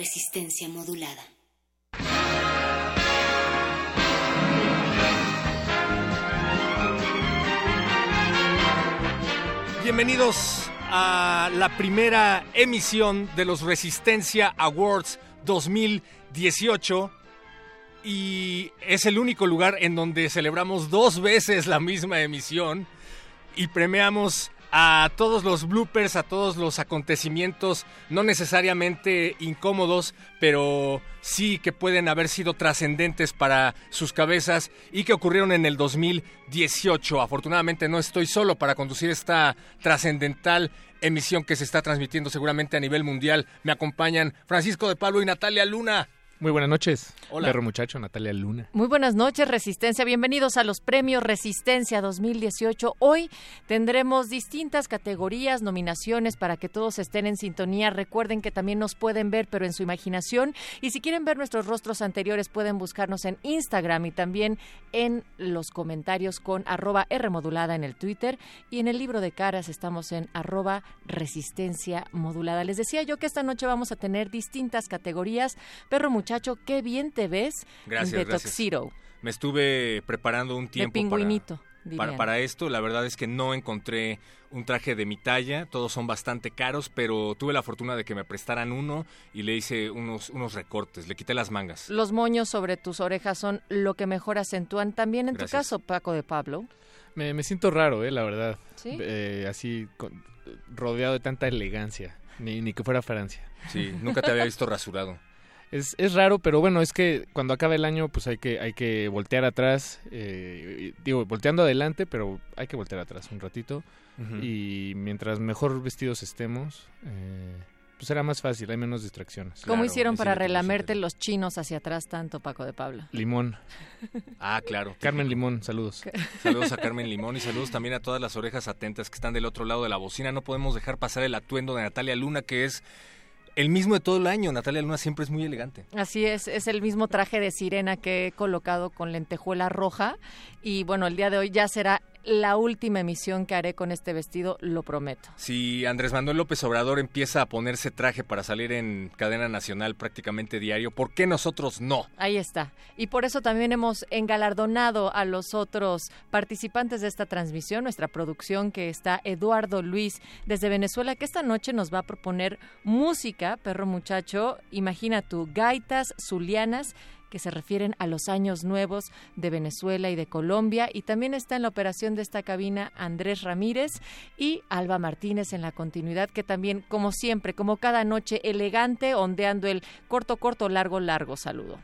Resistencia modulada. Bienvenidos a la primera emisión de los Resistencia Awards 2018 y es el único lugar en donde celebramos dos veces la misma emisión y premiamos a todos los bloopers, a todos los acontecimientos, no necesariamente incómodos, pero sí que pueden haber sido trascendentes para sus cabezas y que ocurrieron en el 2018. Afortunadamente no estoy solo para conducir esta trascendental emisión que se está transmitiendo seguramente a nivel mundial. Me acompañan Francisco de Pablo y Natalia Luna. Muy buenas noches. Hola. Perro muchacho, Natalia Luna. Muy buenas noches, Resistencia. Bienvenidos a los premios Resistencia 2018. Hoy tendremos distintas categorías, nominaciones para que todos estén en sintonía. Recuerden que también nos pueden ver, pero en su imaginación. Y si quieren ver nuestros rostros anteriores, pueden buscarnos en Instagram y también en los comentarios con arroba R modulada en el Twitter. Y en el libro de caras estamos en arroba Resistencia modulada. Les decía yo que esta noche vamos a tener distintas categorías. Perro muchacho, qué bien te ves Gracias, de gracias. Tuxedo, Me estuve preparando un de tiempo pingüinito. para, dirían. para, para esto. La verdad es que no encontré un traje de mi talla. Todos son bastante caros, pero tuve la fortuna de que me prestaran uno y le hice unos, unos recortes. Le quité las mangas. Los moños sobre tus orejas son lo que mejor acentúan. También en Gracias. tu caso, Paco de Pablo. Me, me siento raro, eh, la verdad. ¿Sí? Eh, así, con- rodeado de tanta elegancia. Ni, ni que fuera Francia. Sí, nunca te había visto rasurado. Es, es raro, pero bueno, es que cuando acaba el año, pues hay que, hay que voltear atrás. eh, digo, volteando adelante, pero hay que voltear atrás un ratito. Ujú. Y mientras mejor vestidos estemos, eh, pues será más fácil, hay menos distracciones. ¿Cómo Claro, hicieron para relamerte los chinos hacia atrás tanto, Paco de Pablo? Limón. Ah, claro. Carmen Limón, saludos. Saludos a Carmen Limón y saludos también a todas las orejas atentas que están del otro lado de la bocina. No podemos dejar pasar el atuendo de Natalia Luna, que es el mismo de todo el año. Natalia Luna siempre es muy elegante. Así es, es el mismo traje de sirena que he colocado con lentejuela roja. Y bueno, el día de hoy ya será la última emisión que haré con este vestido, lo prometo. Si Andrés Manuel López Obrador empieza a ponerse traje para salir en cadena nacional prácticamente diario, ¿por qué nosotros no? Ahí está. Y por eso también hemos engalardonado a los otros participantes de esta transmisión, nuestra producción que está Eduardo Luis desde Venezuela, que esta noche nos va a proponer música, perro muchacho, imagina tú, gaitas zulianas que se refieren a los años nuevos de Venezuela y de Colombia. Y también está en la operación de esta cabina Andrés Ramírez y Alba Martínez en la continuidad, que también, como siempre, como cada noche, elegante, ondeando el corto, corto, largo, largo saludo.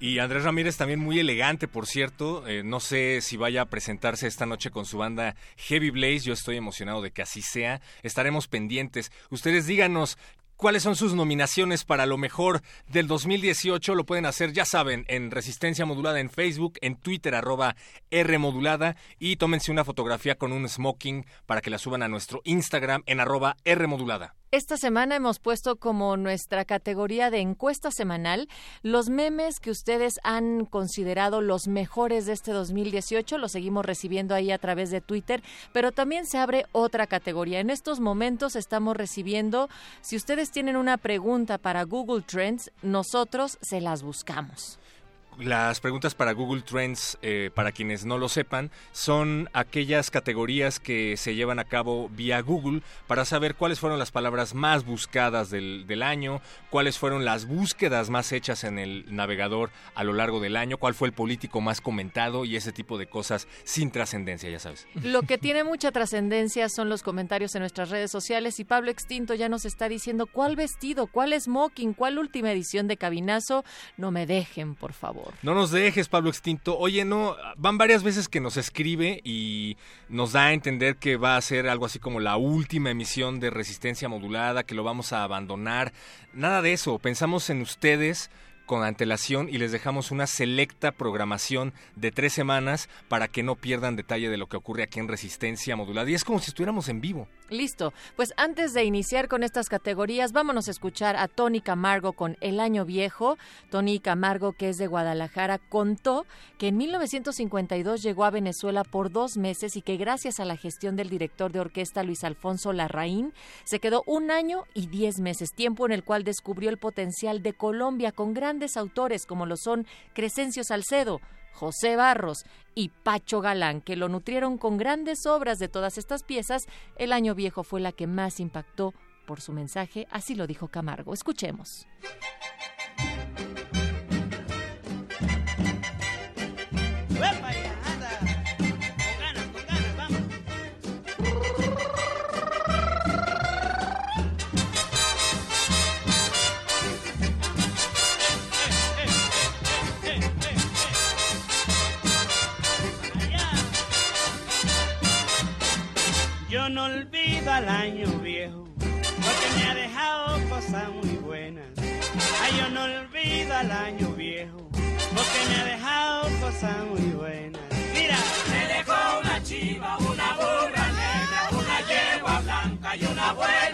Y Andrés Ramírez también muy elegante, por cierto. Eh, no sé si vaya a presentarse esta noche con su banda Heavy Blaze. Yo estoy emocionado de que así sea. Estaremos pendientes. Ustedes díganos. ¿Cuáles son sus nominaciones para lo mejor del 2018? Lo pueden hacer, ya saben, en Resistencia Modulada en Facebook, en Twitter, arroba R Modulada, y tómense una fotografía con un smoking para que la suban a nuestro Instagram en arroba R Modulada. Esta semana hemos puesto como nuestra categoría de encuesta semanal los memes que ustedes han considerado los mejores de este 2018. Los seguimos recibiendo ahí a través de Twitter, pero también se abre otra categoría. En estos momentos estamos recibiendo, si ustedes tienen una pregunta para Google Trends, nosotros se las buscamos. Las preguntas para Google Trends, eh, para quienes no lo sepan, son aquellas categorías que se llevan a cabo vía Google para saber cuáles fueron las palabras más buscadas del, del año, cuáles fueron las búsquedas más hechas en el navegador a lo largo del año, cuál fue el político más comentado y ese tipo de cosas sin trascendencia, ya sabes. Lo que tiene mucha trascendencia son los comentarios en nuestras redes sociales y Pablo Extinto ya nos está diciendo cuál vestido, cuál smoking, cuál última edición de Cabinazo. No me dejen, por favor. No nos dejes, Pablo Extinto. Oye, no, van varias veces que nos escribe y nos da a entender que va a ser algo así como la última emisión de Resistencia Modulada, que lo vamos a abandonar. Nada de eso. Pensamos en ustedes con antelación y les dejamos una selecta programación de tres semanas para que no pierdan detalle de lo que ocurre aquí en Resistencia Modulada. Y es como si estuviéramos en vivo. Listo. Pues antes de iniciar con estas categorías, vámonos a escuchar a Tony Camargo con El Año Viejo. Tony Camargo, que es de Guadalajara, contó que en 1952 llegó a Venezuela por dos meses y que gracias a la gestión del director de orquesta Luis Alfonso Larraín, se quedó un año y diez meses, tiempo en el cual descubrió el potencial de Colombia con grandes autores como lo son Crescencio Salcedo, José Barros y Pacho Galán, que lo nutrieron con grandes obras de todas estas piezas, el año viejo fue la que más impactó por su mensaje, así lo dijo Camargo. Escuchemos. No olvido al año viejo, porque me ha dejado cosas muy buenas. Ay, yo no olvido al año viejo, porque me ha dejado cosas muy buenas. Mira, me dejó una chiva, una burra negra, una yegua blanca y una suegra.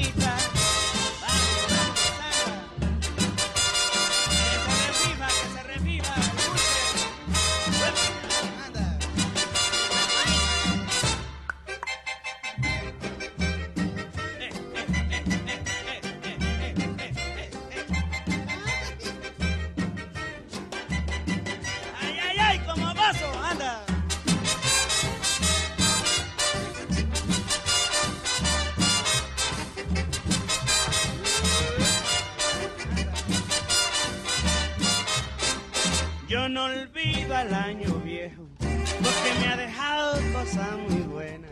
Olvido al año viejo, porque me ha dejado cosas muy buenas.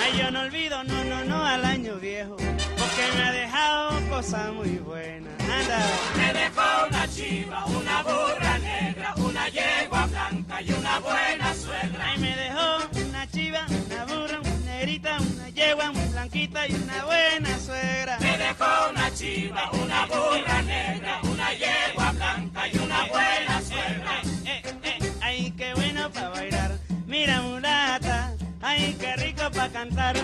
Ay, yo no olvido, no, no, no, al año viejo, porque me ha dejado cosas muy buenas. Anda. Me dejó una chiva, una burra negra, una yegua blanca y una buena suegra. Ay, me dejó una chiva, una burra, una negrita, una yegua muy blanquita y una buena suegra. Me dejó una chiva, una burra negra, una yegua blanca y una buena suegra. Para bailar. Mira, mulata, ay, qué rico para cantar.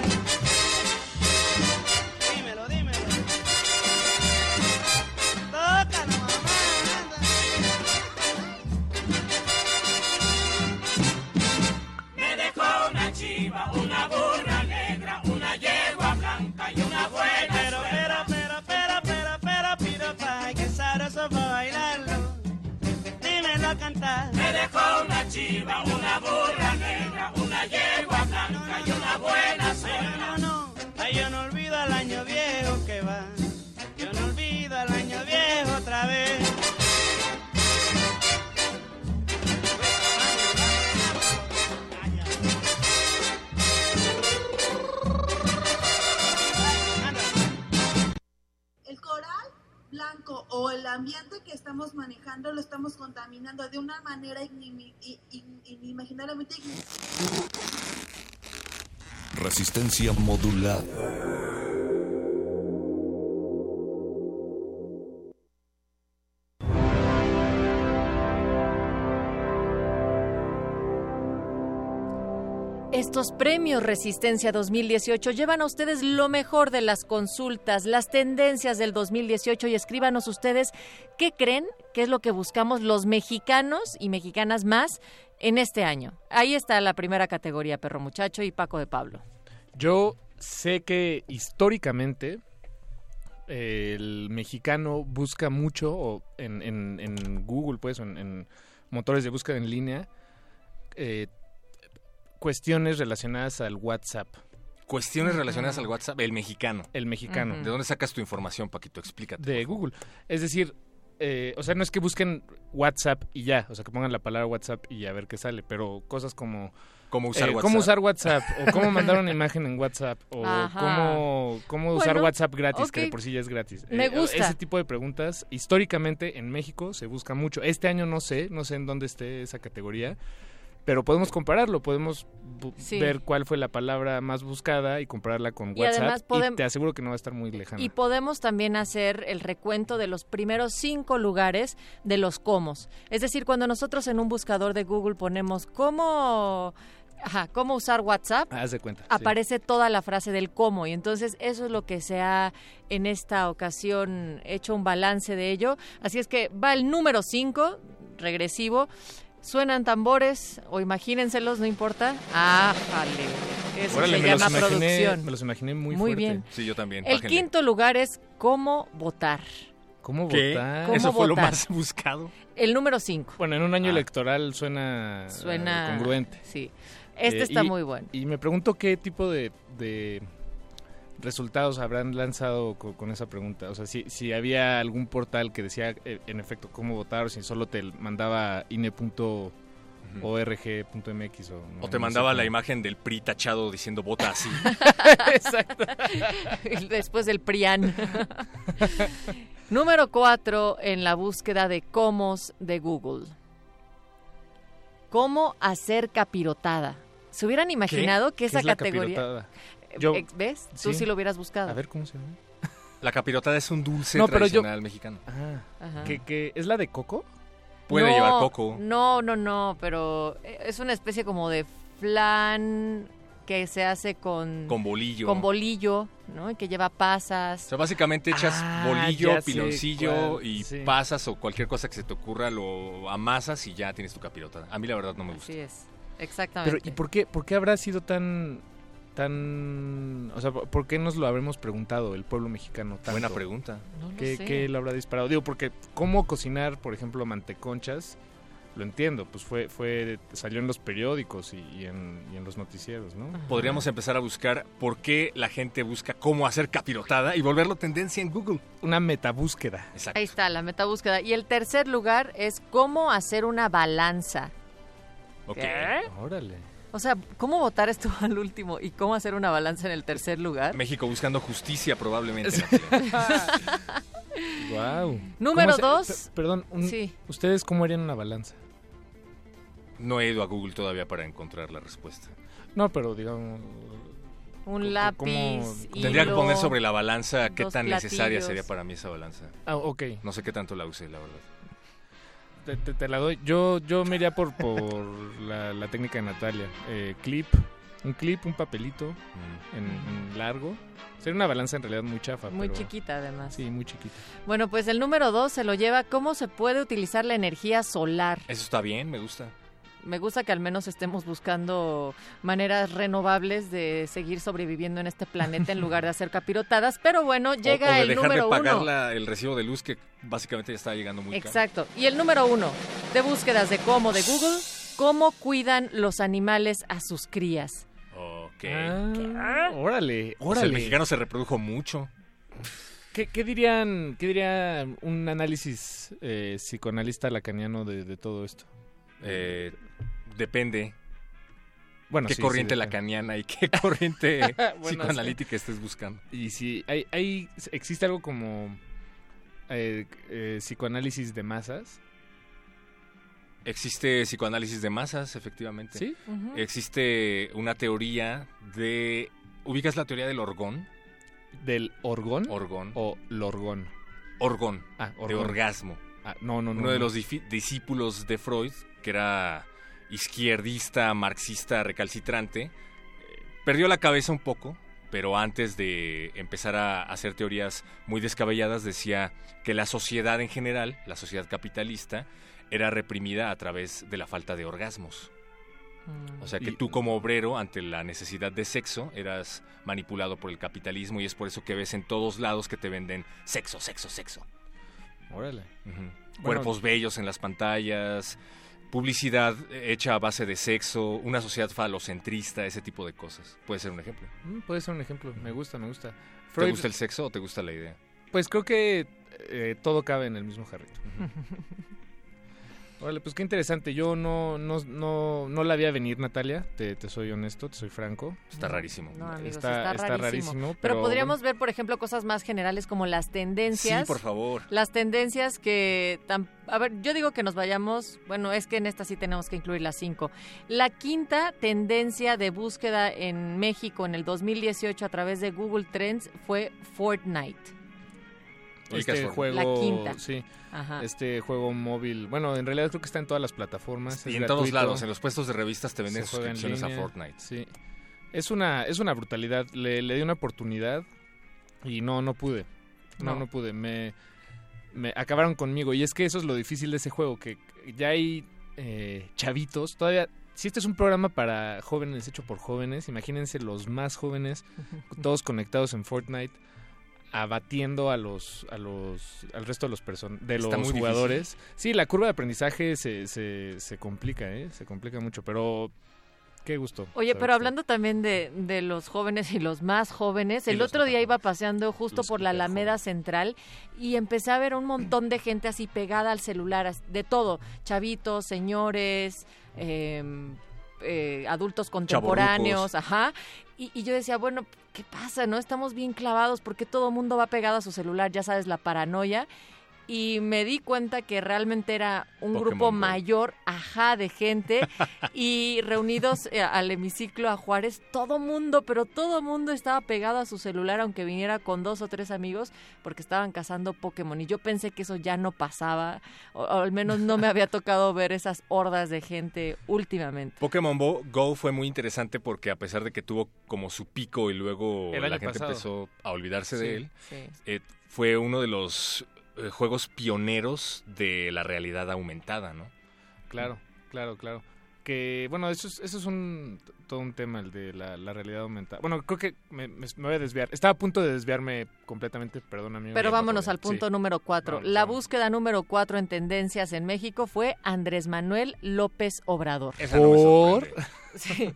O el ambiente que estamos manejando lo estamos contaminando de una manera inimaginablemente Resistencia modulada. Estos premios Resistencia 2018 llevan a ustedes lo mejor de las consultas, las tendencias del 2018 y escríbanos ustedes qué creen que es lo que buscamos los mexicanos y mexicanas más en este año. Ahí está la primera categoría, Perro Muchacho y Paco de Pablo. Yo sé que históricamente el mexicano busca mucho en, en- en Google, pues, en, en motores de búsqueda en línea, eh, cuestiones relacionadas al WhatsApp. Cuestiones relacionadas al WhatsApp, el mexicano. El mexicano. ¿De dónde sacas tu información, Paquito? Explícate. De Google. Es decir, eh, o sea, no es que busquen WhatsApp y ya, o sea, que pongan la palabra WhatsApp y a ver qué sale, pero cosas como... ¿Cómo usar eh, WhatsApp? ¿Cómo usar WhatsApp? O cómo mandar una imagen en WhatsApp. O Ajá. cómo, cómo usar Bueno, WhatsApp gratis, que de por sí ya es gratis. Me Eh, gusta. Ese tipo de preguntas, históricamente en México se busca mucho. Este año no sé, no sé en dónde esté esa categoría. Pero podemos compararlo, podemos Sí. ver cuál fue la palabra más buscada y compararla con Y WhatsApp. y te aseguro que no va a estar muy lejana. Y podemos también hacer el recuento de los primeros cinco lugares de los comos. Es decir, cuando nosotros en un buscador de Google ponemos cómo, ajá, cómo usar WhatsApp, Haz de cuenta. sí. aparece toda la frase del cómo. Y entonces eso es lo que se ha en esta ocasión hecho un balance de ello. Así es que va el número 5, regresivo. Suenan tambores o imagínenselos, no importa. Ah, vale. Eso Órale, se me llama los imaginé, producción. me los imaginé muy, Muy fuerte. bien. Sí, yo también. El quinto lugar es cómo votar. ¿Cómo ¿Qué? votar? ¿Cómo ¿Eso fue lo más buscado? El número 5. Bueno, en un año Ah. electoral suena, eh, Suena congruente. Sí. Este Eh, está y- muy bueno. Y me pregunto qué tipo de, de resultados habrán lanzado co- con, esa pregunta. O sea, si, si había algún portal que decía eh, en efecto cómo votar o si solo te mandaba ine.org.mx o, no, O te no mandaba sé la imagen del PRI tachado diciendo vota así. Exacto. Después del PRIAN. Número 4 en la búsqueda de comos de Google. ¿Cómo hacer capirotada? ¿Se hubieran imaginado que ¿Qué esa es la categoría... Yo- Eh, ¿Ves? Tú sí. sí lo hubieras buscado. A ver cómo se llama. La capirotada es un dulce No, pero yo- tradicional mexicano. Ah, Ajá. que, que es la de coco. Puede No, llevar coco. No, no, no, pero es una especie como de flan que se hace con, Con bolillo. con bolillo, ¿no? Y que lleva O pasas. sea, básicamente echas Ah, bolillo, piloncillo cuál, y sí. pasas o cualquier cosa que se te ocurra, lo amasas y ya tienes tu capirotada. A mí la verdad no me gusta. Así es, exactamente. Pero ¿y por qué, por qué habrá sido tan tan o sea, por qué nos lo habremos preguntado el pueblo mexicano tanto? Buena pregunta. No lo ¿Qué, sé. qué lo habrá disparado? Digo, porque cómo cocinar, por ejemplo, manteconchas, lo entiendo, pues fue fue salió en los periódicos y, y en, y en los noticieros, ¿no? Podríamos empezar a buscar por qué la gente busca cómo hacer capirotada y volverlo tendencia en Google. Una metabúsqueda. Exacto. Ahí está, la metabúsqueda. Y el tercer lugar es cómo hacer una balanza. Ok. ¿Qué? Órale. O sea, ¿cómo votar esto al último y cómo hacer una balanza en el tercer lugar? México buscando justicia probablemente. Wow. Número dos. Perdón, un- Sí. ¿ustedes cómo harían una balanza? No he ido a Google todavía para encontrar la respuesta. No, pero digamos Un ¿Cómo- lápiz. cómo- Tendría que poner sobre la balanza qué tan necesaria sería para mí esa balanza. Ah, ok. No sé qué tanto la usé, la verdad. Te, te- te la doy. Yo, yo me iría por, por la, la técnica de Natalia. Eh, clip, un clip, un papelito Mm. en, en largo. Sería una balanza en realidad muy chafa. Muy pero- chiquita, además. Sí, muy chiquita. Bueno, pues el número dos se lo lleva cómo se puede utilizar la energía solar. Eso está bien, me gusta. Me gusta que al menos estemos buscando maneras renovables de seguir sobreviviendo en este planeta en lugar de hacer capirotadas. Pero bueno, llega o, de el dejar número de pagar uno. la- el recibo de luz que básicamente ya está llegando muy caro. Exacto. Y el número uno de búsquedas de cómo de Google, cómo cuidan los animales a sus crías. Ok. Ah, órale, sea, el órale. mexicano se reprodujo mucho. ¿Qué, qué dirían, qué diría un análisis eh, psicoanalista lacaniano de, de todo esto? Eh, depende Bueno, qué sí, corriente sí, lacaniana y qué corriente Bueno, psicoanalítica estés buscando. Y si hay, hay existe algo como eh, eh, psicoanálisis de masas, Existe psicoanálisis de masas, efectivamente. ¿sí? Existe una teoría de... ¿Ubicas la teoría del orgón? Del orgón Orgón. o lorgón. Orgón. Ah, De orgón. orgasmo. Ah, no, no, no. Uno de no. los difi- discípulos de Freud, que era izquierdista, marxista, recalcitrante, eh, perdió la cabeza un poco, pero antes de empezar a hacer teorías muy descabelladas decía que la sociedad en general, la sociedad capitalista, era reprimida a través de la falta de orgasmos. O sea que Y- tú como obrero, ante la necesidad de sexo, eras manipulado por el capitalismo y es por eso que ves en todos lados que te venden sexo, sexo, sexo. Órale. Cuerpos bellos en las pantallas, publicidad hecha a base de sexo, una sociedad falocentrista, ese tipo de cosas. Puede ser un ejemplo. Mm, puede ser un ejemplo. Me gusta, me gusta. ¿Te gusta el sexo o te gusta la idea? Pues creo que eh, todo cabe en el mismo jarrito. Órale, pues qué interesante. Yo no, no, no, no la vi a venir, Natalia. Te, te soy honesto, te soy franco. Está rarísimo. No, amigos, Está- está, está rarísimo. rarísimo, Pero, pero podríamos ver, por ejemplo, cosas más generales como las tendencias. Sí, por favor. Las tendencias que... a ver, yo digo que nos vayamos... Bueno, es que en esta sí tenemos que incluir las cinco. La quinta tendencia de búsqueda en México en el 2018 a través de Google Trends fue Fortnite. Este juego, La quinta. sí, Ajá. este juego móvil. Bueno, en realidad creo que está en todas las plataformas. Y en todos lados, en los puestos de revistas te venden suscripciones a Fortnite. Sí, es una es una brutalidad. Le, le di una oportunidad y no no pude. No, No. no, pude. Me, me acabaron conmigo y es que eso es lo difícil de ese juego que ya hay eh, chavitos todavía. Si este es un programa para jóvenes hecho por jóvenes, imagínense los más jóvenes, todos conectados en Fortnite, abatiendo a los, a los, al resto de los person de Está los jugadores. Sí, la curva de aprendizaje se, se, se complica, ¿eh? Se complica mucho, pero qué gusto. Oye, pero hablando también de, de los jóvenes y los más jóvenes, el otro día iba paseando justo Los por la Alameda Central y empecé a ver un montón de gente así pegada al celular, de todo, chavitos, señores, em, eh, adultos contemporáneos, ajá. Y, y yo decía, bueno, ¿qué pasa? ¿No? Estamos bien clavados porque todo el mundo va pegado a su celular, ya sabes, la paranoia. Y me di cuenta que realmente era un Pokémon grupo Go. mayor, ajá, de gente. y reunidos eh, al hemiciclo a Juárez, todo mundo, pero todo mundo estaba pegado a su celular, aunque viniera con dos o tres amigos, porque estaban cazando Pokémon. Y yo pensé que eso ya no pasaba, o, o al menos no me había tocado ver esas hordas de gente últimamente. Pokémon Bo- Go fue muy interesante porque a pesar de que tuvo como su pico y luego la gente pasado. empezó a olvidarse Sí, de él, Sí. eh, fue uno de los eh, juegos pioneros de la realidad aumentada, ¿no? Claro, claro, claro. Que, bueno, eso es, eso es un, todo un tema, el de la, la realidad aumentada. Bueno, creo que me, me- me voy a desviar. Estaba a punto de desviarme completamente, perdón, amigo. Pero vámonos al Sí. punto número cuatro. La búsqueda número cuatro en tendencias en México fue Andrés Manuel López Obrador. Esa no me Por- sorprende. Sí.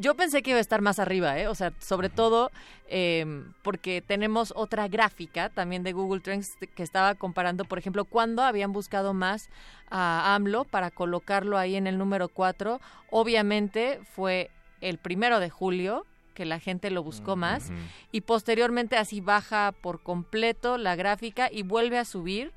Yo- pensé que iba a estar más arriba, ¿eh? O sea, sobre todo eh, porque tenemos otra gráfica también de Google Trends que estaba comparando, por ejemplo, cuándo habían buscado más a AMLO para colocarlo ahí en el número 4. Obviamente fue el primero de julio que la gente lo buscó más y posteriormente así baja por completo la gráfica y vuelve a subir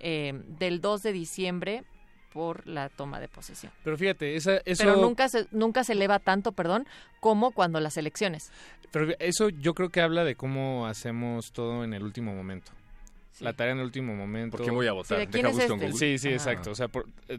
eh, del 2 de diciembre por la toma de posesión. Pero fíjate, esa, eso, Pero nunca se, nunca se eleva tanto, perdón, como cuando las elecciones. pero eso yo creo que habla de cómo hacemos todo en el último momento. Sí. La tarea en el último momento. ¿Por qué voy a votar? ¿de quién Deja es este? Google. Sí, sí, Ajá. exacto. O sea, por- eh,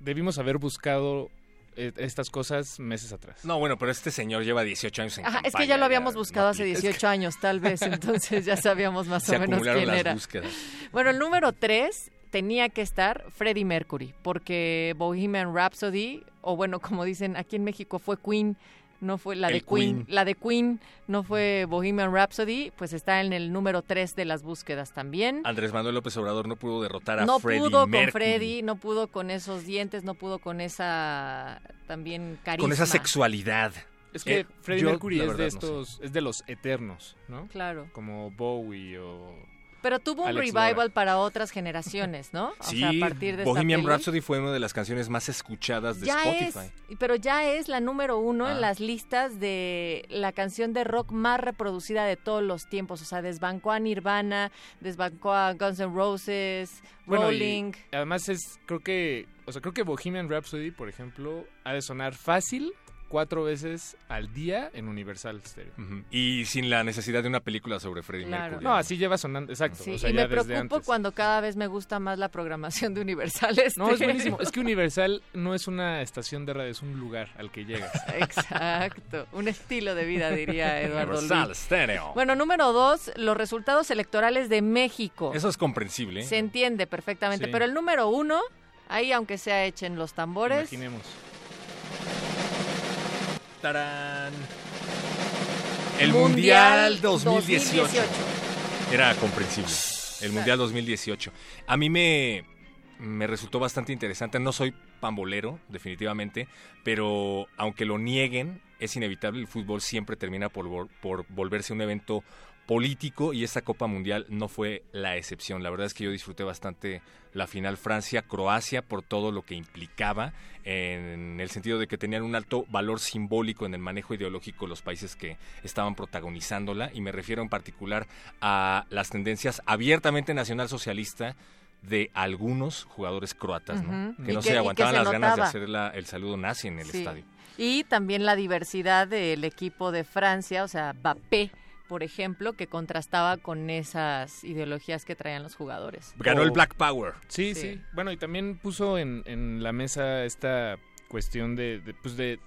debimos haber buscado eh, estas cosas meses atrás. No, bueno, pero este señor lleva 18 años en Ajá, es que campaña, ya lo habíamos buscado hace aplica. 18 años, tal vez, entonces ya sabíamos más Se o menos quién las era. búsquedas. Bueno, el número 3 tenía que estar Freddie Mercury, porque Bohemian Rhapsody, o bueno, como dicen aquí en México, fue Queen, no fue la El de Queen, Queen. la de Queen no fue Bohemian Rhapsody, pues está en el número 3 de las búsquedas también. Andrés Manuel López Obrador no pudo derrotar a no Freddie pudo Mercury. con Freddy, no pudo con esos dientes, no pudo con esa también carisma. Con esa sexualidad. Es que Eh, Freddie Mercury es de no sé. estos, es de los eternos, ¿no? Claro. Como Bowie o Pero tuvo un Alex revival Lora. para otras generaciones, ¿no? O Sí, sea, a partir de esta Bohemian peli. Rhapsody fue una de las canciones más escuchadas de ya Spotify. es, pero ya es la número uno Ah. en las listas de la canción de rock más reproducida de todos los tiempos. O sea, desbancó a Nirvana, desbancó a Guns N' Roses, Bueno, Rolling. además es, creo que, o sea, creo que Bohemian Rhapsody, por ejemplo, ha de sonar fácil cuatro veces al día en Universal Stereo. Y sin la necesidad de una película sobre Freddie Claro. Mercury. No, así lleva sonando, exacto. Sí, o sea, y ya me desde preocupo antes. cuando cada vez me gusta más la programación de Universal No, es Stereo. buenísimo. Es que Universal no es una estación de radio, es un lugar al que llegas. Exacto, un estilo de vida, diría Eduardo Universal Luis. Stereo. Bueno, número dos, los resultados electorales de México. Eso es comprensible. ¿eh? Se entiende perfectamente, Sí. pero el número uno, ahí aunque sea echen los tambores, Imaginemos. Tarán. El Mundial 2018. Era comprensible. El Mundial 2018. A mí me, me resultó bastante interesante. No soy pambolero, definitivamente, pero aunque lo nieguen, es inevitable. El fútbol siempre termina por, por volverse un evento político y esta Copa Mundial no fue la excepción. La verdad es que yo disfruté bastante la final Francia-Croacia por todo lo que implicaba en el sentido de que tenían un alto valor simbólico en el manejo ideológico los países que estaban protagonizándola y me refiero en particular a las tendencias abiertamente nacionalsocialista de algunos jugadores croatas. Que no que- se aguantaban se las ganas de hacer la- el saludo nazi en el Sí. estadio. Y también la diversidad del equipo de Francia, o sea, Mbappé, por ejemplo, que contrastaba con esas ideologías que traían los jugadores. Ganó el Black Power. Sí, Sí. sí, Bueno, y también puso en, en la mesa esta cuestión de, de, pues de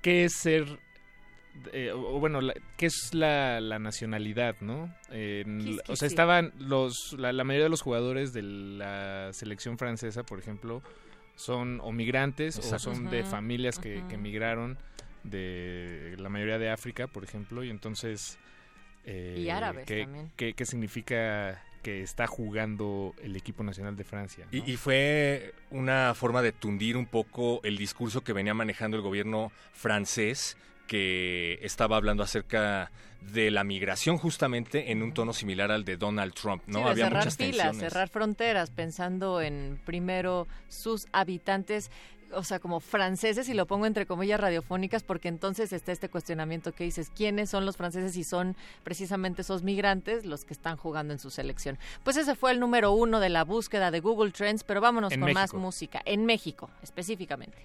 qué es ser, eh, o bueno, la- qué es la, la nacionalidad, ¿no? Quis, o sea, estaban los, la, la mayoría de los jugadores de la selección francesa, por ejemplo, son o migrantes o son de familias que, ujú. que migraron de la mayoría de África, por ejemplo, y entonces... eh, Y árabes ¿qué, también. qué- qué significa que está jugando el equipo nacional de Francia? ¿no? Y, y fue una forma de tundir un poco el discurso que venía manejando el gobierno francés, que estaba hablando acerca de la migración justamente en un tono similar al de Donald Trump, ¿no? Sí, de Había cerrar muchas filas, tensiones. cerrar fronteras, pensando en primero sus habitantes, o sea, como franceses, y lo pongo entre comillas radiofónicas, porque entonces está este cuestionamiento que dices, ¿quiénes son los franceses y son precisamente esos migrantes los que están jugando en su selección? Pues ese fue el número uno de la búsqueda de Google Trends, pero vámonos En con más música, en México específicamente.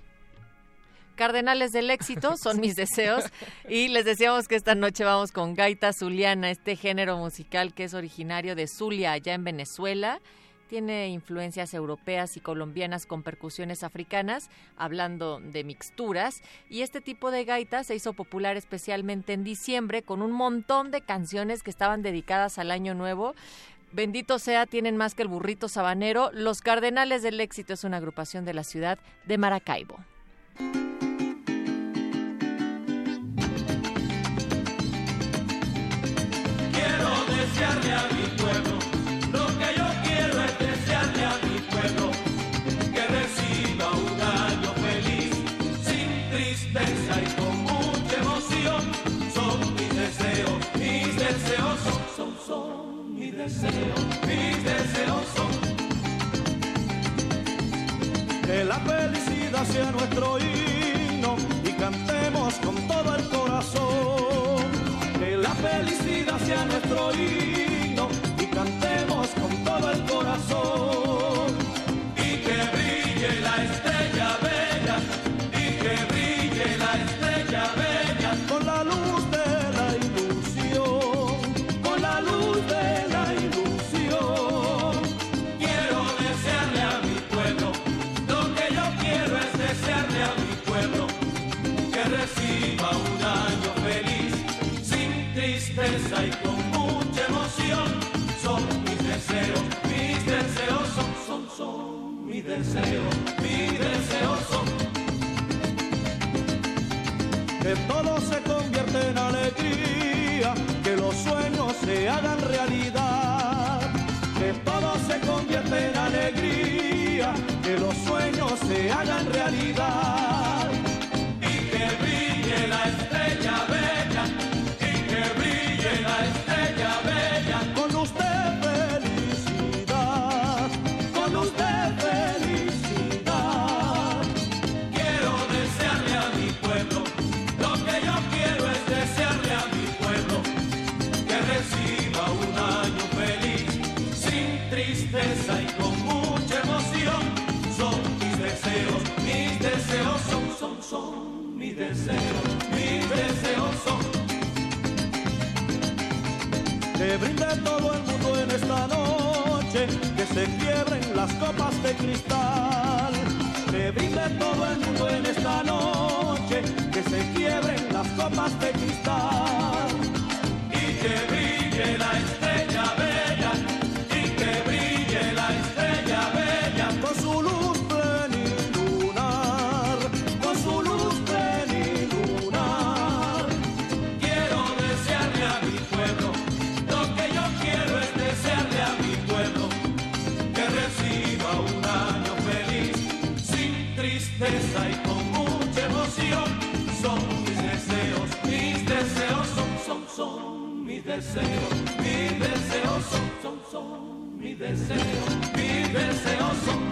Cardenales del éxito son mis deseos y les decíamos que esta noche vamos con gaita zuliana, este género musical que es originario de Zulia allá en Venezuela. Tiene influencias europeas y colombianas con percusiones africanas, hablando de mixturas, y este tipo de gaita se hizo popular especialmente en diciembre con un montón de canciones que estaban dedicadas al Año Nuevo. Bendito sea, tienen más que el burrito sabanero. Los Cardenales del Éxito es una agrupación de la ciudad de Maracaibo. Son, son mis deseos, son. Que la felicidad sea nuestro himno deseos, mis deseos son. Que todo se convierta en alegría, que los sueños se hagan realidad. Que todo se convierta en alegría, que los sueños se hagan realidad. Y con mucha emoción. Son mis deseos, mis deseos son, son, son mis deseos, mis deseos son que brinde todo el mundo en esta noche, que se quiebren las copas de cristal. Que brinde todo el mundo en esta noche, que se quiebren las copas de cristal. y que brille la estrella deseos, mis deseos son, son, son mis deseos, mis deseos son.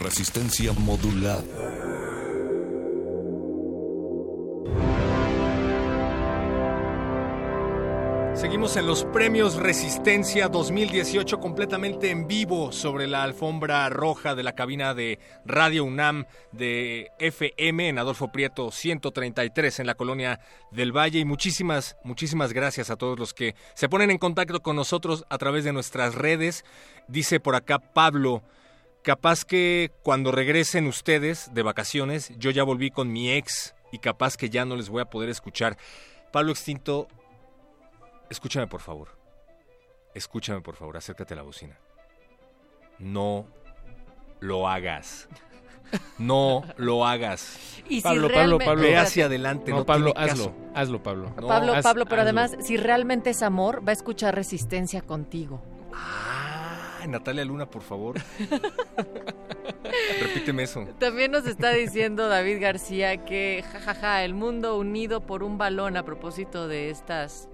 Resistencia modulada. En los premios Resistencia 2018 completamente en vivo sobre la alfombra roja de la cabina de Radio UNAM de FM en Adolfo Prieto 133 en la colonia del Valle y muchísimas, muchísimas gracias a todos los que se ponen en contacto con nosotros a través de nuestras redes. Dice por acá Pablo, capaz que cuando regresen ustedes de vacaciones, yo ya volví con mi ex y capaz que ya no les voy a poder escuchar. Pablo Extinto, Escúchame, por favor. Escúchame, por favor. Acércate a la bocina. No lo hagas. No lo hagas. Y si Pablo, Pablo, Pablo. Ve hacia adelante. No, No, Pablo, tiene hazlo. caso. Hazlo, Pablo. No, Pablo, haz- Pablo, pero hazlo. además, si realmente es amor, va a escuchar resistencia contigo. Ah, Natalia Luna, por favor. Repíteme eso. También nos está diciendo David García que, jajaja, el mundo unido por un balón a propósito de estas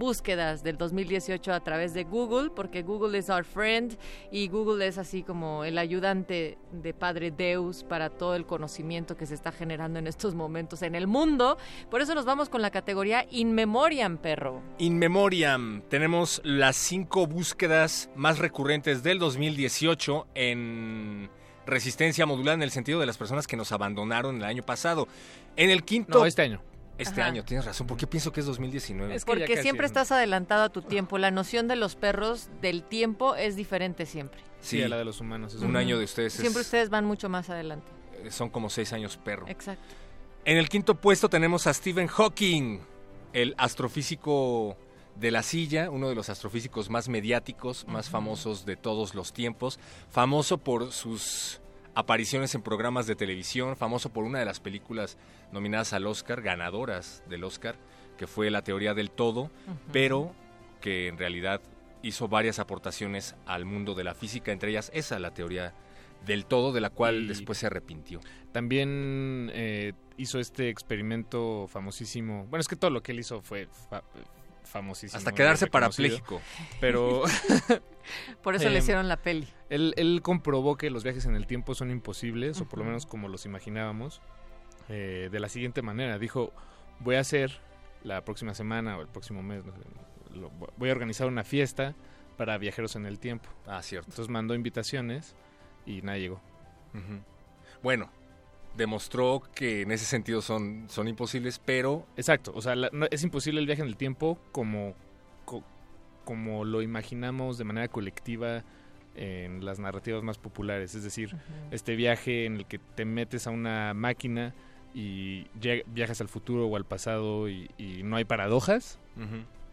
búsquedas del 2018 a través de Google, porque Google es our friend y Google es así como el ayudante de Padre Deus para todo el conocimiento que se está generando en estos momentos en el mundo. Por eso nos vamos con la categoría In Memoriam, perro. In Memoriam, tenemos las cinco búsquedas más recurrentes del 2018 en resistencia modular en el sentido de las personas que nos abandonaron el año pasado. En el quinto... No, este año. Este Ajá. año, tienes razón. ¿Por qué pienso que es 2019? Es que Porque siempre es- estás adelantado a tu tiempo. La noción de los perros del tiempo es diferente siempre. Sí, a la de los humanos. es un un- año de ustedes es- Siempre ustedes van mucho más adelante. eh, son como seis años perro. Exacto. En el quinto puesto tenemos a Stephen Hawking, el astrofísico de la silla, uno de los astrofísicos más mediáticos, más famosos de todos los tiempos, famoso por sus apariciones en programas de televisión, famoso por una de las películas nominadas al Oscar, ganadoras del Oscar, que fue La teoría del todo, pero que en realidad hizo varias aportaciones al mundo de la física, entre ellas esa, la teoría del todo, de la cual Y- después se arrepintió. También eh, hizo este experimento famosísimo. Bueno, es que todo lo que él hizo fue fa- famosísimo. Hasta quedarse parapléjico. Pero Por eso le Em, hicieron la peli. él, él comprobó que los viajes en el tiempo son imposibles, o por lo menos como los imaginábamos, eh, de la siguiente manera. Dijo, voy a hacer la próxima semana o el próximo mes, no sé, lo- voy a organizar una fiesta para viajeros en el tiempo. Ah, cierto. Entonces mandó invitaciones y nadie llegó. Bueno, demostró que en ese sentido son, son imposibles, pero Exacto, o sea, la- no- es imposible el viaje en el tiempo como, co- como lo imaginamos de manera colectiva en las narrativas más populares. Es decir, este viaje en el que te metes a una máquina y viajas al futuro o al pasado y, y no hay paradojas,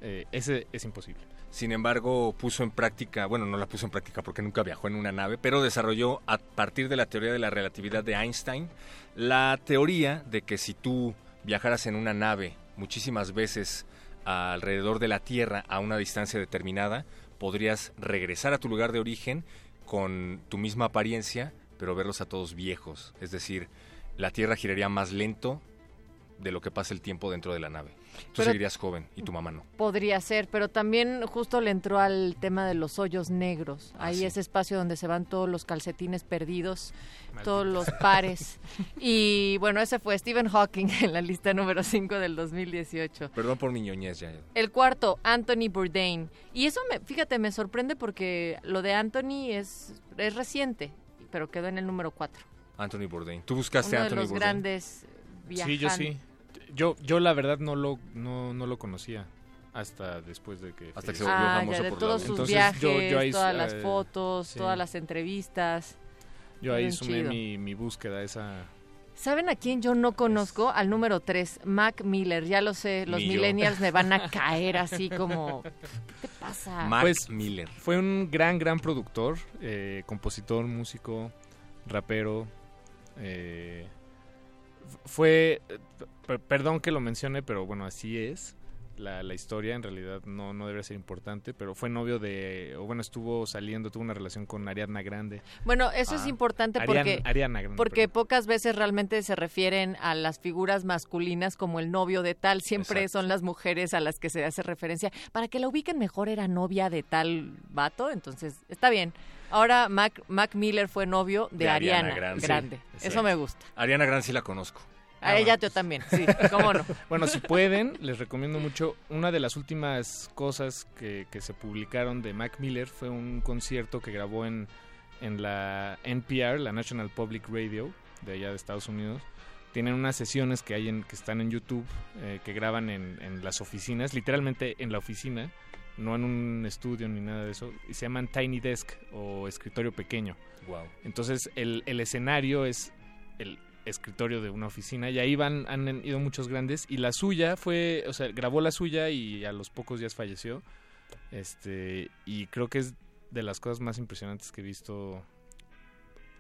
eh, ese es imposible. Sin embargo puso en práctica, bueno, no la puso en práctica porque nunca viajó en una nave, pero desarrolló a partir de la teoría de la relatividad de Einstein la teoría de que si tú viajaras en una nave muchísimas veces alrededor de la Tierra a una distancia determinada, podrías regresar a tu lugar de origen con tu misma apariencia, pero verlos a todos viejos. Es decir, la Tierra giraría más lento de lo que pasa el tiempo dentro de la nave. Tú Pero- seguirías joven y tu mamá no. Podría ser, pero también justo le entró al tema de los hoyos negros. Ah, Ahí sí. ese espacio donde se van todos los calcetines perdidos, Maldita. todos los pares. y bueno, ese fue Stephen Hawking en la lista número 5 del 2018. Perdón por mi ñoñez ya. El cuarto, Anthony Bourdain. Y eso, me, fíjate, me sorprende porque lo de Anthony es, es reciente, pero quedó en el número 4. Anthony Bourdain. ¿Tú buscaste Uno a de Anthony los Bourdain? grandes viajantes. Sí, yo sí. Yo, yo la verdad no lo, no, no lo conocía hasta después de que... Hasta que se volvió Ah, famoso ya, de por todos la- sus Entonces, viajes, yo- yo ahí, todas las eh, fotos, sí. todas las entrevistas. Yo ahí Bien sumé mi, mi búsqueda, esa... ¿Saben a quién yo no conozco? Al número 3, Mac Miller. Ya lo sé, los Ni yo. millennials me van a caer así como... ¿Qué te pasa? Mac Pues, Miller. Fue un gran, gran productor, eh, compositor, músico, rapero. eh, fue, eh, perdón que lo mencione, pero bueno, así es. La, la historia en realidad no, no debería ser importante, pero fue novio de, o bueno, estuvo saliendo, tuvo una relación con Ariadna Grande. Bueno, eso es Ah, importante porque... Ariana Grande. Porque perdón. pocas veces realmente se refieren a las figuras masculinas como el novio de tal, siempre Exacto. son las mujeres a las que se hace referencia. Para que la ubiquen mejor era novia de tal vato, entonces está bien. Ahora Mac, Mac Miller fue novio de, De Ariana Ariana, Grande. Grande. Sí, Eso me gusta. Ariana Grande sí la conozco. A Ah, ella bueno. yo también, sí, cómo no. Bueno, si pueden, les recomiendo mucho. Una de las últimas cosas que, que se publicaron de Mac Miller fue un concierto que grabó en, en la NPR, la National Public Radio, de allá de Estados Unidos. Tienen unas sesiones que hay en, que están en YouTube, eh, que graban en, en las oficinas, literalmente en la oficina, no en un estudio ni nada de eso, y se llaman Tiny Desk o escritorio pequeño. Wow. Entonces el, el escenario es el escritorio de una oficina y ahí van, han ido muchos grandes y la suya fue, o sea, grabó la suya y a los pocos días falleció. Este, y creo que es de las cosas más impresionantes que he visto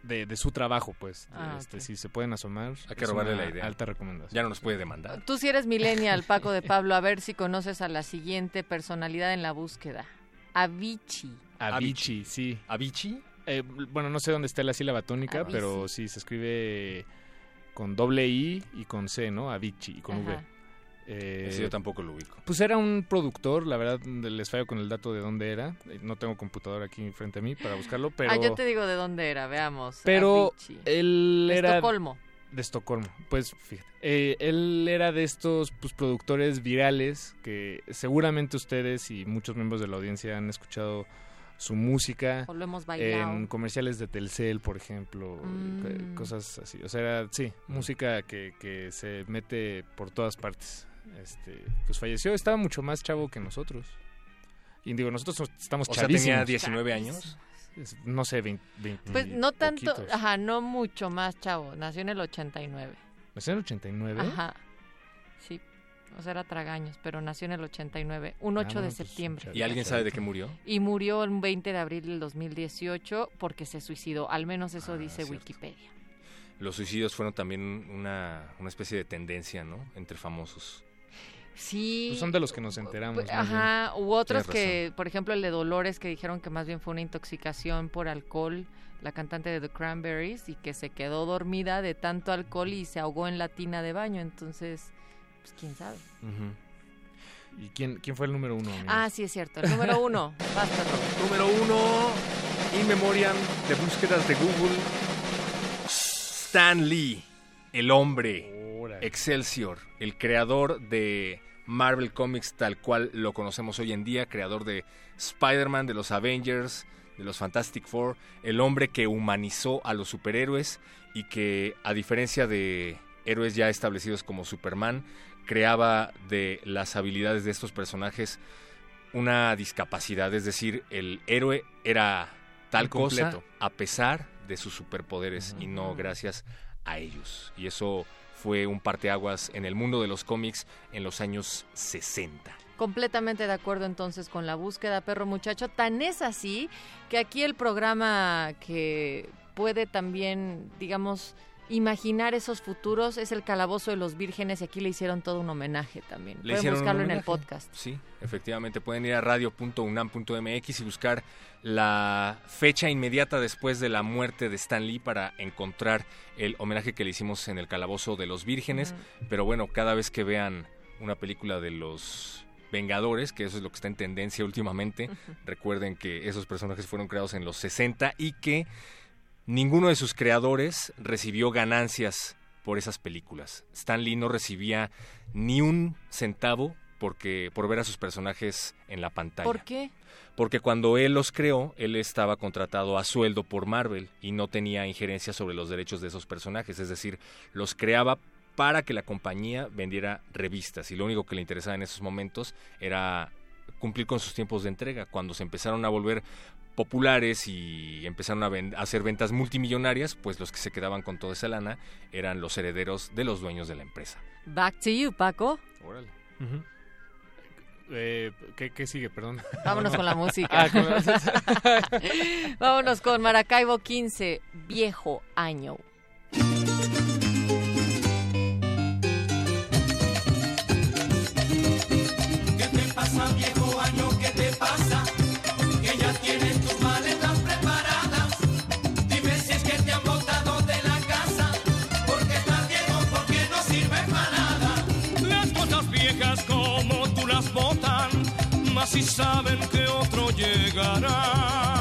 de, de su trabajo, pues. Ah, este. Si se pueden asomar, Hay que robarle la idea. Alta recomendación. Ya no nos puede demandar. Tú si eres millennial, Paco de Pablo, a ver si conoces a la siguiente personalidad en la búsqueda. Avicii. Avicii, sí. ¿Avicii? Eh, bueno, no sé dónde está la sílaba tónica, Avicii. pero sí se escribe con doble I y con C, ¿no? Avicii y con V. Eh, Ese yo tampoco lo ubico. Pues era un productor, la verdad les fallo con el dato de dónde era. Eh, No tengo computadora aquí frente a mí para buscarlo, pero Ah, yo te digo de dónde era, veamos. pero Avicii. él De era Estocolmo. de Estocolmo. Pues fíjate, eh, él era de estos pues, productores virales que seguramente ustedes y muchos miembros de la audiencia han escuchado su música O lo hemos bailado. en comerciales de Telcel, por ejemplo, Mm. eh, cosas así. O sea, era, sí, música que, que se mete por todas partes. Este, pues falleció, estaba mucho más chavo que nosotros. Y digo, nosotros estamos O sea, tenía 19 años. No sé, 20, 20 Pues no tanto, poquitos. ajá, no mucho más, chavo. Nació en el 89. ¿Nació en el 89? Ajá. Sí. O sea, era tragaños, pero nació en el 89, un 8 Ah, de pues, septiembre. ¿Y alguien sabe de qué murió? Y murió el 20 de abril del 2018 porque se suicidó. Al menos eso Ah, dice cierto. Wikipedia. Los suicidios fueron también una, una especie de tendencia, ¿no? Entre famosos. Sí. Pues son de los que nos enteramos. Pues, bien. Ajá, u otros Tienes que, por ejemplo, el de Dolores, que dijeron que más bien fue una intoxicación por alcohol, la cantante de The Cranberries, y que se quedó dormida de tanto alcohol y se ahogó en la tina de baño. Entonces, pues quién sabe. ¿Y quién, quién fue el número uno? amigos? Ah, sí, es cierto. El número uno. Basta. Número uno, In Memoriam de búsquedas de Google. Stan Lee, el hombre. Excelsior, el creador de Marvel Comics tal cual lo conocemos hoy en día, creador de Spider-Man, de los Avengers, de los Fantastic Four, el hombre que humanizó a los superhéroes y que, a diferencia de héroes ya establecidos como Superman, creaba de las habilidades de estos personajes una discapacidad, es decir, el héroe era tal cosa Incompleto. a pesar de sus superpoderes y no gracias a ellos. Y eso fue un parteaguas en el mundo de los cómics en los años 60. Completamente de acuerdo entonces con la búsqueda, perro muchacho. Tan es así que aquí el programa que puede también, digamos, imaginar esos futuros es el Calabozo de los Vírgenes y aquí le hicieron todo un homenaje también. Le Pueden buscarlo en el podcast. Sí, efectivamente, pueden ir a radio.unam.mx y buscar la fecha inmediata después de la muerte de Stan Lee para encontrar el homenaje que le hicimos en el Calabozo de los Vírgenes. Pero bueno, cada vez que vean una película de los Vengadores, que eso es lo que está en tendencia últimamente, recuerden que esos personajes fueron creados en los 60 y que ninguno de sus creadores recibió ganancias por esas películas. Stan Lee no recibía ni un centavo porque por ver a sus personajes en la pantalla. ¿Por qué? Porque cuando él los creó, él estaba contratado a sueldo por Marvel y no tenía injerencia sobre los derechos de esos personajes, es decir, los creaba para que la compañía vendiera revistas y lo único que le interesaba en esos momentos era cumplir con sus tiempos de entrega. Cuando se empezaron a volver populares y empezaron a, ven- a hacer ventas multimillonarias, pues los que se quedaban con toda esa lana eran los herederos de los dueños de la empresa. Back to you, Paco. Órale. Eh, ¿qué, qué sigue? Perdón. Vámonos con la música. Ah, con la- Vámonos con Maracaibo 15, viejo año. Si saben que otro llegará.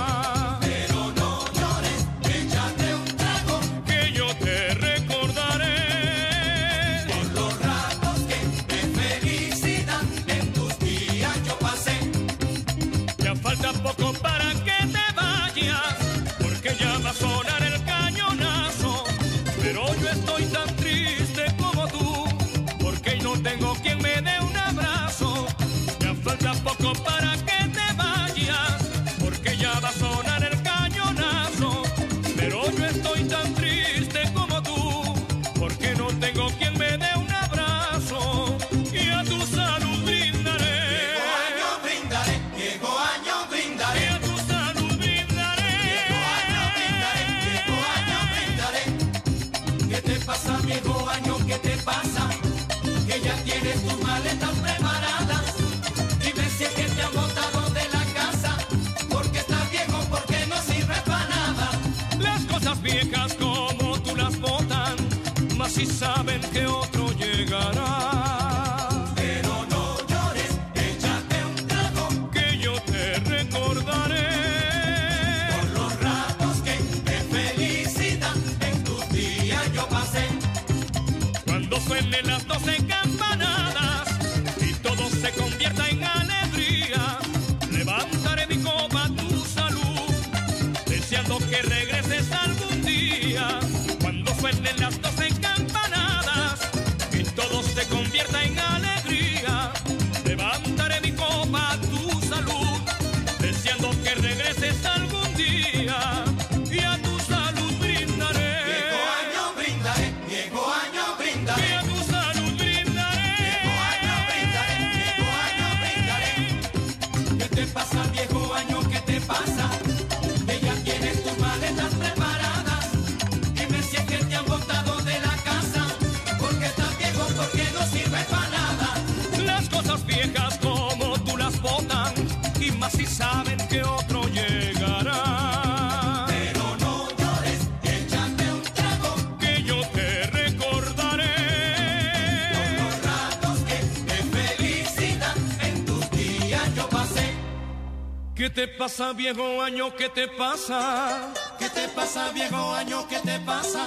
¿Qué te pasa, viejo año? ¿Qué te pasa? ¿Qué te pasa, viejo año? ¿Qué te pasa?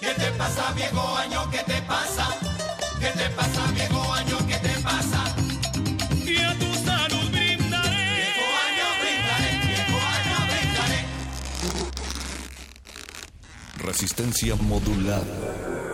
¿Qué te pasa, viejo año? ¿Qué te pasa? ¿Qué te pasa, viejo año? ¿Qué te pasa? Y a tu salud brindaré. Viejo año brindaré, viejo año brindaré. Resistencia modulada.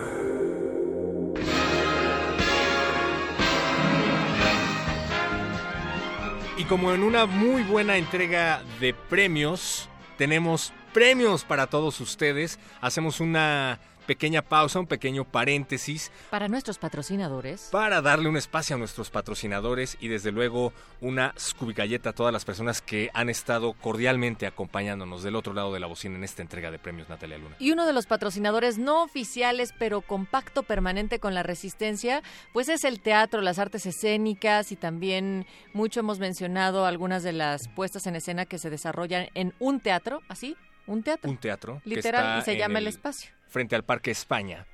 Como en una muy buena entrega de premios, tenemos premios para todos ustedes. Hacemos una pequeña pausa, un pequeño paréntesis Para nuestros patrocinadores. para darle un espacio a nuestros patrocinadores y desde luego una Scooby Galleta a todas las personas que han estado cordialmente acompañándonos del otro lado de la bocina en esta entrega de premios Natalia Luna. Y uno de los patrocinadores no oficiales, pero con pacto permanente con la resistencia, pues es el teatro, las artes escénicas y también mucho hemos mencionado algunas de las puestas en escena que se desarrollan en un teatro, así, un teatro. Un teatro que Literal, y se llama El Espacio. Frente al Parque España.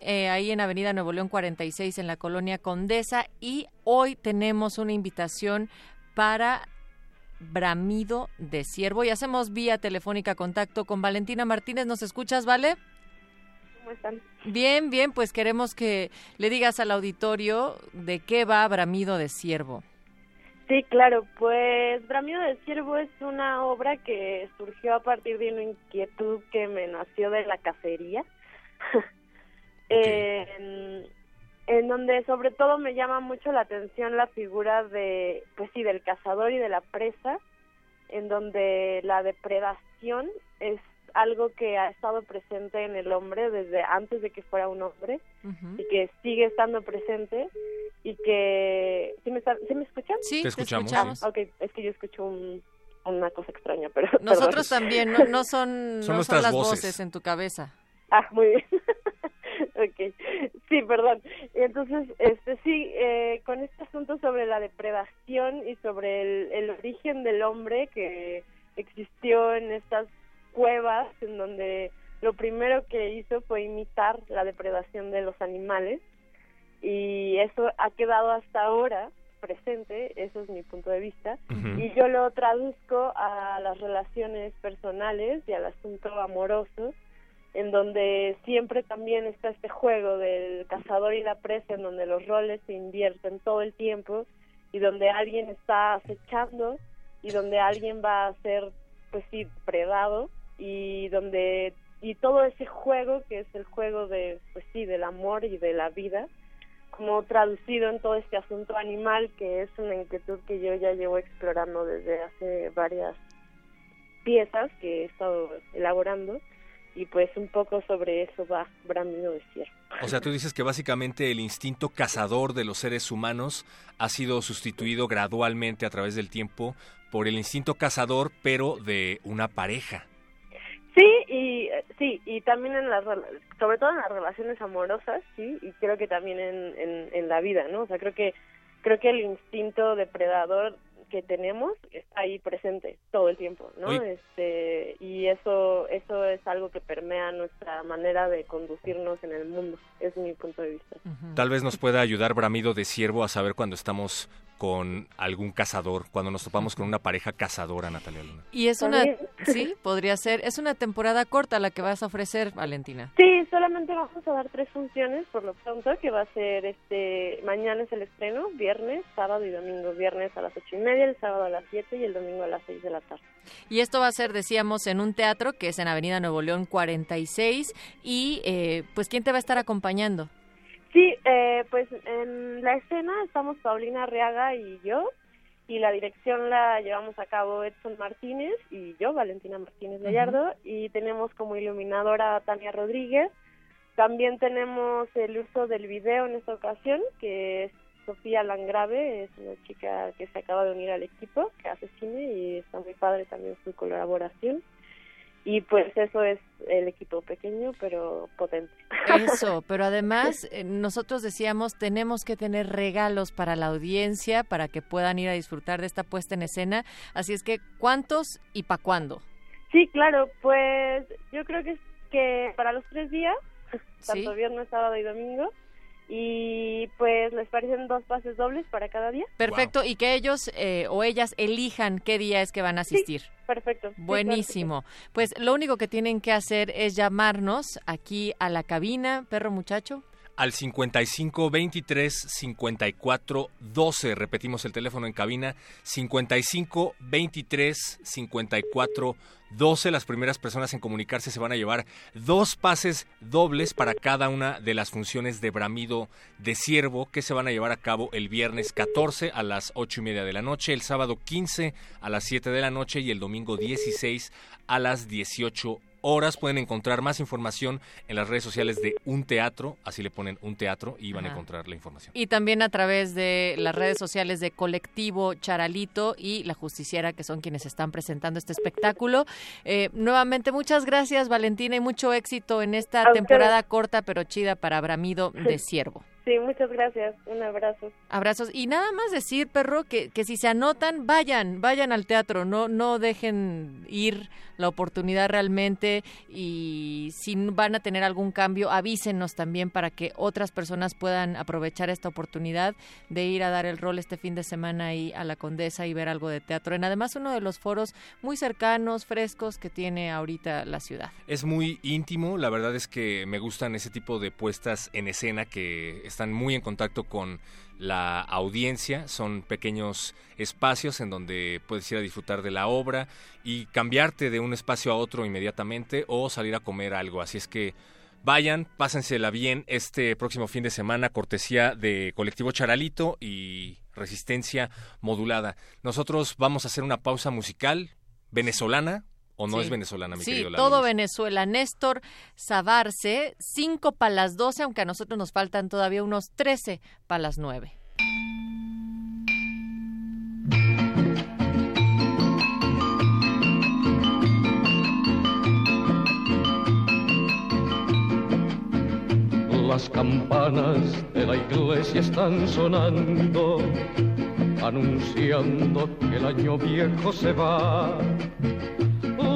Eh, ahí en Avenida Nuevo León 46 en la colonia Condesa y hoy tenemos una invitación para Bramido de Ciervo y hacemos vía telefónica contacto con Valentina Martínez. ¿Nos escuchas, Vale? ¿cómo están? Bien, bien, pues queremos que le digas al auditorio de qué va Bramido de Ciervo. Sí, claro, pues Bramido de Ciervo es una obra que surgió a partir de una inquietud que me nació de la cacería. en, en donde sobre todo me llama mucho la atención la figura de, pues sí, del cazador y de la presa, en donde la depredación es algo que ha estado presente en el hombre desde antes de que fuera un hombre y que sigue estando presente y que ¿sí me, está- ¿sí me escuchan? Sí, Te escuchamos, escuchamos. Ok, es que yo escucho un- una cosa extraña, pero Nosotros perdón. también, no, no son, Son no nuestras las voces. voces. en tu cabeza. Ah, muy bien. ok. Sí, perdón. Entonces, este sí, eh, con este asunto sobre la depredación y sobre el, el origen del hombre que existió en estas cuevas, en donde lo primero que hizo fue imitar la depredación de los animales y eso ha quedado hasta ahora presente, eso es mi punto de vista, y yo lo traduzco a las relaciones personales y al asunto amoroso, en donde siempre también está este juego del cazador y la presa, en donde los roles se invierten todo el tiempo y donde alguien está acechando y donde alguien va a ser, pues sí, predado y donde y todo ese juego que es el juego de, pues sí, del amor y de la vida, como traducido en todo este asunto animal que es una inquietud que yo ya llevo explorando desde hace varias piezas que he estado elaborando y pues un poco sobre eso va Bramido de Ciervo. O sea, tú dices que básicamente el instinto cazador de los seres humanos ha sido sustituido gradualmente a través del tiempo por el instinto cazador, pero de una pareja. Sí, y eh, sí, y también en las sobre todo en las relaciones amorosas, sí, y creo que también en, en, en la vida, ¿no? O sea, creo que creo que el instinto depredador que tenemos está ahí presente todo el tiempo, ¿no? Este y eso eso es algo que permea nuestra manera de conducirnos en el mundo, es mi punto de vista. Tal vez nos pueda ayudar Bramido de Ciervo a saber cuando estamos con algún cazador, cuando nos topamos con una pareja cazadora, Natalia Luna. Y es una, También. Sí, podría ser, es una temporada corta la que vas a ofrecer, Valentina. Sí, solamente vamos a dar tres funciones por lo pronto, que va a ser este mañana es el estreno, viernes, sábado y domingo. Viernes a las ocho y media, el sábado a las siete y el domingo a las seis de la tarde. Y esto va a ser, decíamos, en un teatro que es en Avenida Nuevo León 46. Y, eh, pues, ¿quién te va a estar acompañando? Sí, eh, pues en la escena estamos Paulina Arriaga y yo, y la dirección la llevamos a cabo Edson Martínez y yo, Valentina Martínez Gallardo, y tenemos como iluminadora a Tania Rodríguez. También tenemos el uso del video en esta ocasión, que es Sofía Langrave, es una chica que se acaba de unir al equipo, que hace cine y está muy padre también su colaboración. Y pues eso es el equipo pequeño, pero potente. Eso, pero además eh, nosotros decíamos tenemos que tener regalos para la audiencia para que puedan ir a disfrutar de esta puesta en escena. Así es que, ¿cuántos y para cuándo? Sí, claro, pues yo creo que es que para los tres días, tanto Sí. viernes, sábado y domingo, y pues les parecen dos pases dobles para cada día. Perfecto, y que ellos eh, o ellas elijan qué día es que van a asistir. Perfecto. sí, Buenísimo. Pues lo único que tienen que hacer es llamarnos aquí a la cabina, perro muchacho. Al 55 23 54 12. Repetimos el teléfono en cabina. 55 23 54 12. Las primeras personas en comunicarse se van a llevar dos pases dobles para cada una de las funciones de Bramido de Ciervo que se van a llevar a cabo el viernes 14 a las 8 y media de la noche, el sábado 15 a las 7 de la noche y el domingo 16 a las 18 horas. Pueden encontrar más información en las redes sociales de Un Teatro, así le ponen Un Teatro y van a encontrar la información. Y también a través de las redes sociales de Colectivo Charalito y La Justiciera, que son quienes están presentando este espectáculo. Eh, nuevamente, muchas gracias, Valentina, y mucho éxito en esta temporada corta pero chida para Bramido de Ciervo. Sí, muchas gracias. Un abrazo. Abrazos. Y nada más decir, perro, que, que si se anotan, vayan, vayan al teatro, no, no dejen ir la oportunidad realmente y si van a tener algún cambio, avísenos también para que otras personas puedan aprovechar esta oportunidad de ir a dar el rol este fin de semana ahí a la Condesa y ver algo de teatro. En además uno de los foros muy cercanos, frescos que tiene ahorita la ciudad. Es muy íntimo, la verdad es que me gustan ese tipo de puestas en escena que están muy en contacto con la audiencia, son pequeños espacios en donde puedes ir a disfrutar de la obra y cambiarte de un espacio a otro inmediatamente o salir a comer algo. Así es que vayan, pásensela bien este próximo fin de semana, cortesía de Colectivo Charalito y Resistencia Modulada. Nosotros vamos a hacer una pausa musical venezolana, ¿O no Sí. es venezolana, mi Sí, querido todo Lalo? Venezuela. Néstor Sabarce, 5 para las 12, aunque a nosotros nos faltan todavía unos 13 para las 9. Las campanas de la iglesia están sonando, anunciando que el año viejo se va.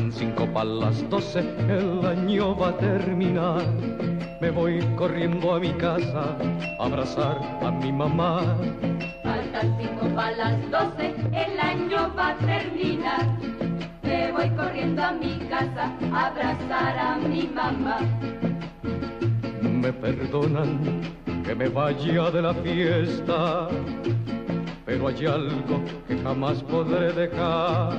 Faltan cinco para las doce, el año va a terminar. Me voy corriendo a mi casa a abrazar a mi mamá. Faltan cinco para las doce, el año va a terminar. Me voy corriendo a mi casa a abrazar a mi mamá. Me perdonan que me vaya de la fiesta, pero hay algo que jamás podré dejar.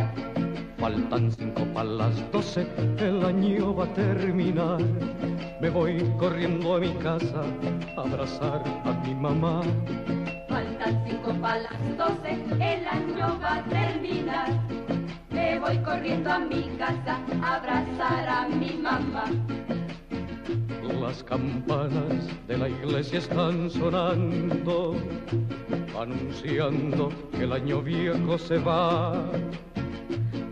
Faltan cinco para las doce, el año va a terminar. Me voy corriendo a mi casa a abrazar a mi mamá. Faltan cinco para las doce, el año va a terminar. Me voy corriendo a mi casa a abrazar a mi mamá. Las campanas de la iglesia están sonando, anunciando que el año viejo se va.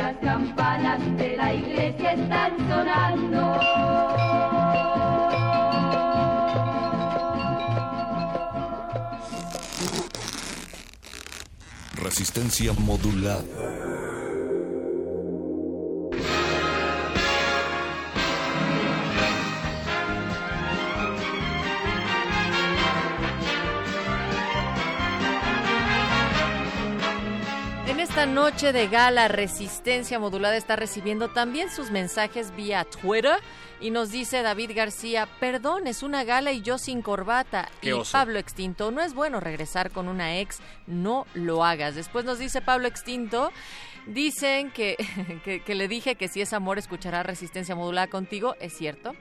Las campanas de la iglesia están sonando. Resistencia modulada. Esta noche de gala, Resistencia Modulada está recibiendo también sus mensajes vía Twitter y nos dice David García, perdón, es una gala y yo sin corbata. Qué y oso. Pablo Extinto, no es bueno regresar con una ex, no lo hagas. Después nos dice Pablo Extinto, dicen que, que, que le dije que si es amor escuchará Resistencia Modulada contigo, es cierto.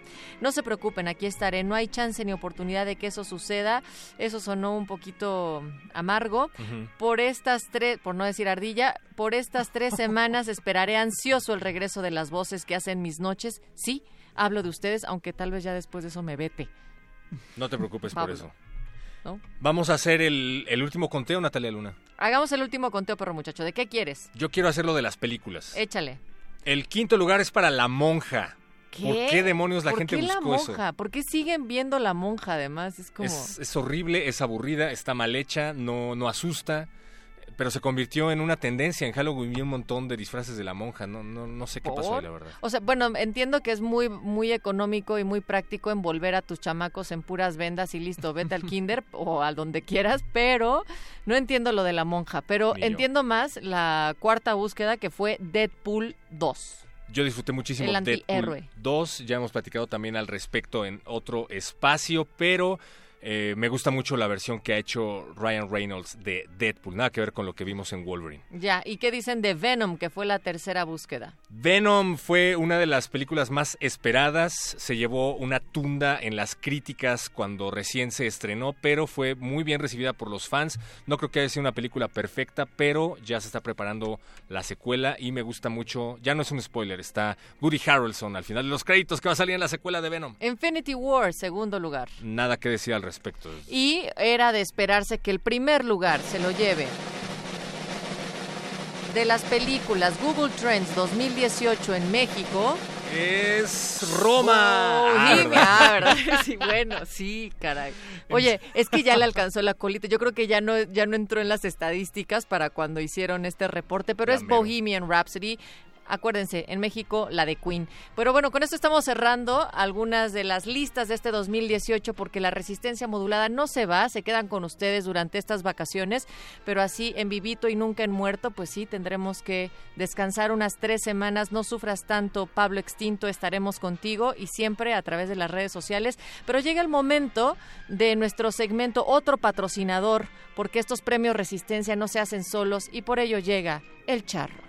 No se preocupen, aquí estaré, no hay chance ni oportunidad de que eso suceda. Eso sonó un poquito amargo. Por estas tres, por no decir ardilla, por estas tres semanas esperaré ansioso el regreso de las voces que hacen mis noches. Sí, hablo de ustedes, aunque tal vez ya después de eso me vete. No te preocupes por eso. ¿No? Vamos a hacer el, el último conteo, Natalia Luna. Hagamos el último conteo, perro muchacho. ¿De qué quieres? Yo quiero hacer lo de las películas. Échale. El quinto lugar es para La Monja. ¿Qué? ¿Por qué demonios la ¿Por gente qué la buscó eso? ¿Por qué siguen viendo la monja además? Es como... Es, es horrible, es aburrida, está mal hecha, no, no asusta, pero se convirtió en una tendencia. En Halloween vi un montón de disfraces de la monja, no, no, no sé qué pasó ahí, la verdad. O sea, bueno, entiendo que es muy muy económico y muy práctico envolver a tus chamacos en puras vendas y listo, vete al kinder o a donde quieras, pero no entiendo lo de la monja. Pero Ni yo. entiendo más la cuarta búsqueda que fue Deadpool 2. Yo disfruté muchísimo El Deadpool antihéroe. 2, ya hemos platicado también al respecto en otro espacio, pero eh, me gusta mucho la versión que ha hecho Ryan Reynolds de Deadpool, nada que ver con lo que vimos en Wolverine. Ya, ¿y qué dicen de Venom, que fue la tercera búsqueda? Venom fue una de las películas más esperadas, se llevó una tunda en las críticas cuando recién se estrenó, pero fue muy bien recibida por los fans. No creo que haya sido una película perfecta, pero ya se está preparando la secuela y me gusta mucho, ya no es un spoiler, está Woody Harrelson al final de los créditos que va a salir en la secuela de Venom. Infinity War, segundo lugar. Nada que decir al respecto. Y era de esperarse que el primer lugar se lo lleve de las películas Google Trends 2018 en México. Es Roma. Bohemia, ah, ¿verdad? Sí, bueno, sí, caray. Oye, es que ya le alcanzó la colita. Yo creo que ya no, ya no entró en las estadísticas para cuando hicieron este reporte, pero es mero. Bohemian Rhapsody. Acuérdense, en México la de Queen. Pero bueno, con esto estamos cerrando algunas de las listas de este 2018 porque la resistencia modulada no se va, se quedan con ustedes durante estas vacaciones, pero así en vivito y nunca en muerto, pues sí, tendremos que descansar unas tres semanas. No sufras tanto, Pablo Extinto, estaremos contigo y siempre a través de las redes sociales. Pero llega el momento de nuestro segmento, otro patrocinador, porque estos premios Resistencia no se hacen solos y por ello llega el charro.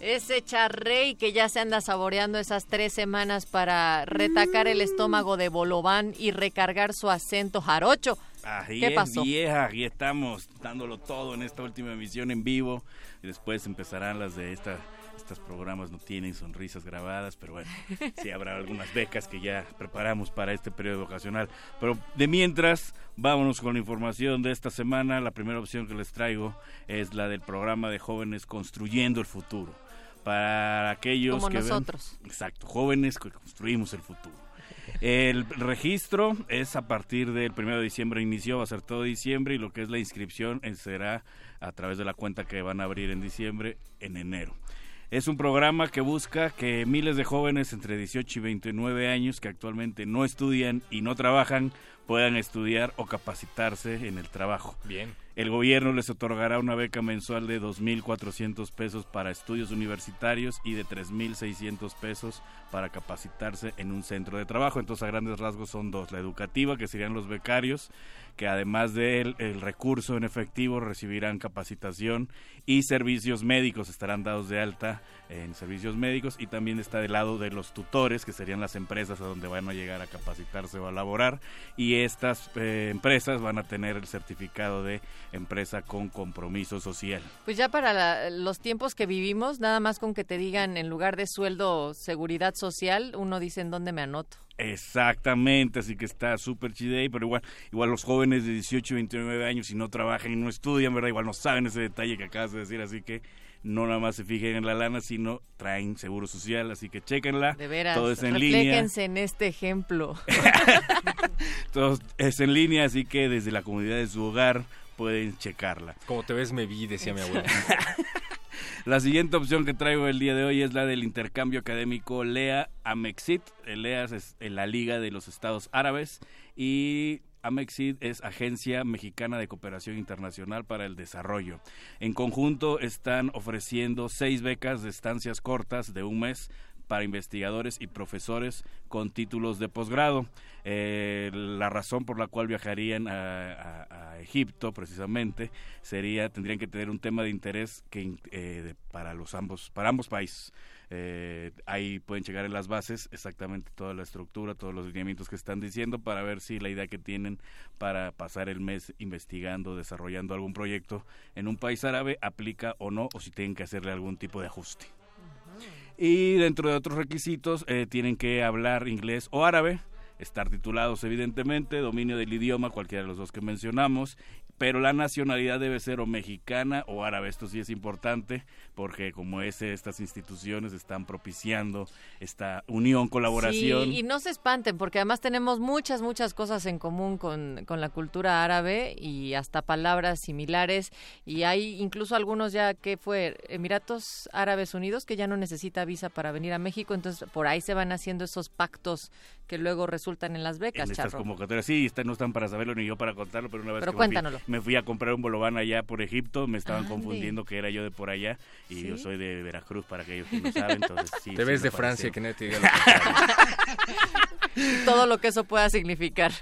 Ese charrey que ya se anda saboreando esas tres semanas para retacar el estómago de Bolobán y recargar su acento jarocho. Ahí ¿Qué es, pasó? vieja, aquí estamos dándolo todo en esta última emisión en vivo. Y después empezarán las de esta, estos programas no tienen sonrisas grabadas, pero bueno, sí habrá algunas becas que ya preparamos para este periodo ocasional. Pero de mientras, vámonos con la información de esta semana. La primera opción que les traigo es la del programa de jóvenes Construyendo el Futuro. Para aquellos Como que ven- nosotros. exacto, jóvenes que construimos el futuro. El registro es a partir del 1 de diciembre inició, va a ser todo diciembre y lo que es la inscripción eh, será a través de la cuenta que van a abrir en diciembre en enero. Es un programa que busca que miles de jóvenes entre 18 y 29 años que actualmente no estudian y no trabajan puedan estudiar o capacitarse en el trabajo. Bien. El gobierno les otorgará una beca mensual de 2.400 pesos para estudios universitarios y de 3.600 pesos para capacitarse en un centro de trabajo. Entonces, a grandes rasgos son dos. La educativa, que serían los becarios, que además del el recurso en efectivo recibirán capacitación y servicios médicos, estarán dados de alta en servicios médicos y también está del lado de los tutores, que serían las empresas a donde van a llegar a capacitarse o a laborar y estas eh, empresas van a tener el certificado de empresa con compromiso social. Pues ya para la- los tiempos que vivimos, nada más con que te digan en lugar de sueldo seguridad social, uno dice en dónde me anoto. Exactamente, así que está súper chidey, pero igual, igual los jóvenes de 18 y 29 años, si no trabajan y no estudian, ¿verdad? Igual no saben ese detalle que acabas de decir, así que no nada más se fijen en la lana, sino traen seguro social, así que chéquenla. De veras, Todo es en línea. en este ejemplo. Todo es en línea, así que desde la comunidad de su hogar pueden checarla. Como te ves, me vi, decía mi abuelo. La siguiente opción que traigo el día de hoy es la del intercambio académico LEA Amexit. LEA es la Liga de los Estados Árabes y AMEXID es Agencia Mexicana de Cooperación Internacional para el Desarrollo. En conjunto están ofreciendo seis becas de estancias cortas de un mes para investigadores y profesores con títulos de posgrado. Eh, la razón por la cual viajarían a, Egipto, precisamente, sería tendrían que tener un tema de interés que eh, para los ambos para ambos países. Eh, ahí pueden llegar en las bases exactamente toda la estructura, todos los lineamientos que están diciendo para ver si la idea que tienen para pasar el mes investigando, desarrollando algún proyecto en un país árabe aplica o no, o si tienen que hacerle algún tipo de ajuste. Y dentro de otros requisitos, eh, tienen que hablar inglés o árabe, estar titulados evidentemente, dominio del idioma, cualquiera de los dos que mencionamos, pero la nacionalidad debe ser o mexicana o árabe. Esto sí es importante porque como es, estas instituciones están propiciando esta unión, colaboración. Sí, y no se espanten, porque además tenemos muchas, muchas cosas en común con, con la cultura árabe y hasta palabras similares. Y hay incluso algunos ya que fue Emiratos Árabes Unidos que ya no necesita visa para venir a México, entonces por ahí se van haciendo esos pactos que luego resultan en las becas, en estas convocatorias. Sí, están- no están para saberlo ni yo para contarlo, pero una vez Pero que me fui- cuéntanoslo. Me, fui, a comprar un bolobán allá por Egipto, me estaban Ande. confundiendo que era yo de por allá y ¿Sí? yo soy de Veracruz para aquellos que no saben, entonces sí. Te sí ves de Francia, que nadie te diga lo Todo lo que eso pueda significar.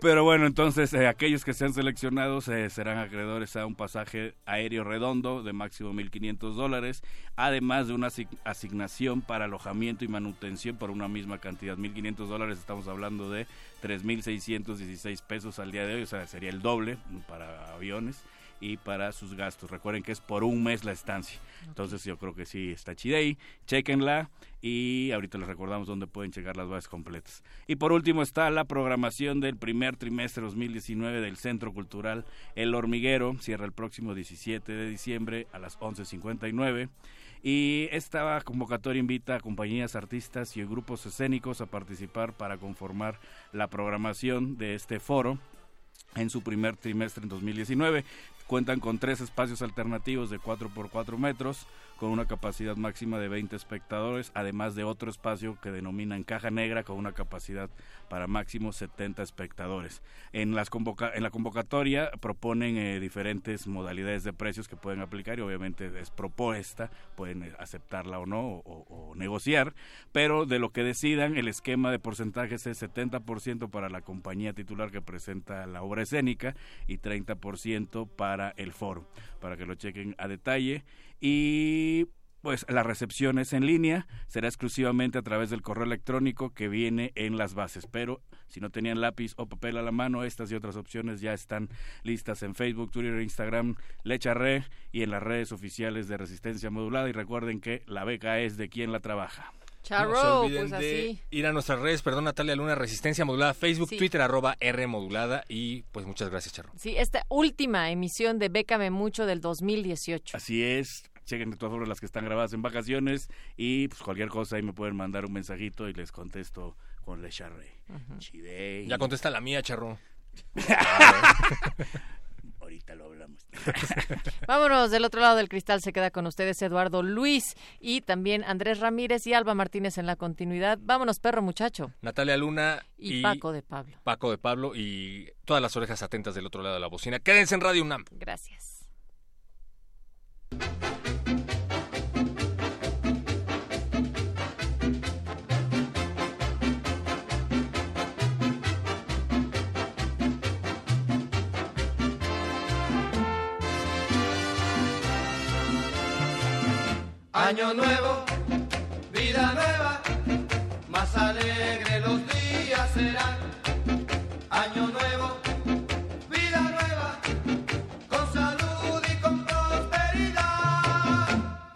Pero bueno, entonces eh, aquellos que sean seleccionados eh, serán acreedores a un pasaje aéreo redondo de máximo 1.500 dólares, además de una asig- asignación para alojamiento y manutención por una misma cantidad, 1.500 dólares, estamos hablando de 3.616 pesos al día de hoy, o sea, sería el doble para aviones y para sus gastos. Recuerden que es por un mes la estancia. Entonces yo creo que sí está chidei, chequenla y ahorita les recordamos dónde pueden checar las bases completas. Y por último está la programación del primer trimestre 2019 del Centro Cultural El Hormiguero, cierra el próximo 17 de diciembre a las 11.59. Y esta convocatoria invita a compañías, artistas y grupos escénicos a participar para conformar la programación de este foro en su primer trimestre en 2019. Cuentan con tres espacios alternativos de 4 por 4 metros, con una capacidad máxima de 20 espectadores, además de otro espacio que denominan Caja Negra, con una capacidad para máximo 70 espectadores. En, las convoca- en la convocatoria proponen eh, diferentes modalidades de precios que pueden aplicar y obviamente es propuesta, pueden eh, aceptarla o no, o, negociar, pero de lo que decidan, el esquema de porcentajes es 70% para la compañía titular que presenta la obra escénica y 30% para el foro, para que lo chequen a detalle. Y pues la recepción es en línea, será exclusivamente a través del correo electrónico que viene en las bases, pero si no tenían lápiz o papel a la mano, estas y otras opciones ya están listas en Facebook, Twitter, Instagram, Lecharre y en las redes oficiales de Resistencia Modulada y recuerden que la beca es de quien la trabaja. No se Charro, olviden pues de así. ir a nuestras redes, perdón Natalia Luna, Resistencia Modulada, Facebook, Sí. Twitter, arroba R Modulada y pues muchas gracias, Charro. Sí, esta última emisión de Bécame Mucho del 2018. Así es. Chequen de todas formas las que están grabadas en vacaciones y pues cualquier cosa ahí me pueden mandar un mensajito y les contesto con Le Charre. Chidey. Ya contesta la mía, Charro. Ahorita lo hablamos. Vámonos, del otro lado del cristal se queda con ustedes Eduardo Luis y también Andrés Ramírez y Alba Martínez en la continuidad. Vámonos, perro muchacho. Natalia Luna Y, Paco de Pablo. Paco de Pablo y todas las orejas atentas del otro lado de la bocina. Quédense en Radio UNAM. Gracias. Año nuevo, vida nueva, más alegre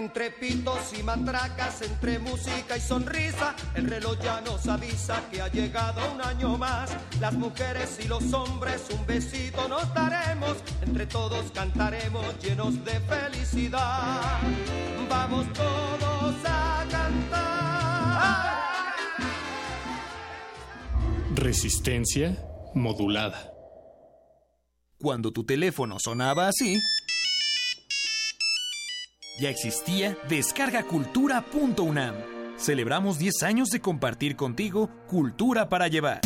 Entre pitos y matracas, entre música y sonrisa, el reloj ya nos avisa que ha llegado un año más. Las mujeres y los hombres un besito nos daremos, entre todos cantaremos llenos de felicidad. Vamos todos a cantar. Resistencia modulada. Cuando tu teléfono sonaba así, ya existía descargacultura.unam. Celebramos 10 años de compartir contigo cultura para llevar.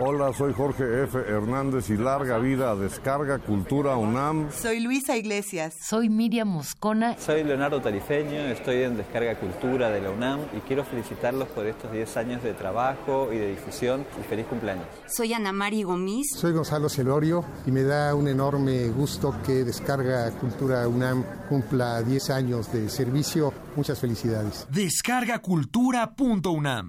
Hola, soy Jorge F. Hernández y larga vida a Descarga Cultura UNAM. Soy Luisa Iglesias. Soy Miriam Moscona. Soy Leonardo Tarifeño, estoy en Descarga Cultura de la UNAM y quiero felicitarlos por estos 10 años de trabajo y de difusión y feliz cumpleaños. Soy Ana Mari Gomis. Soy Gonzalo Celorio y me da un enorme gusto que Descarga Cultura UNAM cumpla 10 años de servicio. Muchas felicidades. Descargacultura.unam.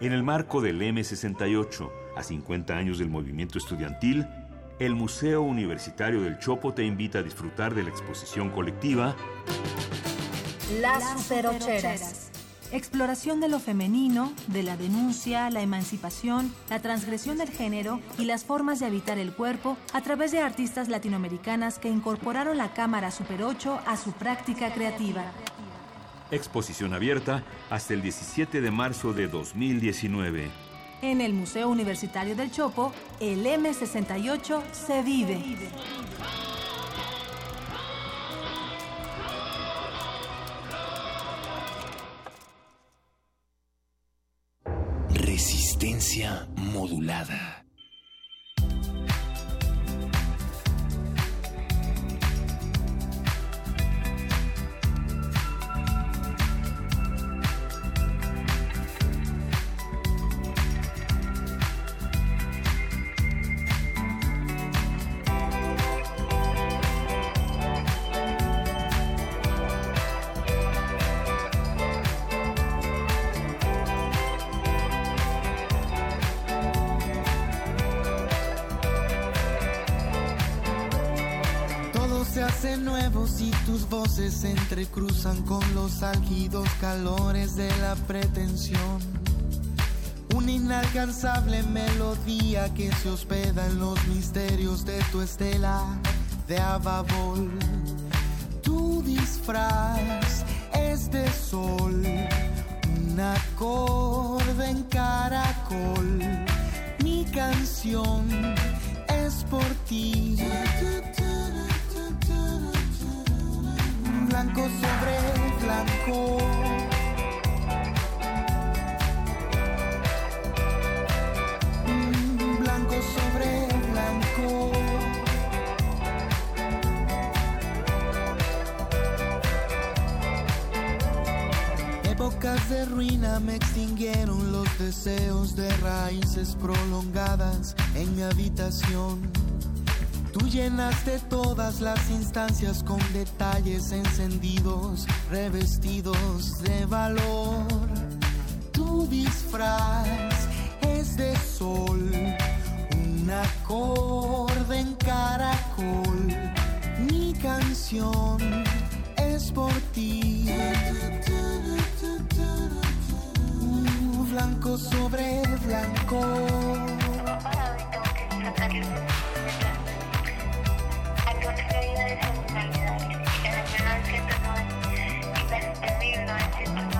En el marco del M68, a 50 años del movimiento estudiantil, el Museo Universitario del Chopo te invita a disfrutar de la exposición colectiva Las superocheras. Exploración de lo femenino, de la denuncia, la emancipación, la transgresión del género y las formas de habitar el cuerpo a través de artistas latinoamericanas que incorporaron la cámara Super 8 a su práctica creativa. Exposición abierta hasta el 17 de marzo de 2019. En el Museo Universitario del Chopo, el M68 se vive. Resistencia modulada. Hace nuevo si tus voces se entrecruzan con los álgidos calores de la pretensión. Una inalcanzable melodía que se hospeda en los misterios de tu estela de ababol. Tu disfraz es de sol, un acorde en caracol. Mi canción es por ti. Blanco sobre blanco. Mm, Blanco sobre blanco. Épocas de ruina me extinguieron los deseos de raíces prolongadas en mi habitación. Tú llenaste todas las instancias con detalles encendidos, revestidos de valor. Tu disfraz es de sol, un acorde en caracol. Mi canción es por ti. Blanco sobre blanco. united tonight. Spend the night united.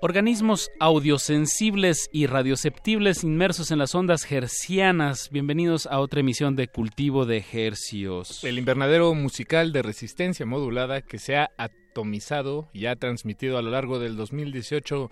Organismos audiosensibles y radioceptibles inmersos en las ondas hercianas. Bienvenidos a otra emisión de Cultivo de Hercios. El invernadero musical de resistencia modulada que se ha atomizado y ha transmitido a lo largo del 2018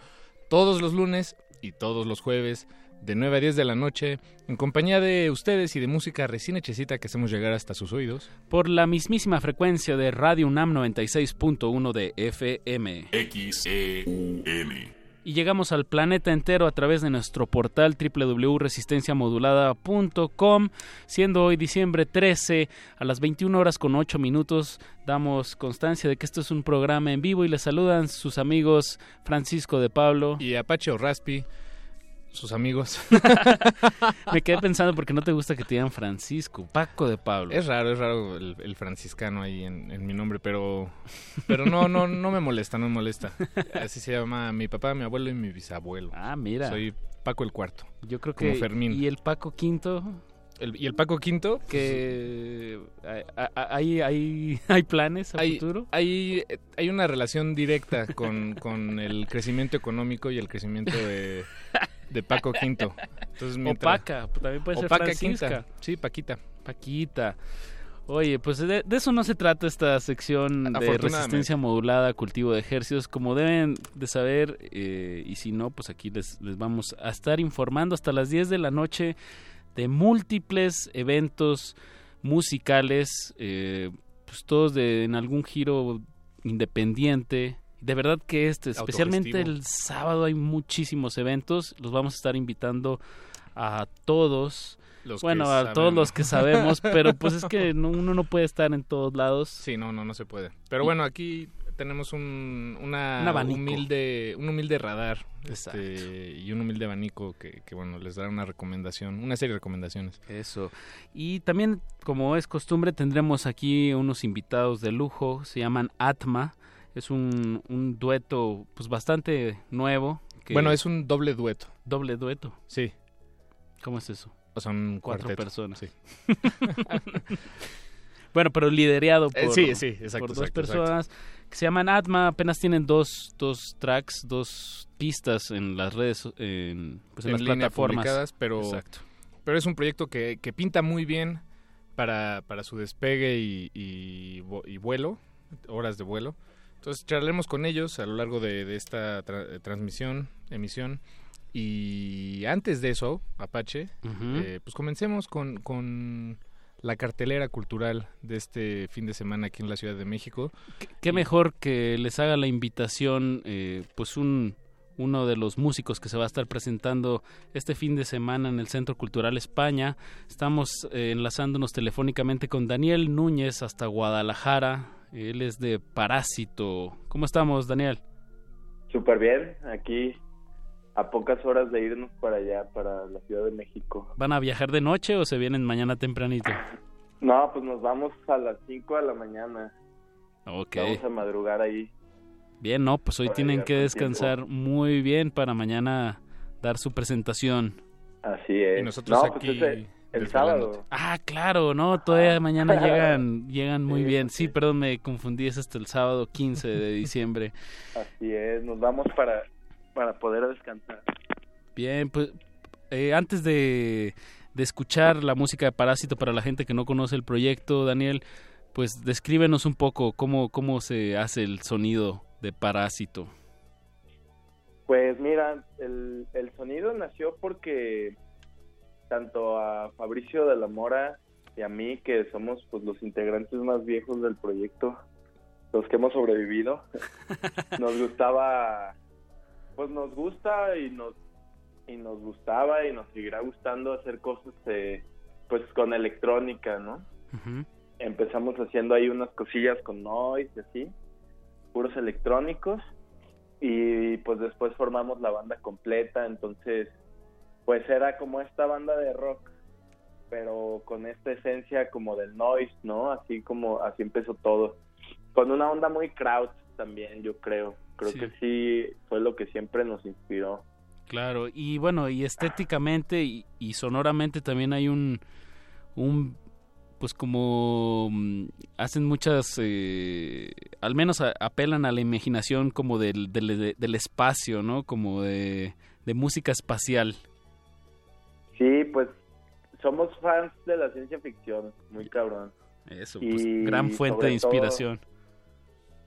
todos los lunes y todos los jueves de 9 a 10 de la noche en compañía de ustedes y de música recién hechecita que hacemos llegar hasta sus oídos. Por la mismísima frecuencia de Radio UNAM 96.1 de FM. XEUN. Y llegamos al planeta entero a través de nuestro portal www.resistenciamodulada.com. Siendo hoy diciembre 13 a las 21 horas con 8 minutos, damos constancia de que esto es un programa en vivo y les saludan sus amigos Francisco de Pablo y Apache o Raspi sus amigos. Me quedé pensando porque no te gusta que te digan Francisco, Paco de Pablo. Es raro, es raro el, el franciscano ahí en, en, mi nombre, pero pero no no no me molesta, no me molesta. Así se llama mi papá, mi abuelo y mi bisabuelo. Ah, mira. Soy Paco el cuarto. Yo creo que Fermín. y el Paco quinto el, y el Paco Quinto que hay, hay, hay planes a hay, futuro hay, hay una relación directa con, con el crecimiento económico y el crecimiento de, de Paco Quinto. Entonces, mientras... También puede ser Opaca Francisca. Quinta. Sí, Paquita. Paquita. Oye, pues de, de, eso no se trata esta sección de resistencia modulada, cultivo de ejercicios, como deben de saber, eh, y si no, pues aquí les, les vamos a estar informando hasta las 10 de la noche de múltiples eventos musicales, eh, pues todos de, en algún giro independiente. De verdad que este, especialmente el sábado hay muchísimos eventos, los vamos a estar invitando a todos. Los bueno, a saben. todos los que sabemos, pero pues es que no, uno no puede estar en todos lados. Sí, no, no, no se puede. Pero bueno, aquí tenemos un, una Un humilde, un humilde radar este, y un humilde abanico que, que, bueno, les dará una recomendación, una serie de recomendaciones. Eso. Y también, como es costumbre, tendremos aquí unos invitados de lujo, se llaman Atma, es un, un dueto pues bastante nuevo. Que Bueno, es un doble dueto. Doble dueto. Sí. ¿Cómo es eso? O sea, un Cuatro cuarteto. personas. Sí. bueno, pero liderado por, Eh, sí, sí, exacto, por dos exacto, personas que se llaman Atma. Apenas tienen dos, dos tracks, dos pistas en las redes, en, pues en, en las plataformas. pero, Exacto. pero es un proyecto que, que pinta muy bien para, para su despegue y, y vuelo, horas de vuelo. Entonces charlaremos con ellos a lo largo de, de esta tra- transmisión, emisión. Y antes de eso, Apache, eh, pues comencemos con, con la cartelera cultural de este fin de semana aquí en la Ciudad de México. Qué mejor que les haga la invitación, eh, pues un uno de los músicos que se va a estar presentando este fin de semana en el Centro Cultural España. Estamos eh, enlazándonos telefónicamente con Daniel Núñez hasta Guadalajara. Él es de Parásito. ¿Cómo estamos, Daniel? Súper bien, aquí a pocas horas de irnos para allá, para la Ciudad de México. ¿Van a viajar de noche o se vienen mañana tempranito? No, pues nos vamos a las 5 de la mañana. Ok. Vamos a madrugar ahí. Bien, no, pues hoy tienen que descansar muy bien para mañana dar su presentación. Así es. Y nosotros no, aquí pues ese- el sábado. Ah, claro, no, todavía mañana llegan llegan muy Sí, bien. Sí, perdón, me confundí, es hasta el sábado 15 de diciembre. Así es, nos vamos para, para poder descansar. Bien, pues eh, antes de, de escuchar la música de Parásito para la gente que no conoce el proyecto, Daniel, pues descríbenos un poco cómo, cómo se hace el sonido de Parásito. Pues mira, el, el sonido nació porque tanto a Fabricio de la Mora y a mí, que somos pues los integrantes más viejos del proyecto, los que hemos sobrevivido, nos gustaba, pues nos gusta y nos y nos gustaba y nos seguirá gustando hacer cosas eh, pues con electrónica, ¿no? Empezamos haciendo ahí unas cosillas con noise y así, puros electrónicos y pues después formamos la banda completa, entonces pues era como esta banda de rock pero con esta esencia como del noise, ¿no? Así como así empezó todo. Con una onda muy crowd también, yo creo. Creo que sí fue lo que siempre nos inspiró. Claro, y bueno, y estéticamente y, sonoramente también hay un, un pues como mm, hacen muchas, eh, al menos apelan a la imaginación como del, del, espacio, ¿no? Como de, de música espacial. Somos fans de la ciencia ficción, muy cabrón. Eso, pues gran fuente de inspiración.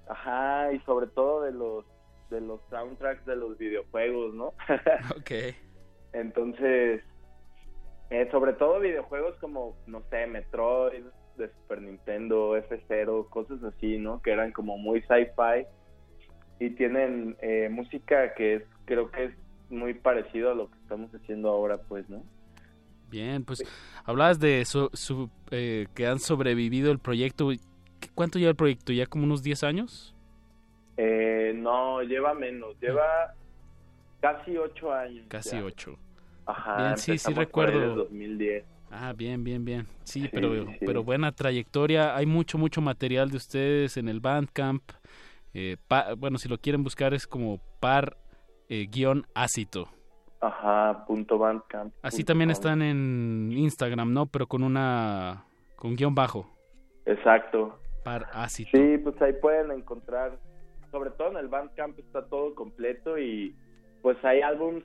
ajá, y sobre todo de los de los soundtracks de los videojuegos, ¿no? ok. Entonces, eh, sobre todo videojuegos como, no sé, Metroid de Super Nintendo, F0, cosas así, ¿no? Que eran como muy sci-fi y tienen eh, música que es, creo que es muy parecido a lo que estamos haciendo ahora, pues, ¿no? Bien, pues hablabas de su, eh, que han sobrevivido el proyecto. ¿Cuánto lleva el proyecto? ¿Ya como unos 10 años? Eh, no, lleva menos. Lleva casi 8 años. Casi 8. Ajá, bien, sí, sí recuerdo. 2010. Ah, bien, bien, bien. Sí, pero, pero buena trayectoria. Hay mucho, mucho material de ustedes en el Bandcamp. Eh, bueno, si lo quieren buscar es como par-ácito. Ajá, punto Bandcamp. Así también están en Instagram, ¿no? Pero con una... con guion bajo. Exacto. Par ácido. Sí, pues ahí pueden encontrar, sobre todo en el Bandcamp está todo completo y pues hay álbums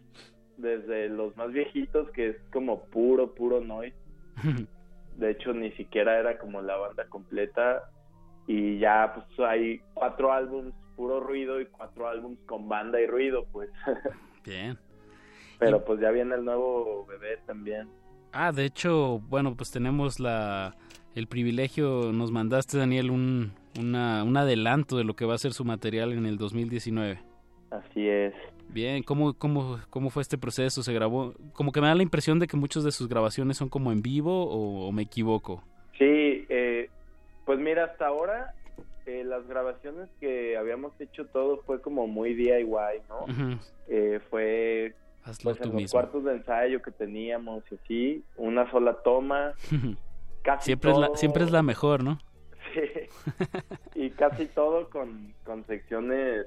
desde los más viejitos que es como puro, puro noise. De hecho, ni siquiera era como la banda completa y ya pues hay cuatro álbums puro ruido y cuatro álbums con banda y ruido, pues. Bien. Pero pues ya viene el nuevo bebé también. Ah, de hecho, bueno, pues tenemos la el privilegio, nos mandaste Daniel un, una, un adelanto de lo que va a ser su material en el 2019. Así es. Bien, ¿cómo, cómo, cómo fue este proceso? ¿Se grabó? Como que me da la impresión de que muchas de sus grabaciones son como en vivo o, me equivoco. Sí, eh, pues mira, hasta ahora eh, las grabaciones que habíamos hecho todo fue como muy DIY, ¿no? eh, fue pues en los cuartos de ensayo que teníamos y así, una sola toma. casi siempre, es la, siempre es la mejor, ¿no? Sí. y casi todo con, con secciones,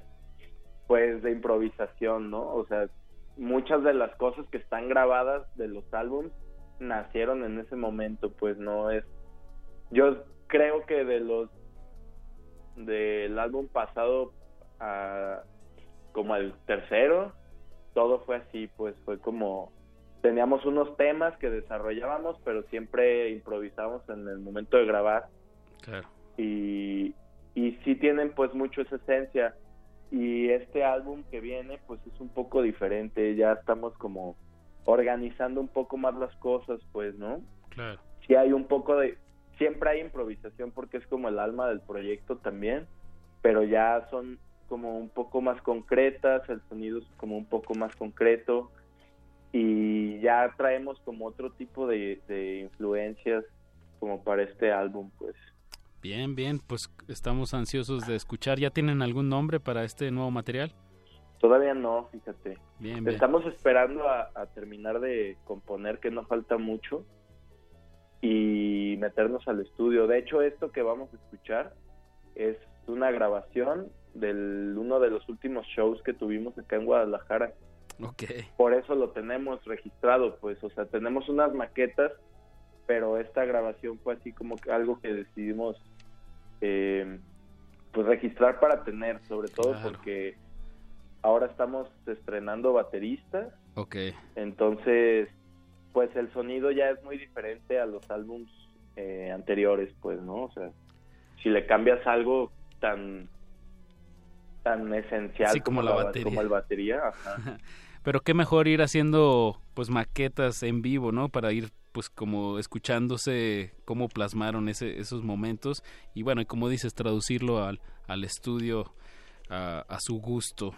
pues, de improvisación, ¿no? O sea, muchas de las cosas que están grabadas de los álbums nacieron en ese momento, pues no es... Yo creo que de los... del álbum pasado a como al tercero, todo fue así, pues fue como teníamos unos temas que desarrollábamos, pero siempre improvisamos en el momento de grabar. Claro. Y, y sí tienen pues mucho esa esencia. Y este álbum que viene pues es un poco diferente, ya estamos como organizando un poco más las cosas, pues, ¿no? Claro. Sí hay un poco de, siempre hay improvisación porque es como el alma del proyecto también, pero ya son como un poco más concretas, el sonido es como un poco más concreto y ya traemos como otro tipo de, influencias como para este álbum, pues. Bien, bien, pues estamos ansiosos de escuchar. ¿Ya tienen algún nombre para este nuevo material? Todavía no, fíjate. Bien, bien. Estamos esperando a, a terminar de componer, que no falta mucho, y meternos al estudio. De hecho, esto que vamos a escuchar es una grabación del uno de los últimos shows que tuvimos acá en Guadalajara. Okay. Por eso lo tenemos registrado, pues, o sea, tenemos unas maquetas, pero esta grabación fue así como que algo que decidimos eh, pues registrar para tener, sobre todo porque ahora estamos estrenando bateristas. Ok. Entonces, pues el sonido ya es muy diferente a los álbums eh, anteriores, pues, ¿no? O sea, si le cambias algo tan tan esencial como, la, batería. como el batería. Pero qué mejor ir haciendo pues maquetas en vivo, ¿no? Para ir pues como escuchándose cómo plasmaron ese, esos momentos y bueno, y como dices, traducirlo al, al estudio a, a su gusto.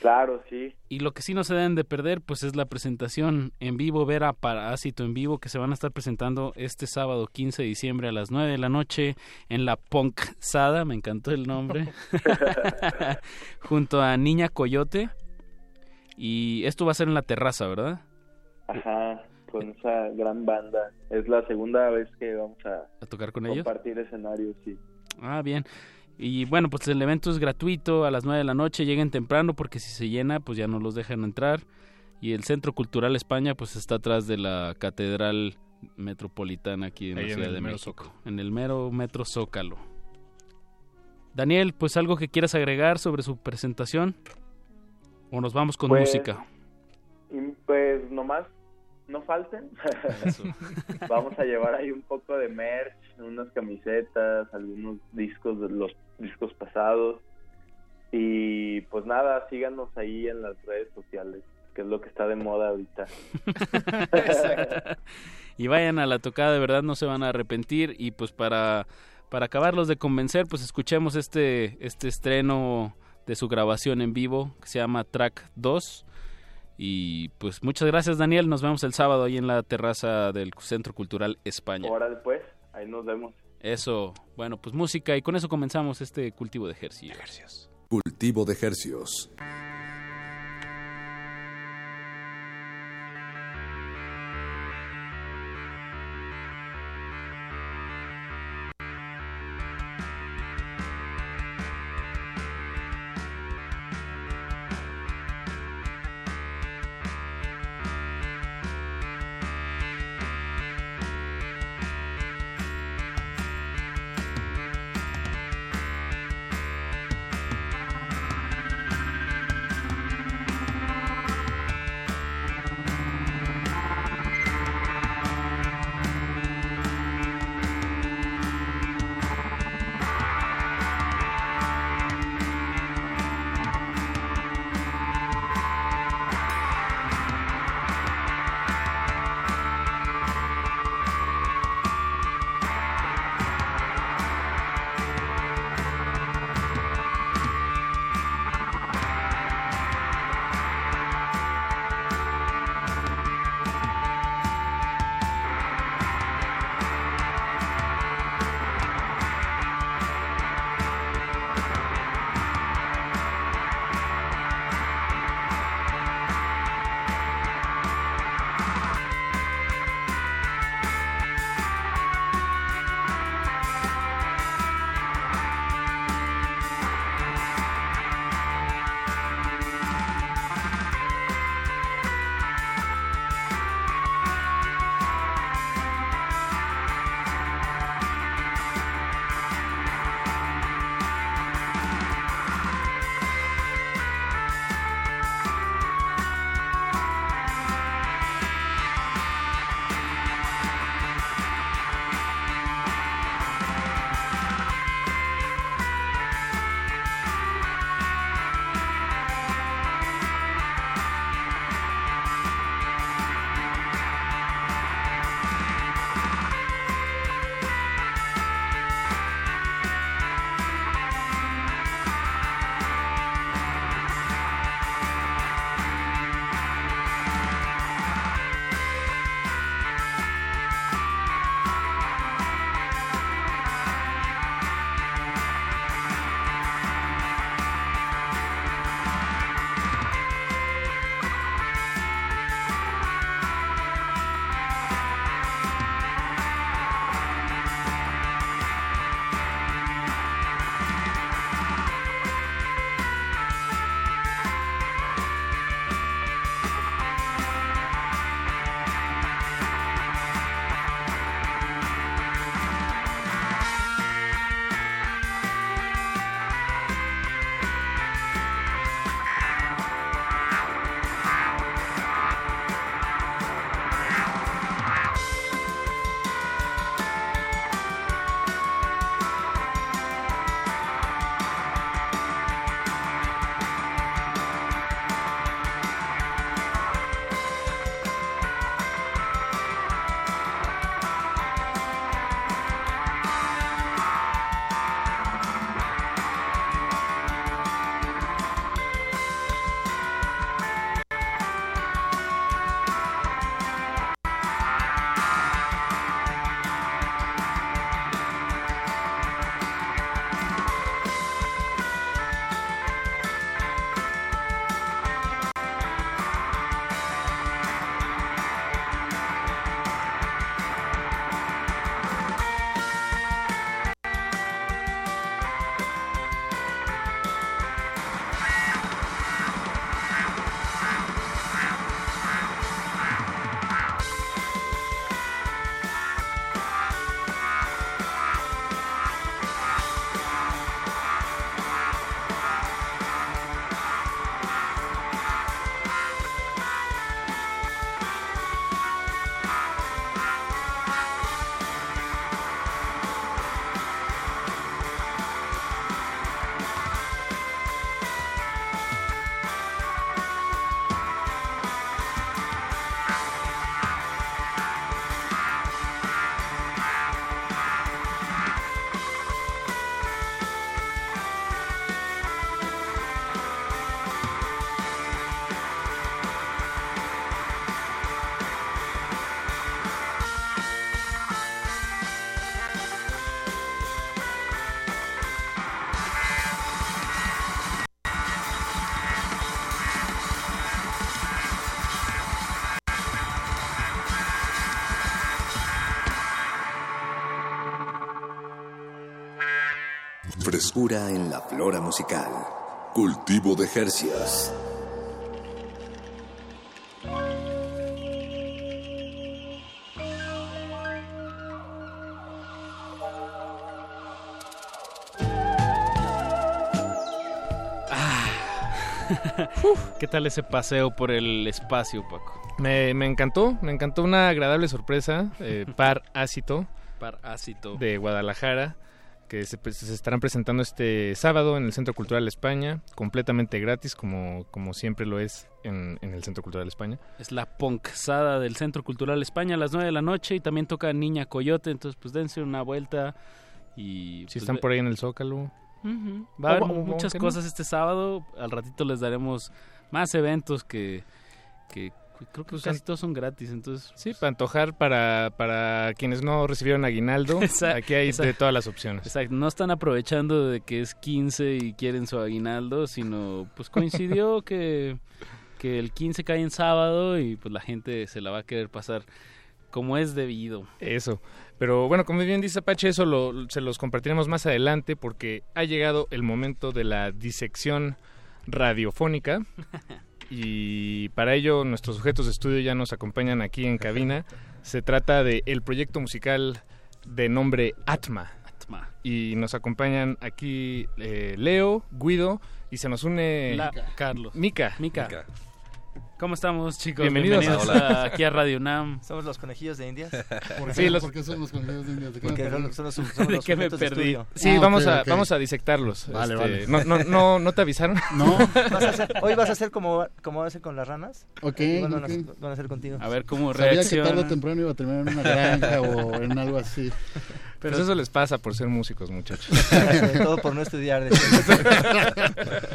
Claro, sí. Y lo que sí no se deben de perder, pues es la presentación en vivo, ver a Parásito en vivo, que se van a estar presentando este sábado 15 de diciembre a las 9 de la noche en la Punk Sada, me encantó el nombre, junto a Niña Coyote. Y esto va a ser en la terraza, ¿verdad? Ajá, con esa gran banda. Es la segunda vez que vamos a, ¿A tocar con ellos. Compartir escenario, sí. Ah, bien. Y bueno, pues el evento es gratuito a las 9 de la noche, lleguen temprano porque si se llena pues ya no los dejan entrar. Y el Centro Cultural España pues está atrás de la Catedral Metropolitana aquí en la Ciudad de México, en el mero Metro Zócalo. Daniel, pues algo que quieras agregar sobre su presentación o nos vamos con Pues, música. Y pues nomás no falten. Vamos a llevar ahí un poco de merch, unas camisetas, algunos discos de los discos pasados. Y pues nada, síganos ahí en las redes sociales, que es lo que está de moda ahorita. y vayan a la tocada, de verdad no se van a arrepentir y pues para para acabarlos de convencer, pues escuchemos este este estreno de su grabación en vivo que se llama Track 2 y pues muchas gracias Daniel, nos vemos el sábado ahí en la terraza del Centro Cultural España. Ahora después, ahí nos vemos. Eso, bueno, pues música y con eso comenzamos este cultivo de ejercicios. Cultivo de Hercios. Frescura en la flora musical. Cultivo de Jercias. ¿Qué tal ese paseo por el espacio, Paco? Me, encantó, me encantó una agradable sorpresa, eh, Par Ácito. Par Ácito. De Guadalajara, que se, estarán presentando este sábado en el Centro Cultural España, completamente gratis, como, como siempre lo es en, el Centro Cultural España. Es la ponxada del Centro Cultural España a las 9 de la noche y también toca Niña Coyote, entonces pues dense una vuelta y... Si pues, están por ahí en el Zócalo. Va a haber muchas cosas este sábado. Al ratito les daremos más eventos que, que creo que pues casi todos son gratis. Entonces, sí, para antojar para, para quienes no recibieron aguinaldo. aquí hay de todas las opciones. Exacto. No están aprovechando de que es 15 y quieren su aguinaldo, sino pues coincidió que, que el 15 cae en sábado y pues la gente se la va a querer pasar como es debido. Eso. Pero bueno, como bien dice Apache, eso se los compartiremos más adelante porque ha llegado el momento de la disección radiofónica. y para ello nuestros sujetos de estudio ya nos acompañan aquí en cabina. Se trata de el proyecto musical de nombre Atma. Atma. Y nos acompañan aquí eh, Leo, Guido y se nos une Carlos. Mika. Mika. ¿Cómo estamos, chicos? Bienvenidos, aquí a Radio UNAM. Somos los conejillos de Indias. ¿Por qué, los... somos los conejillos de Indias? ¿De qué, Porque me, son, son, ¿De qué me perdí? Sí, ah, vamos, a, vamos a disectarlos. Vale, este, vale. No, no, no, ¿No te avisaron? No. ¿Vas a hacer, hoy vas a hacer como, como hacer con las ranas. Ok. Van, a, van a hacer contigo. A ver cómo Sabía que tarde o temprano iba a terminar en una granja o en algo así. Pero pues eso les pasa por ser músicos, muchachos. todo por no estudiar.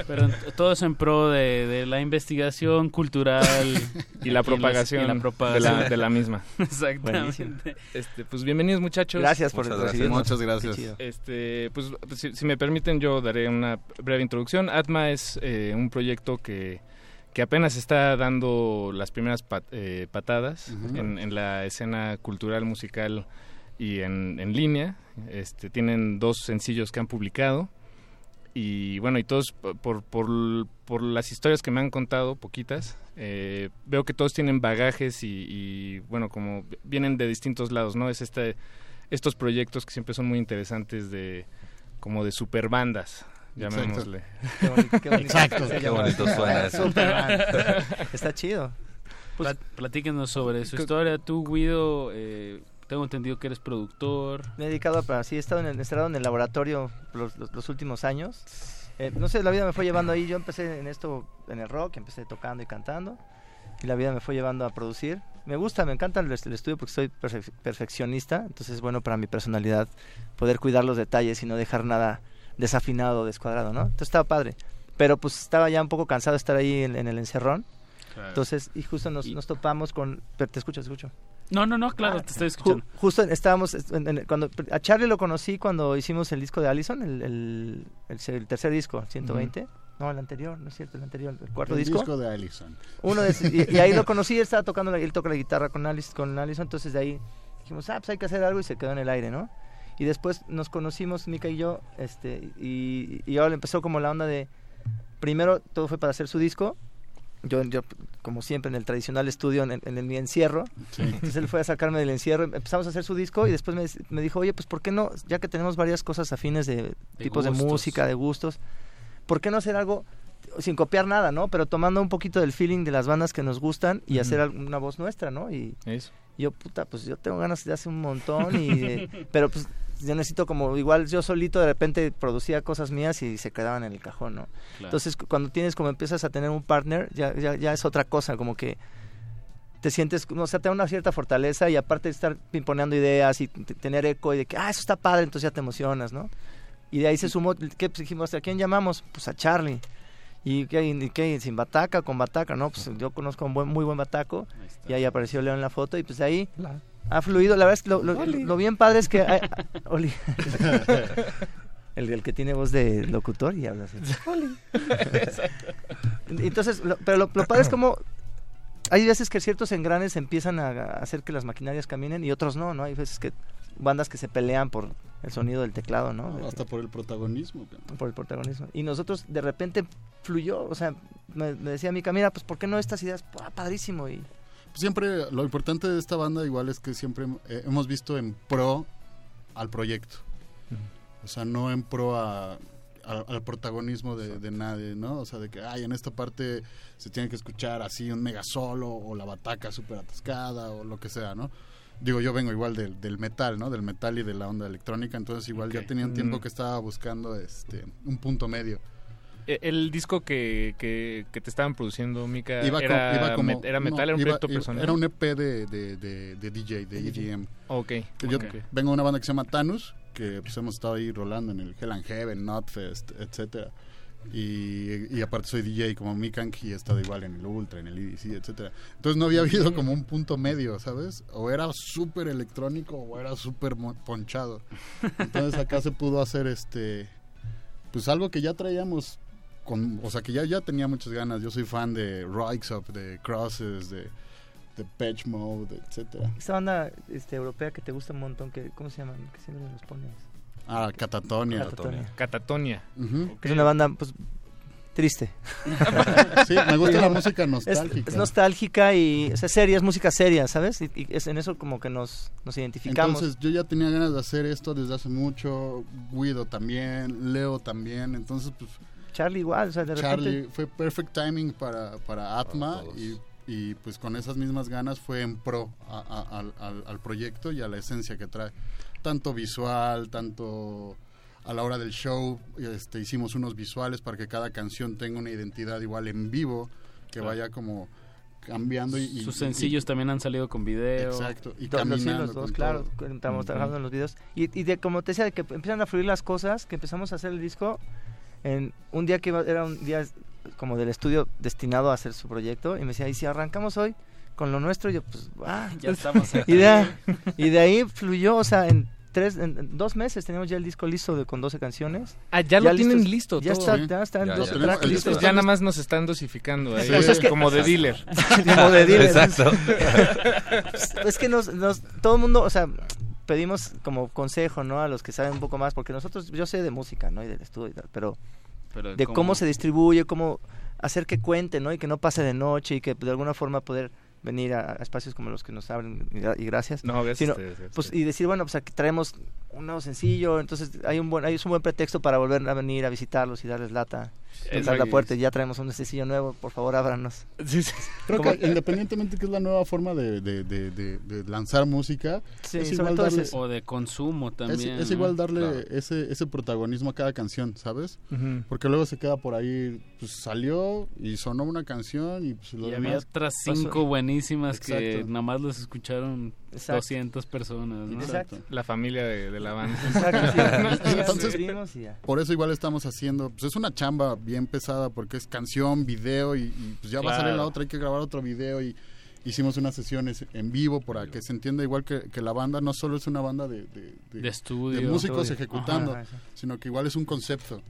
Pero todo es en pro de, de la investigación cultural y la propagación, la propagación. De, la, misma. Exactamente. Este, pues bienvenidos muchachos. Gracias por recibirnos. Muchas gracias. Este, pues si, me permiten yo daré una breve introducción. Atma es eh, un proyecto que que apenas está dando las primeras eh, patadas en, en, la escena cultural musical y en, en línea. Este, tienen dos sencillos que han publicado y bueno, y todos por, por, por, las historias que me han contado, poquitas, eh, veo que todos tienen bagajes y, bueno, como vienen de distintos lados, ¿no? Es este, estos proyectos que siempre son muy interesantes de como de super bandas, llamémosle. Qué bonito, qué bonito, suena eso. Está chido. Pues, Platíquenos sobre su historia. Tú, Guido, eh, tengo entendido que eres productor. Me he dedicado a... Sí, he estado en el, en el laboratorio los, los, últimos años. Eh, no sé, la vida me fue llevando ahí. Yo empecé en esto, en el rock, empecé tocando y cantando. Y la vida me fue llevando a producir. Me gusta, me encanta el, estudio porque soy perfeccionista. Entonces es bueno para mi personalidad poder cuidar los detalles y no dejar nada desafinado o descuadrado, ¿no? Entonces estaba padre. Pero pues estaba ya un poco cansado de estar ahí en, el encerrón. Entonces, y justo nos, nos topamos con... Te escucho, te escucho. No, no, no, claro, te estoy escuchando. justo estábamos, cuando a Charlie lo conocí cuando hicimos el disco de Allison, el, el, el, tercer disco, 120. No, el anterior, no es cierto, el anterior, el cuarto el disco. disco de Allison. Uno de, y, ahí lo conocí, él estaba tocando, él toca la guitarra con Allison, con Allison, entonces de ahí dijimos, ah, pues hay que hacer algo y se quedó en el aire, ¿no? Y después nos conocimos, Mika y yo, este, y, y ahora empezó como la onda de, primero todo fue para hacer su disco, yo, yo como siempre en el tradicional estudio en, en, mi encierro entonces él fue a sacarme del encierro empezamos a hacer su disco y después me, me, dijo oye pues por qué no ya que tenemos varias cosas afines de, tipos de música de gustos por qué no hacer algo sin copiar nada no pero tomando un poquito del feeling de las bandas que nos gustan y hacer una voz nuestra no y Eso. yo puta pues yo tengo ganas de hacer un montón y pero pues yo necesito como igual yo solito de repente producía cosas mías y se quedaban en el cajón, ¿no? Entonces cuando tienes como empiezas a tener un partner ya, ya, ya es otra cosa, como que te sientes, o sea, te da una cierta fortaleza y aparte de estar pimponeando ideas y tener eco y de que, ah, eso está padre, entonces ya te emocionas, ¿no? Y de ahí se sumó, ¿qué pues dijimos? ¿A quién llamamos? Pues a Charlie. ¿Y qué? ¿Sin bataca? ¿Con bataca? No, pues yo conozco un buen, muy buen bataco. Y ahí apareció Leo en la foto y pues de ahí ha fluido. La verdad es que lo, bien padre es que... el, que tiene voz de locutor y habla así. Entonces, pero lo, padre es como... Hay veces que ciertos engranes empiezan a hacer que las maquinarias caminen y otros no, ¿no? Hay veces que bandas que se pelean por el sonido del teclado, ¿no? hasta por el protagonismo. Por el protagonismo. Y nosotros de repente fluyó, o sea, me, decía Mica, mira, pues ¿por qué no estas ideas? Ah, padrísimo. Y... Siempre, lo importante de esta banda igual es que siempre eh, hemos visto en pro al proyecto. O sea, no en pro a, al protagonismo de, nadie, ¿no? O sea, de que, ay, en esta parte se tiene que escuchar así un mega solo o la bataca súper atascada o lo que sea, ¿no? digo, yo vengo igual del, del, metal, ¿no? Del metal y de la onda electrónica, entonces igual ya tenía un tiempo mm. que estaba buscando este un punto medio. E, el disco que, que, te estaban produciendo, Mika, era, como, era metal, era un proyecto personal. Era un EP de, de, de, DJ, de EGM. Ok. Yo vengo de una banda que se llama Tanus, que pues hemos estado ahí rolando en el Hell and Heaven, Notfest, etcétera. Y, y, aparte soy DJ como Mikank y he estado igual en el Ultra, en el EDC, etcétera. Entonces no había habido como un punto medio, ¿sabes? O era súper electrónico o era súper ponchado. Entonces acá se pudo hacer este pues algo que ya traíamos con, o sea que ya, ya tenía muchas ganas. Yo soy fan de Up, de Crosses, de, de Patch Mode, etcétera. Esta banda este, europea que te gusta un montón, que, ¿cómo se llaman? ¿Qué siempre los pones? Ah, Catatonia. Catatonia. Es una banda, pues, triste. sí, me gusta la música nostálgica. Es, nostálgica y, o sea, seria, es música seria, ¿sabes? Y, es en eso como que nos, nos identificamos. Entonces, yo ya tenía ganas de hacer esto desde hace mucho, Guido también, Leo también, entonces, pues... Charlie igual, o sea, de Charlie, fue perfect timing para, para Atma y, y, pues con esas mismas ganas fue en pro al, al proyecto y a la esencia que trae. Tanto visual, tanto a la hora del show, este, hicimos unos visuales para que cada canción tenga una identidad igual en vivo, que vaya como cambiando y, sus sencillos también han salido con video. Exacto y caminando los dos claro estamos trabajando en los videos. Y, y de, como te decía de que empiezan a fluir las cosas que empezamos a hacer el disco en un día que era un día como del estudio destinado a hacer su proyecto y me decía y si arrancamos hoy con lo nuestro, yo pues, ah, ya estamos Y de, y de ahí fluyó, o sea, en tres, en dos meses teníamos ya el disco listo de, con 12 canciones. Ah, ya, lo tienen listo ya Está, ya está en dos tracks listos. Ya nada más nos están dosificando ahí, como de dealer. como de dealer. Exacto. es que nos, nos, todo el mundo, o sea, pedimos como consejo, ¿no? A los que saben un poco más, porque nosotros, yo sé de música, ¿no? Y del estudio y tal, pero, de cómo se distribuye, cómo hacer que cuente, ¿no? Y que no pase de noche y que de alguna forma poder venir a, espacios como los que nos abren y, gracias. No, gracias. pues, y decir, bueno, pues aquí traemos un nuevo sencillo, entonces hay un buen, hay un buen pretexto para volver a venir a visitarlos y darles lata tocar la puerta y ya traemos un sencillo nuevo, por favor ábranos. Creo que independientemente que es la nueva forma de, de, de, lanzar música, es igual darle, o de consumo también. Es, igual darle ese, ese protagonismo a cada canción, ¿sabes? Porque luego se queda por ahí, pues salió y sonó una canción y pues y había otras cinco buenísimas que nada más los escucharon 200 personas, ¿no? Exacto. La familia de, la banda. Entonces, por eso igual estamos haciendo, pues es una chamba bien pesada porque es canción, video y, pues ya va a salir la otra, hay que grabar otro video y hicimos unas sesiones en vivo para que se entienda igual que, la banda no solo es una banda de, de, estudio, de músicos ejecutando, sino que igual es un concepto.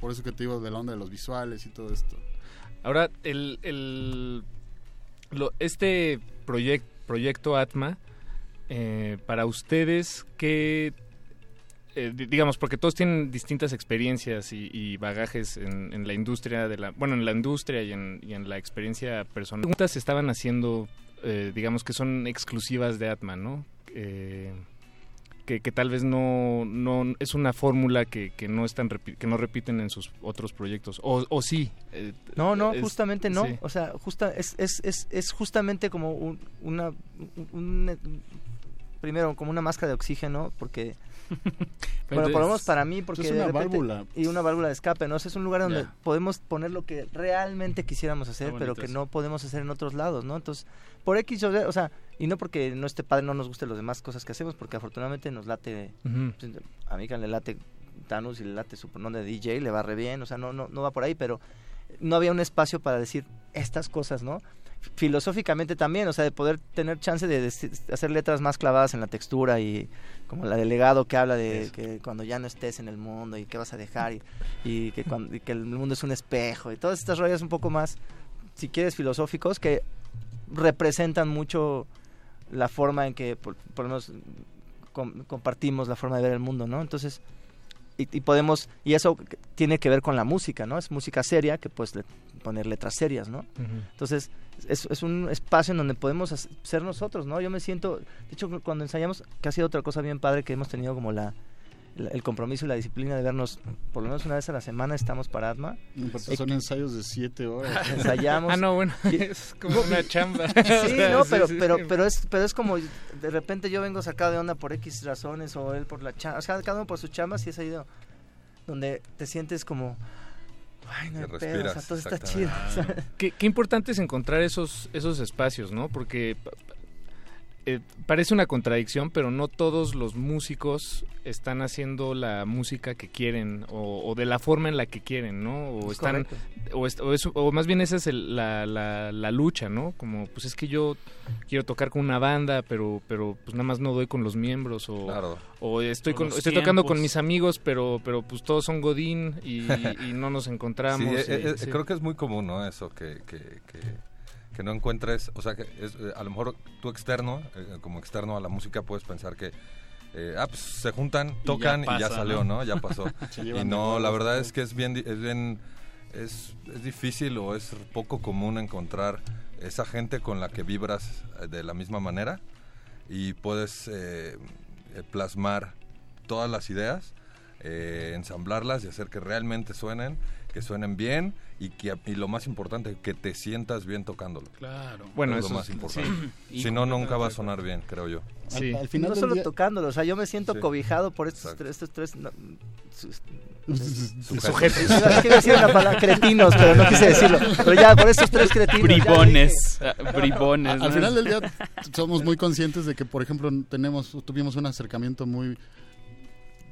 Por eso que te digo de la onda de los visuales y todo esto. Ahora, el, el lo, este proyecto proyecto Atma eh, para ustedes, ¿qué, eh, digamos, porque todos tienen distintas experiencias y, bagajes en, la industria de la, bueno, en la industria y en, la experiencia personal. Preguntas estaban haciendo, eh, digamos, que son exclusivas de Atman, ¿no? que, tal vez no, no es una fórmula que, no están que no repiten en sus otros proyectos o, o sí no no justamente no o sea justa es, es, es, es justamente como una primero como una máscara de oxígeno porque bueno, por lo menos para mí porque es una válvula. y una válvula de escape no es un lugar donde podemos poner lo que realmente quisiéramos hacer pero que no podemos hacer en otros lados no entonces por X o sea y no porque no esté padre no nos guste las demás cosas que hacemos porque afortunadamente nos late pues, a mí que le late Thanos y le late su nombre de DJ le va re bien o sea no no no va por ahí pero no había un espacio para decir estas cosas no filosóficamente también, o sea, de poder tener chance de, hacer letras más clavadas en la textura y como la delegado que habla de que cuando ya no estés en el mundo y qué vas a dejar y, que, cuando, que el mundo es un espejo y todas estas rollas un poco más, si quieres, filosóficos que representan mucho la forma en que, por, lo menos compartimos la forma de ver el mundo, ¿no? Entonces, y, podemos, y eso tiene que ver con la música, ¿no? Es música seria que puedes poner letras serias, ¿no? Entonces, es, es, un espacio en donde podemos ser nosotros, ¿no? Yo me siento, de hecho, cuando ensayamos, que ha sido otra cosa bien padre que hemos tenido como la, el compromiso y la disciplina de vernos por lo menos una vez a la semana estamos para Atma. son ensayos de siete horas. Ensayamos. ah, no, bueno, es como una chamba. sí, no, pero, pero, pero, es, pero es como de repente yo vengo sacado de onda por X razones o él por la chamba, o sea, cada uno por sus chambas y es ahí donde te sientes como... Ay, no pedo, o sea, todo está chido. Qué, qué importante es encontrar esos, esos espacios, ¿no? Porque eh, parece una contradicción, pero no todos los músicos están haciendo la música que quieren o, de la forma en la que quieren, ¿no? O están o, o, más bien esa es la, la, lucha, ¿no? Como pues es que yo quiero tocar con una banda, pero pero pues nada más no doy con los miembros o, o estoy con, estoy tocando con mis amigos, pero pero pues todos son godín y, no nos encontramos. Sí, eh, eh, creo que es muy común, ¿no? Eso que, que que no encuentres, o sea, que es, eh, a lo mejor tú externo, eh, como externo a la música, puedes pensar que, eh, ah, pues se juntan, tocan y ya, salió, ¿no? Ya pasó. y no, la verdad es que es bien, es bien, es, es difícil o es poco común encontrar esa gente con la que vibras de la misma manera y puedes plasmar todas las ideas, ensamblarlas y hacer que realmente suenen que suenen bien y que y lo más importante que te sientas bien tocándolo. Claro. Bueno, es lo más importante. Si no nunca va a sonar bien, creo yo. Sí. Al, final no solo tocándolo, o sea, yo me siento cobijado por estos tres, estos tres sujetos. decir una palabra cretinos, pero no quise decirlo. Pero ya por estos tres cretinos. Bribones. bribones. Al final del día somos muy conscientes de que, por ejemplo, tenemos tuvimos un acercamiento muy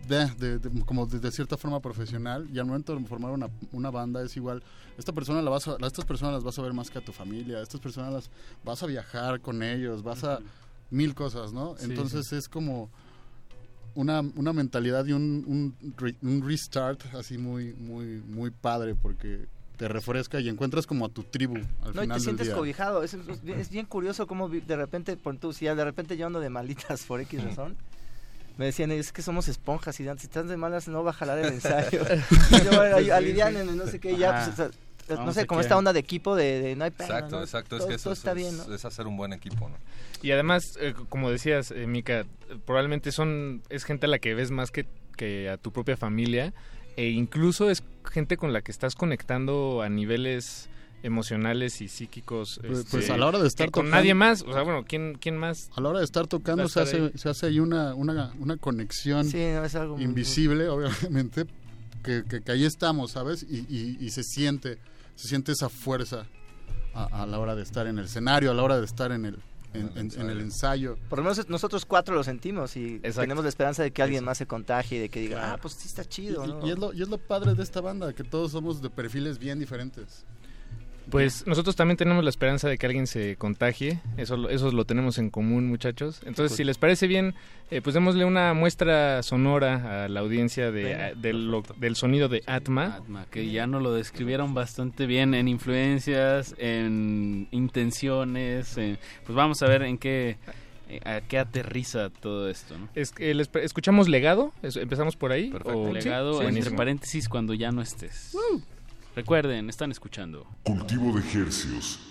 de, como de, cierta forma profesional y al momento de formar una, una banda es igual esta persona la vas a, estas personas las vas a ver más que a tu familia estas personas las vas a viajar con ellos vas a mil cosas no entonces es como una, una mentalidad y un, un, restart así muy muy muy padre porque te refresca y encuentras como a tu tribu al no, y te sientes cobijado. Es, es, bien curioso cómo de repente, por tú, si de repente yo ando de malitas por X razón, me decían, es que somos esponjas y si estás de malas no va a jalar el ensayo. yo, alivianen, no sé qué, ya, pues, no sé, como esta onda de equipo de, no hay pena, Exacto, exacto, es que eso, está bien, es, hacer un buen equipo, ¿no? Y además, eh, como decías, eh, Mika, probablemente son, es gente a la que ves más que, que a tu propia familia e incluso es gente con la que estás conectando a niveles emocionales y psíquicos pues, pues este, a la hora de estar con nadie más o sea bueno quién quién más a la hora de estar tocando se hace se hace ahí una una, una conexión invisible obviamente que, que, ahí estamos sabes y, y, se siente se siente esa fuerza a, la hora de estar en el escenario a la hora de estar en el en, el ensayo. Por lo menos nosotros cuatro lo sentimos y tenemos la esperanza de que alguien más se contagie y de que diga, ah, pues sí está chido. y, es lo, y es lo padre de esta banda, que todos somos de perfiles bien diferentes. Pues nosotros también tenemos la esperanza de que alguien se contagie, eso, eso lo tenemos en común muchachos. Entonces, si les parece bien, eh, pues démosle una muestra sonora a la audiencia de, del sonido de Atma. Atma, que ya nos lo describieron bastante bien en influencias, en intenciones, pues vamos a ver en qué... Eh, ¿A qué aterriza todo esto? ¿no? Es, escuchamos legado, empezamos por ahí. O legado, entre paréntesis, cuando ya no estés. Recuerden, están escuchando. Cultivo de ejercios.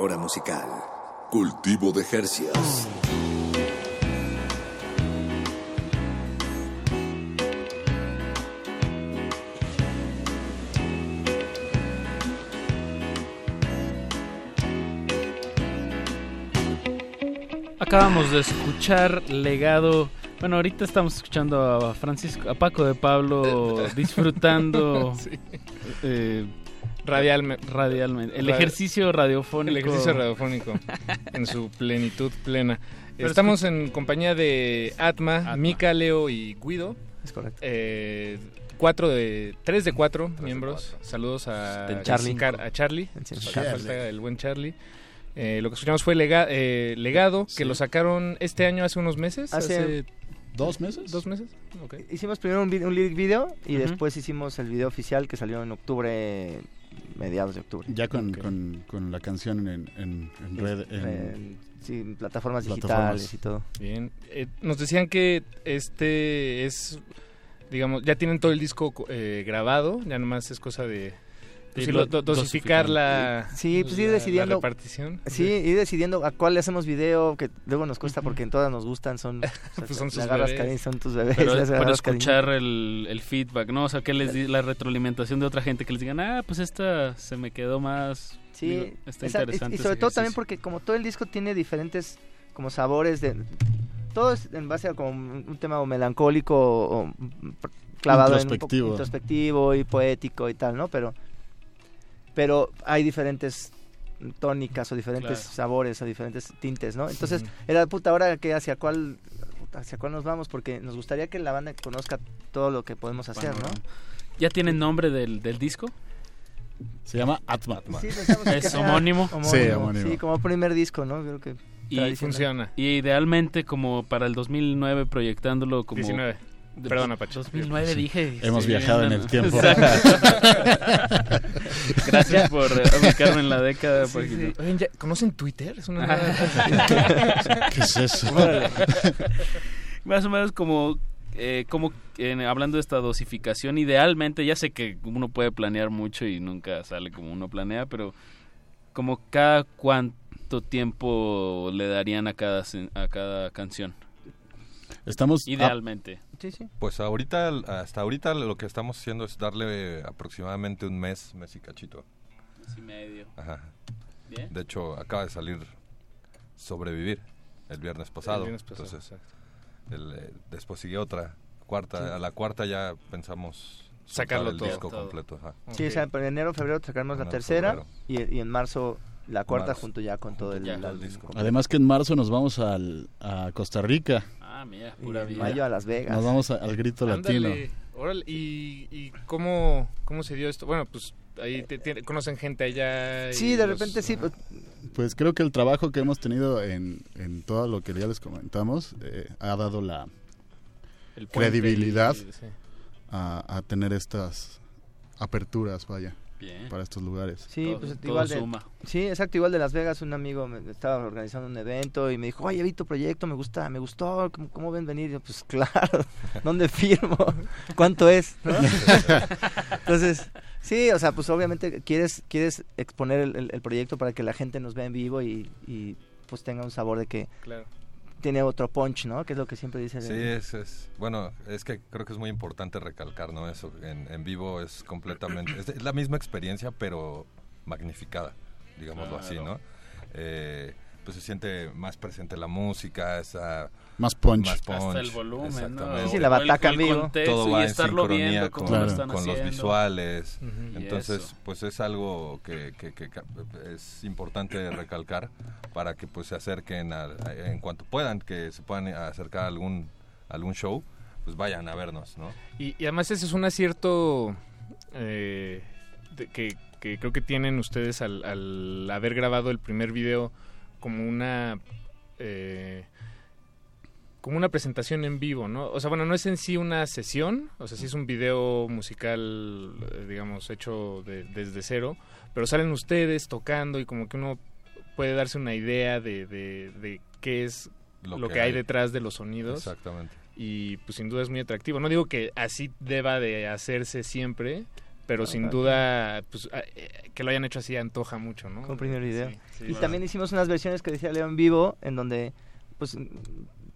Flora musical. Cultivo de Jercias. Acabamos de escuchar legado. Bueno, ahorita estamos escuchando a Francisco, a Paco de Pablo disfrutando Sí. eh, Radialme- radialmente. El Radi- ejercicio radiofónico. El ejercicio radiofónico en su plenitud plena. Pero Estamos en compañía de Atma, Mika, Leo y Guido. Es correcto. Eh, cuatro de, tres de cuatro miembros. Saludos a Charlie. A Charlie. Sí, falta el buen Charlie. Eh, lo que escuchamos fue Lega- eh, Legado, que lo sacaron este año hace unos meses. Hace- ¿Dos meses? ¿Dos meses? Ok. Hicimos primero un, vi- un lyric video y Ujú. después hicimos el video oficial que salió en octubre, mediados de octubre. Ya con, con, con la canción en, en, en red. En, En- sí, en plataformas Plataformas. digitales y todo. Bien. Eh, nos decían que este es, digamos, ya tienen todo el disco eh, grabado, ya nomás es cosa de, pues, sí, lo- do- dosificar la, Sí, pues ir la- la decidiendo. repartición. Sí, ir decidiendo a cuál le hacemos video, que luego nos cuesta porque en todas nos gustan, son. o sea, Pues son sus agarras bebés. cariño, son tus bebés. Pero escuchar el, el feedback, ¿no? O sea, que les di la retroalimentación de otra gente que les digan, ah, pues esta se me quedó más. Sí, digo, está esa- interesante. Y, sobre todo también porque como todo el disco tiene diferentes como sabores de todo es en base a como un, tema o melancólico o, clavado en un poco Introspectivo. introspectivo y poético y tal, ¿no? Pero pero hay diferentes tónicas o diferentes Claro. sabores o diferentes tintes, ¿no? Entonces, Ujú. era puta ahora que hacia cuál hacia cuál nos vamos porque nos gustaría que la banda conozca todo lo que podemos hacer, ¿no? ¿Ya tienen nombre del, del disco? Se llama Atma. Sí, pensamos que ¿Es homónimo? Sí, homónimo. Sí, como primer disco, ¿no? Creo que Y funciona. Y idealmente como para el 2009 proyectándolo como... 19. Perdona, Pacho. 2009 Sí. dije. Hemos sí, viajado en el tiempo. Exacto. Gracias por eh, ubicarme en la década. Sí, porque Oigan, ¿ya ¿conocen Twitter? Es una ¿Qué es eso? Más o menos como, eh, como hablando de esta dosificación, idealmente, ya sé que uno puede planear mucho y nunca sale como uno planea, pero como cada cuánto tiempo le darían a cada, a cada canción. Estamos Idealmente. Sí, sí. Pues ahorita, hasta ahorita lo que estamos haciendo es darle aproximadamente un mes, mes y cachito. Mes y medio. Ajá. Bien. De hecho, acaba de salir Sobrevivir el viernes pasado. viernes pasado, Entonces, el, eh, después sigue otra. Cuarta, Sí. A la cuarta ya pensamos Sacarlo el todo. disco Todo. completo. ajá. Sí, o sea, en enero, febrero sacaremos la tercera y en marzo la cuarta Marzo. junto ya con todo el, ya disco. Además que en marzo nos vamos al, a Costa Rica. Ah, mira, Y pura en vida. mayo a Las Vegas. Nos vamos a- al grito latino. Órale, ¿Y, y cómo, cómo se dio esto? Bueno, pues ahí te- tiene- conocen gente allá. y Sí, de los- repente sí. pues, Pues creo que el trabajo que hemos tenido en, en todo lo que ya les comentamos eh, ha dado la credibilidad y- sí. a, a tener estas aperturas, vaya, Bien. para estos lugares. Sí, Todo- pues todo igual de, suma. sí, exacto, igual de Las Vegas, un amigo me estaba organizando un evento y me dijo, oye, vi tu proyecto, me gusta, me gustó, ¿cómo, cómo ven venir? Y yo, pues claro, ¿dónde firmo? ¿Cuánto es? ¿No? Entonces, sí, o sea, pues obviamente quieres, quieres exponer el, el- el proyecto para que la gente nos vea en vivo y, y, pues tenga un sabor de que Claro. Tiene otro punch, ¿no? Que es lo que siempre dice. Sí, es, es, bueno, es que creo que es muy importante recalcar, ¿no? Eso, en, en vivo es completamente, es, es la misma experiencia, pero magnificada, digámoslo así. ¿no? Eh, pues se siente más presente la música, esa... Más punch. Más punch. Hasta el volumen, ¿no? Sí, sí, la bataca contexto Todo y va en estarlo sincronía viendo con, lo con los visuales. Entonces, eso. pues es algo que, que- que ca- es importante recalcar para que pues se acerquen a- a- en cuanto puedan, que se puedan acercar a algún, algún show, pues vayan a vernos, ¿no? Y, y además ese es un acierto eh, de- que, que creo que tienen ustedes al, al haber grabado el primer video como una eh, como una presentación en vivo, ¿no? O sea, bueno, no es en sí una sesión, o sea, sí es un video musical, eh, digamos, hecho de- desde cero, pero salen ustedes tocando y como que uno puede darse una idea de, de, de qué es lo, que, hay detrás de los sonidos Exactamente. y pues sin duda es muy atractivo. No digo que así deba de hacerse siempre, pero sin duda pues eh, que lo hayan hecho así antoja mucho, ¿no? Comprimir video. y también hicimos unas versiones que decía Leo en vivo, en donde pues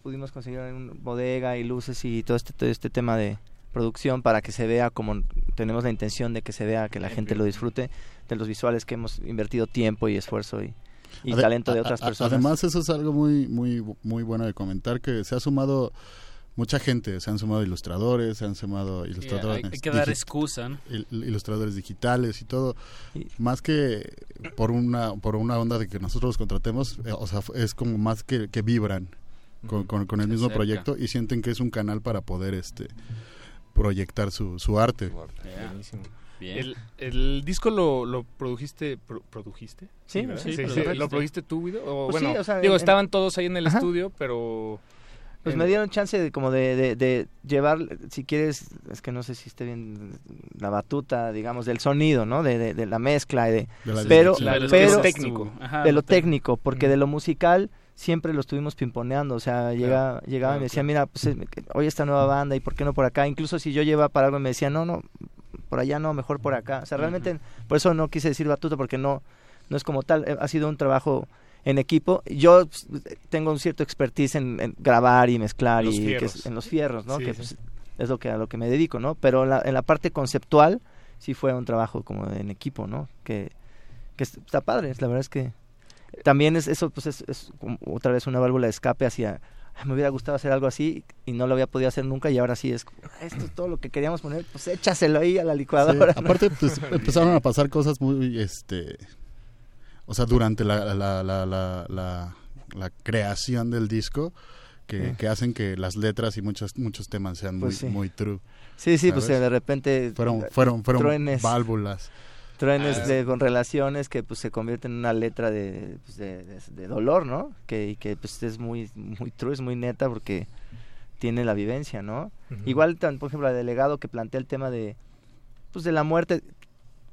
pudimos conseguir una bodega y luces y todo este, todo este tema de producción para que se vea como tenemos la intención de que se vea, que la gente lo disfrute de los visuales que hemos invertido tiempo y esfuerzo y, y talento de otras personas. Además eso es algo muy muy muy bueno de comentar que se ha sumado mucha gente, se han sumado ilustradores, se han sumado ilustradores. hay, que dar excusa, Ilustradores digitales y todo. Más que por una por una onda de que nosotros los contratemos, eh, o sea, es como más que, que vibran con, con, el mismo proyecto y sienten que es un canal para poder este proyectar su, su arte. El, el, disco lo, lo produjiste, produjiste? Sí, sí, ¿Lo produjiste tú, Guido? O, pues bueno, digo, estaban todos ahí en el estudio, pero pues me dieron chance de, como de, de, llevar, si quieres, es que no sé si esté bien la batuta, digamos, del sonido, ¿no? De, de, la mezcla, de, pero, pero técnico, de lo técnico, porque de lo musical siempre lo estuvimos pimponeando, o sea, llega, llegaba y me decía, mira, pues hoy esta nueva banda y por qué no por acá, incluso si yo llevaba para algo me decía, no, no, por allá no, mejor por acá, o sea, realmente, por eso no quise decir batuta, porque no, no es como tal, eh, ha sido un trabajo en equipo. Yo tengo un cierto expertise en, grabar y mezclar y en los fierros, ¿no? que pues, es lo que a lo que me dedico, ¿no? Pero en la parte conceptual sí fue un trabajo como en equipo, ¿no? Que, que está padre, la verdad es que también es eso pues es, otra vez una válvula de escape hacia me hubiera gustado hacer algo así y no lo había podido hacer nunca y ahora sí es esto es todo lo que queríamos poner pues échaselo ahí a la licuadora aparte pues empezaron a pasar cosas muy este o sea, durante la, la, la, la, la creación del disco, que, que, hacen que las letras y muchos muchos temas sean muy, pues muy true. Sí, sí, pues de repente fueron fueron fueron válvulas. Truenes ah, de, con relaciones que pues se convierten en una letra de, pues, de, de, dolor, ¿no? Que, y que pues es muy muy true, es muy neta porque tiene la vivencia, ¿no? Igual, por ejemplo, el delegado que plantea el tema de pues de la muerte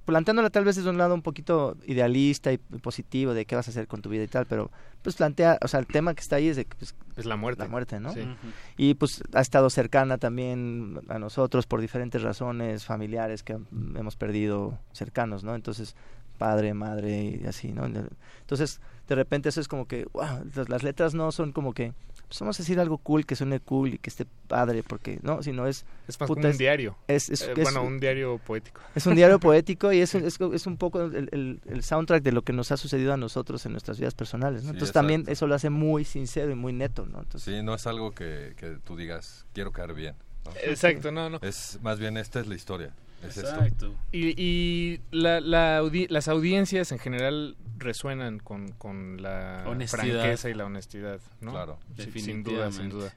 planteándola tal vez desde un lado un poquito idealista y positivo de qué vas a hacer con tu vida y tal, pero pues plantea, o sea, el tema que está ahí es de pues, es la muerte. La muerte, ¿no? Y pues ha estado cercana también a nosotros por diferentes razones familiares que hemos perdido cercanos, ¿no? Entonces, padre, madre y así, ¿no? Entonces, de repente eso es como que, wow, las letras no son como que pues vamos a decir algo cool, que suene cool y que esté padre, porque no, si no es... Es más un diario. Es, es, eh, bueno, un diario poético. Es un diario poético y es, es, es un poco el, el, soundtrack de lo que nos ha sucedido a nosotros en nuestras vidas personales, ¿no? Entonces también eso lo hace muy sincero y muy neto, ¿no? Entonces, sí, no es algo que, que tú digas, quiero caer bien. Exacto, no, no. Es más bien, esta es la historia. Exacto. Y, y la, la las audiencias en general resuenan con, con la franqueza y la honestidad, ¿no? Claro. Sin duda, sin duda.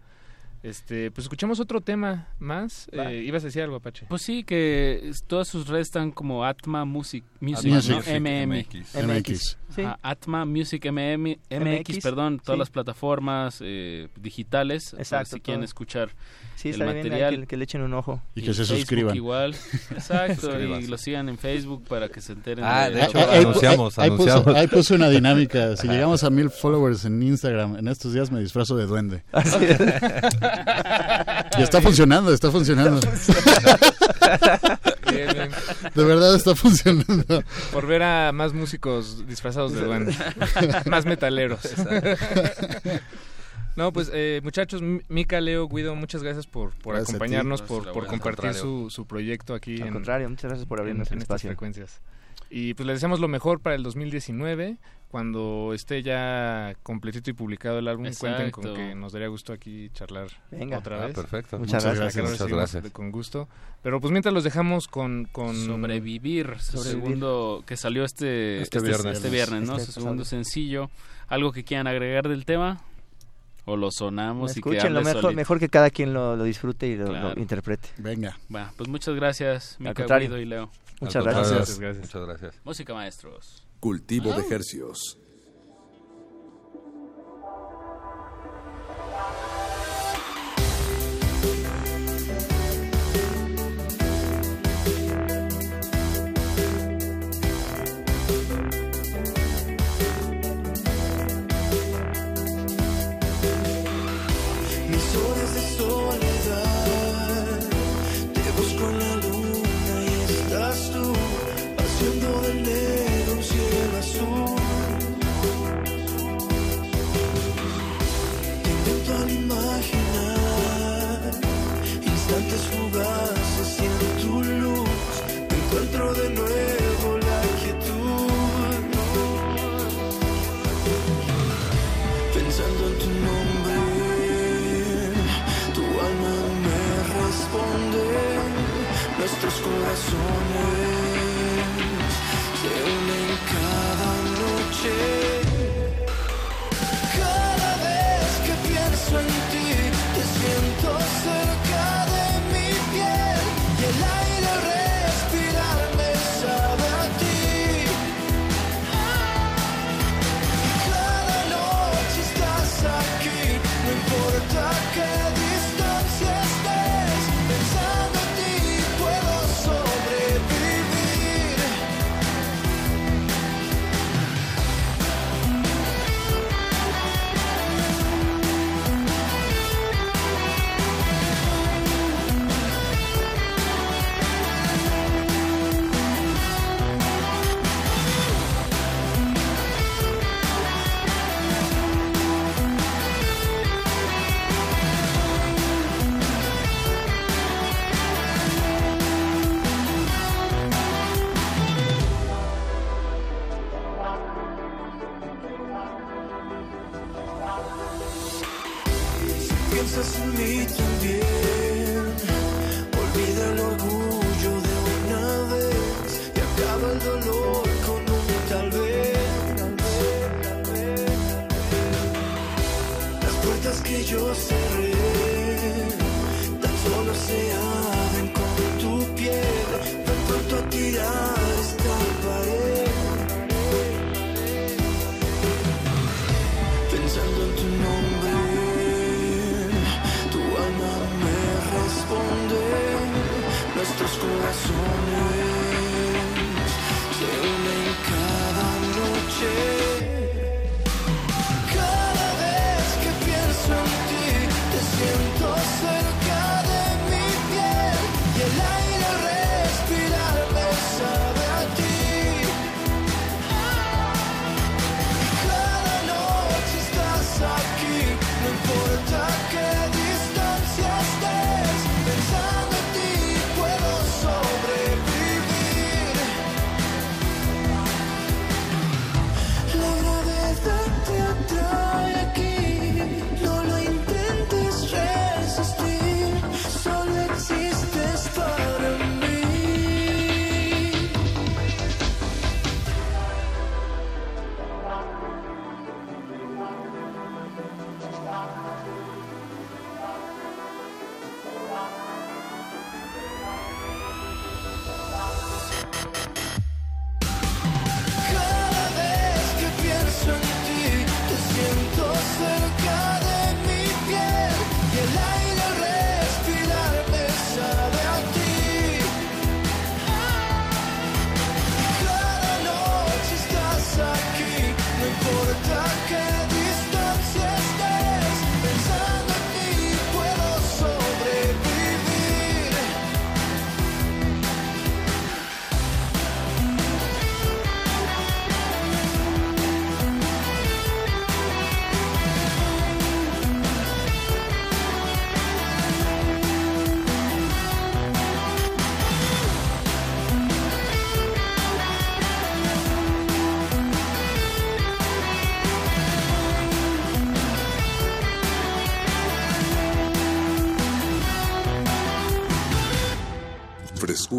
Este, pues escuchemos otro tema más. Eh, ¿Ibas a decir algo, Apache? Pues sí, que todas sus redes están como Atma Music, Music, MM. MX. Atma Music MM, MX, perdón, todas las plataformas eh, digitales. Exacto. Si quieren escuchar sí, el material. que, le echen un ojo. Y, que se suscriban. igual. Exacto, y lo sigan en Facebook para que se enteren. Ah, de, hecho, anunciamos, ahí, anunciamos. Puso, ahí puse una dinámica. Si llegamos a mil followers en Instagram, en estos días me disfrazo de duende. Y está funcionando, está funcionando. De verdad está funcionando. Por ver a más músicos disfrazados de duende. más metaleros. No, pues eh, muchachos, Mica, Leo, Guido, muchas gracias por, por acompañarnos, por, por compartir su, su, proyecto aquí. Al contrario, muchas gracias por abrirnos en, en estas frecuencias. Y pues les deseamos lo mejor para el 2019 cuando esté ya completito y publicado el álbum, cuenten con que nos daría gusto aquí charlar otra ah, vez. perfecto. Muchas, gracias. Muchas gracias. Con gusto. Pero pues mientras los dejamos con... con... Sobrevivir, su segundo que salió este, este, este viernes, este viernes ¿no? Este su segundo sencillo. ¿Algo que quieran agregar del tema? O lo sonamos y que lo mejor, mejor que cada quien lo, disfrute y lo, interprete. Venga. Bueno, pues muchas gracias, Mica, Guido y Leo. Muchas gracias. Muchas gracias. Muchas gracias. Música maestros. Cultivo de ejercios.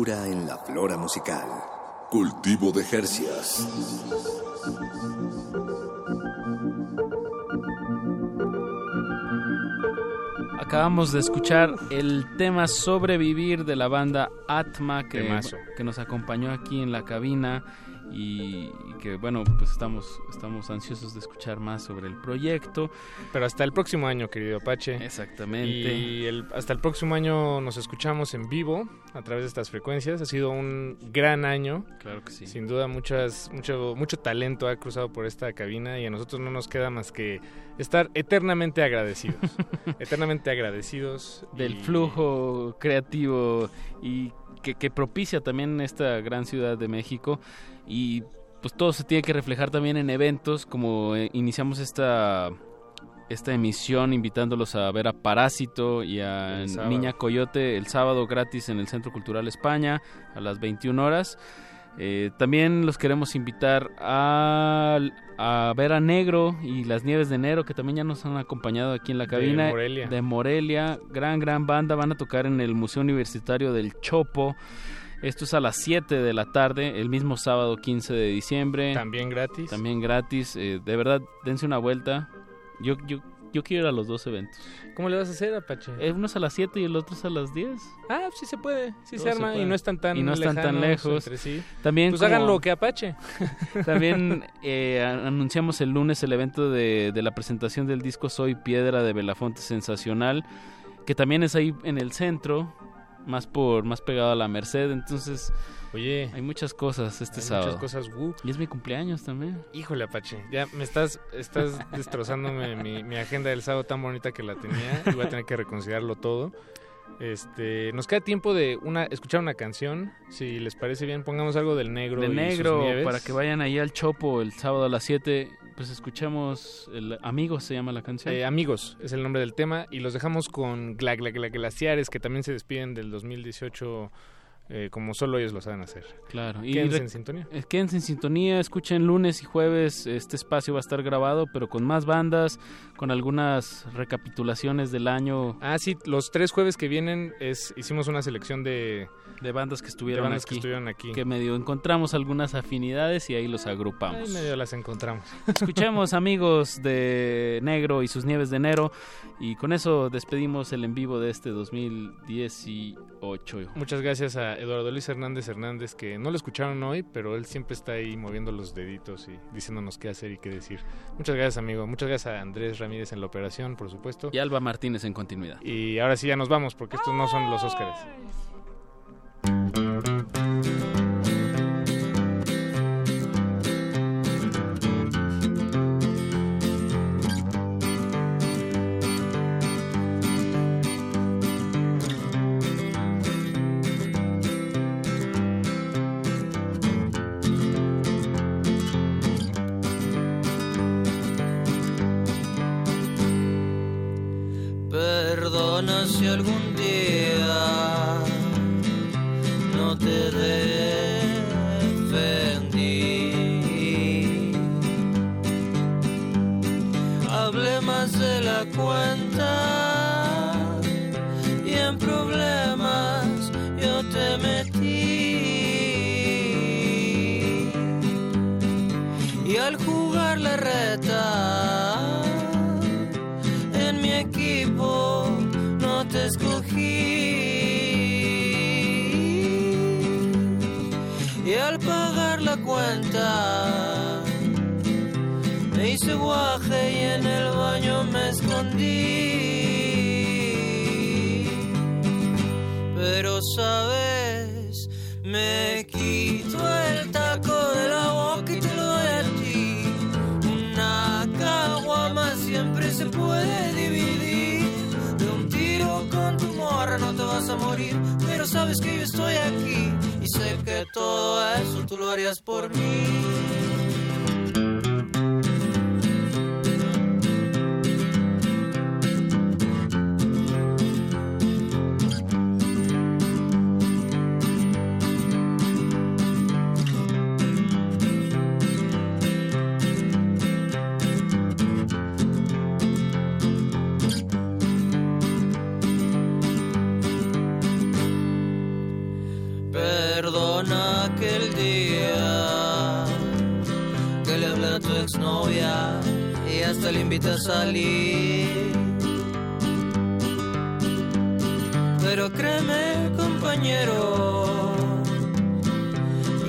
En la flora musical. Cultivo de Jercias. Acabamos de escuchar el tema Sobrevivir de la banda Atma que, que nos acompañó aquí en la cabina y que bueno, pues estamos, estamos ansiosos de escuchar más sobre el proyecto. Pero hasta el próximo año, querido Apache. Exactamente. Y el- hasta el próximo año nos escuchamos en vivo a través de estas frecuencias. Ha sido un gran año. Claro que sí. Sin duda, muchas, mucho, mucho talento ha cruzado por esta cabina y a nosotros no nos queda más que estar eternamente agradecidos. eternamente agradecidos. del y- flujo creativo y que, que propicia también esta gran ciudad de México y pues todo se tiene que reflejar también en eventos como eh, iniciamos esta esta emisión invitándolos a ver a Parásito y a Niña Coyote el sábado gratis en el Centro Cultural España a las 21 horas. Eh, también los queremos invitar a, a, ver a Negro y las Nieves de Enero, que también ya nos han acompañado aquí en la cabina. De Morelia. De Morelia. Gran, gran banda. Van a tocar en el Museo Universitario del Chopo. Esto es a las 7 de la tarde, el mismo sábado 15 de diciembre. También gratis. También gratis. Eh, de verdad, dense una vuelta. Yo, yo, yo quiero ir a los dos eventos. ¿Cómo le vas a hacer, Apache? Eh, uno es a las 7 y el otro es a las 10. Ah, sí se puede, sí se arma y no están tan y no están tan lejos. Entre sí. También pues como- hagan lo que Apache. También eh, anunciamos el lunes el evento de, de la presentación del disco Soy Piedra de Belafonte Sensacional, que también es ahí en el centro, más por más pegado a la Merced. Entonces, oye, hay muchas cosas este Hay sábado. muchas cosas, wu. Y es mi cumpleaños también. Híjole, Apache, ya me estás, estás destrozándome mi, mi agenda del sábado tan bonita que la tenía y voy a tener que reconsiderarlo todo. Este, nos queda tiempo de una escuchar una canción, si les parece bien, pongamos algo del negro. de y sus negro para que vayan ahí al Chopo el sábado a las 7. Pues escuchamos el Amigos se llama la canción. Eh, amigos, es el nombre del tema. Y los dejamos con Gla, Gla, Gla- Glaciares, que también se despiden del 2018 eh, como solo ellos lo saben hacer. Claro. Quédense re- en sintonía. eh, Quédense en sintonía, escuchen lunes y jueves. Este espacio va a estar grabado, pero con más bandas, con algunas recapitulaciones del año. Ah, sí, los tres jueves que vienen es hicimos una selección de, de bandas que estuvieron de bandas aquí. que estuvieron aquí. Que medio encontramos algunas afinidades y ahí los agrupamos. Ahí medio las encontramos. Escuchemos amigos de Negro y sus nieves de enero y con eso despedimos el en vivo de este 2018. Muchas gracias a Eduardo Luis Hernández Hernández, que no lo escucharon hoy, pero él siempre está ahí moviendo los deditos y diciéndonos qué hacer y qué decir. Muchas gracias, amigo. Muchas gracias a Andrés Ramírez en la operación, por supuesto. Y Alba Martínez en continuidad. Y ahora sí ya nos vamos, porque estos no son los Óscares. Me hice guaje y en el baño me escondí. Pero sabes, me quito el taco de la boca y te lo doy a ti. Una caguama siempre se puede dividir. De un tiro con tu morra no te vas a morir. Pero sabes que yo estoy aquí y sé que todo eso tú lo harías por mí. Y hasta le invité a salir. Pero créeme, compañero,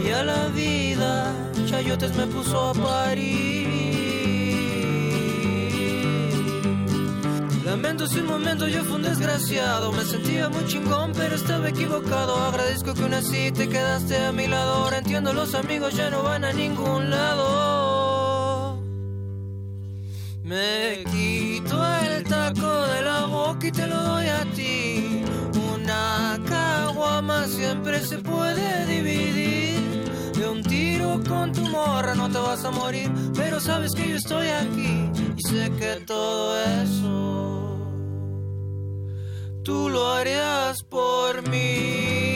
y a la vida Chayotes me puso a parir. Lamento si un momento yo fui un desgraciado. Me sentía muy chingón, pero estaba equivocado. Agradezco que aún así te quedaste a mi lado. Ahora entiendo, los amigos ya no van a ningún lado. Me quito el taco de la boca y te lo doy a ti. Una caguama siempre se puede dividir. De un tiro con tu morra no te vas a morir, pero sabes que yo estoy aquí Y sé que todo eso tú lo harías por mí.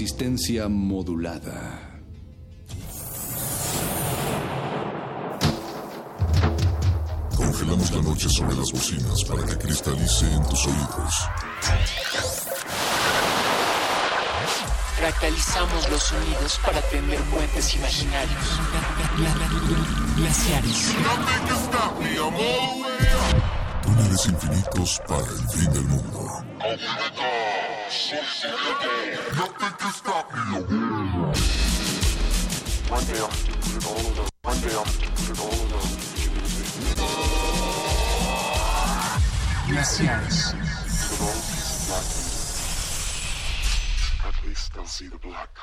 Resistencia modulada. Congelamos la noche sobre las bocinas para que cristalice en tus oídos. Fractalizamos los sonidos para tender puentes imaginarios. Glaciares. Túneles infinitos para el fin del mundo. Nothing can stop me. One day I'll put it all alone. One day I'll put it all alone. Yes, yes. At least I'll see the black.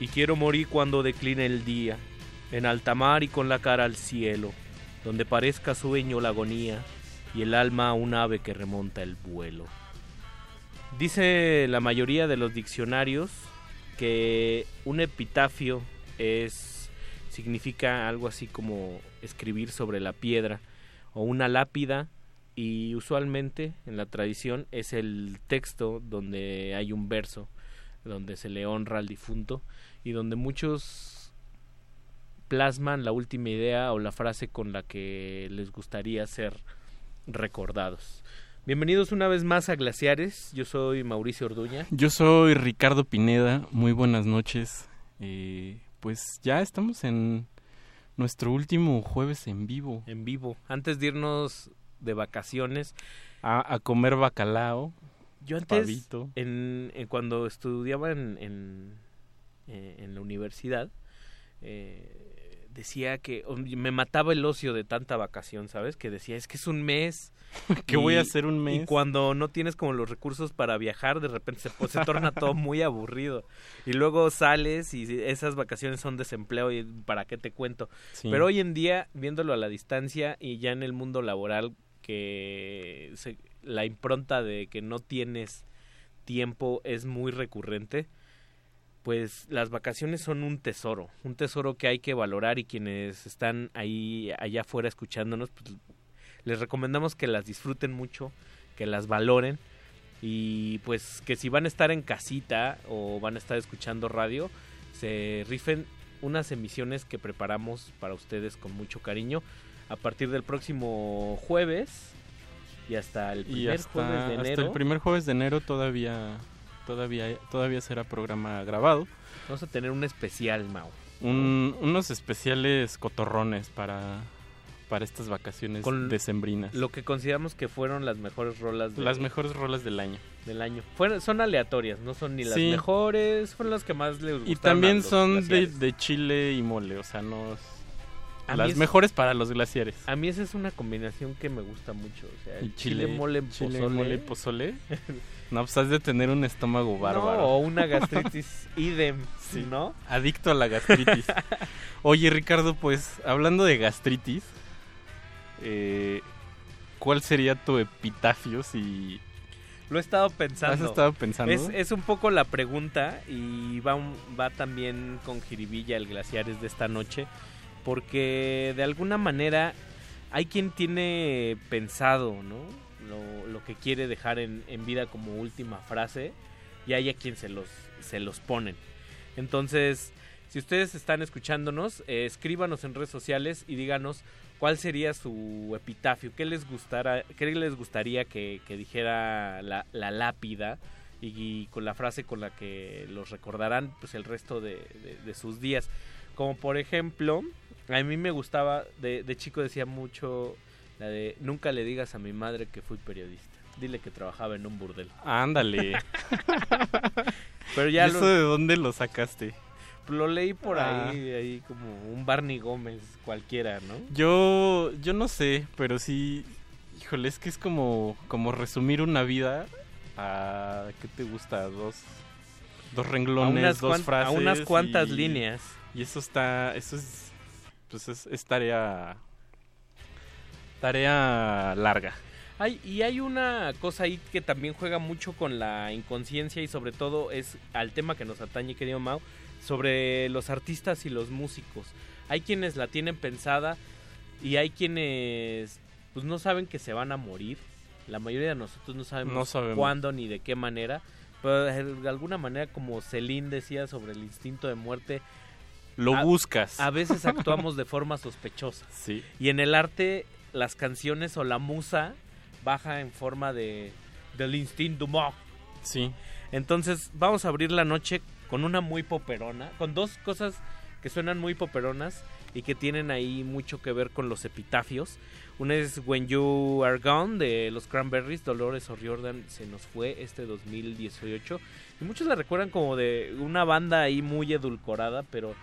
Y quiero morir cuando decline el día, en alta mar y con la cara al cielo, donde parezca sueño la agonía y el alma un ave que remonta el vuelo. Dice la mayoría de los diccionarios que un epitafio es significa algo así como escribir sobre la piedra o una lápida y usualmente en la tradición es el texto donde hay un verso donde se le honra al difunto y donde muchos plasman la última idea o la frase con la que les gustaría ser recordados. Bienvenidos una vez más a Glaciares. Yo soy Mauricio Orduña. Yo soy Ricardo Pineda. Muy buenas noches. Eh, pues ya estamos en nuestro último jueves en vivo. En vivo. Antes de irnos de vacaciones. A, comer bacalao. Yo antes, en, cuando estudiaba en, en, eh, en la universidad, eh, decía que me mataba el ocio de tanta vacación, ¿sabes? Que decía, es que es un mes. ¿Qué voy a hacer un mes? Y cuando no tienes como los recursos para viajar, de repente se, pues, se torna todo muy aburrido. Y luego sales y esas vacaciones son desempleo y para qué te cuento. Pero hoy en día, viéndolo a la distancia y ya en el mundo laboral, que la impronta de que no tienes tiempo es muy recurrente pues las vacaciones son un tesoro, un tesoro que hay que valorar y quienes están ahí allá afuera escuchándonos, pues les recomendamos que las disfruten mucho, que las valoren y pues que si van a estar en casita o van a estar escuchando radio, se rifen unas emisiones que preparamos para ustedes con mucho cariño a partir del próximo jueves y hasta el primer jueves de enero. Hasta el primer jueves de enero todavía todavía, todavía será programa grabado. Vamos a tener un especial, Mau. unos especiales cotorrones para, para estas vacaciones decembrinas. Lo que consideramos que fueron las mejores rolas Las mejores rolas del año. Del año. Fueron, son aleatorias, no son ni las mejores, fueron las que más les gustaron. Y también son de, de, chile y mole, o sea, no... las mejores para los glaciares. A mí esa es una combinación que me gusta mucho. O sea, chile, mole, chile, mole, pozole. No, pues has de tener un estómago bárbaro. o una gastritis idem, ¿no? Adicto a la gastritis. Oye, Ricardo, pues hablando de gastritis, eh, ¿cuál sería tu epitafio si... Lo he estado pensando. ¿Has estado pensando? Es, un poco la pregunta y va, va también con Jiribilla el Glaciares de esta noche, porque de alguna manera hay quien tiene pensado, ¿no? Lo, que quiere dejar en, vida como última frase y hay a quien se los, se los ponen. Entonces, si ustedes están escuchándonos, eh, escríbanos en redes sociales y díganos cuál sería su epitafio, qué les, gustara, qué les gustaría que, dijera la, lápida y, con la frase con la que los recordarán pues el resto de, sus días. Como por ejemplo, a mí me gustaba, de, de chico decía mucho la de nunca le digas a mi madre que fui periodista. Dile que trabajaba en un burdel. Ándale. Pero ya ¿Eso de dónde lo sacaste? Lo leí por ah. ahí, ahí como un Barney Gómez cualquiera, ¿no? Yo, yo no sé, pero sí, híjole, es que es como, como resumir una vida a, ¿qué te gusta? Dos, dos renglones, dos frases. A unas cuantas líneas. Y eso está, eso es, pues es tarea Tarea larga. Hay, y hay una cosa ahí que también juega mucho con la inconsciencia y sobre todo es al tema que nos atañe, querido Mau, sobre los artistas y los músicos. Hay quienes la tienen pensada y hay quienes pues no saben que se van a morir. La mayoría de nosotros no sabemos, cuándo ni de qué manera. Pero de alguna manera, como Celine decía sobre el instinto de muerte, lo buscas. A veces actuamos de forma sospechosa. Sí. Y en el arte las canciones o la musa baja en forma de del instinto du Sí. Entonces, vamos a abrir la noche con una muy poperona, con dos cosas que suenan muy poperonas y que tienen ahí mucho que ver con los epitafios. Una es When You Are Gone de los Cranberries, Dolores O'Riordan se nos fue este 2018 y muchos la recuerdan como de una banda ahí muy edulcorada, pero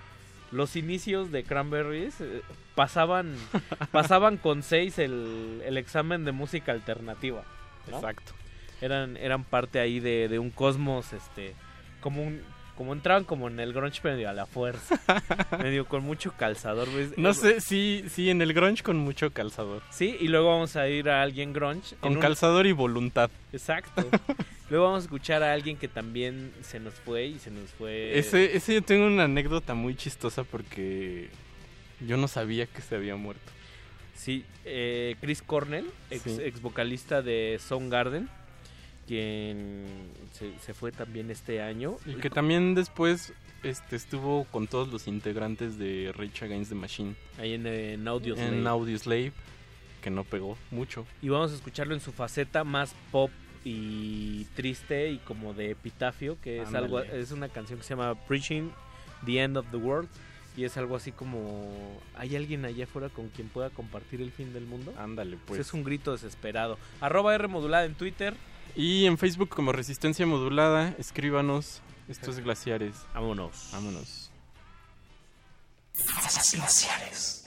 los inicios de Cranberries eh, pasaban pasaban con seis el, el, examen de música alternativa. Exacto. Eran, eran parte ahí de, un cosmos, este, como un, como entraban como en el grunge medio a la fuerza, medio con mucho calzador. No sé, sí, sí, en el grunge con mucho calzador. Sí, y luego vamos a ir a alguien grunge. Con calzador y voluntad. Exacto. luego vamos a escuchar a alguien que también se nos fue y se nos fue... Ese, ese yo tengo una anécdota muy chistosa porque yo no sabía que se había muerto. Sí, eh, Chris Cornell, ex, vocalista de Soundgarden, quien se, fue también este año. Y que también después este, estuvo con todos los integrantes de Rage Against the Machine. Ahí en, en Audio Slave. En Audio Slave, que no pegó mucho. Y vamos a escucharlo en su faceta más pop y triste y como de epitafio, que es algo es una canción que se llama Preaching the End of the World y es algo así como hay alguien allá afuera con quien pueda compartir el fin del mundo. Ándale, pues. es un grito desesperado. Arroba R modulada en Twitter. Y en Facebook como Resistencia Modulada, escríbanos estos glaciares. Vámonos. Vámonos. Glaciares.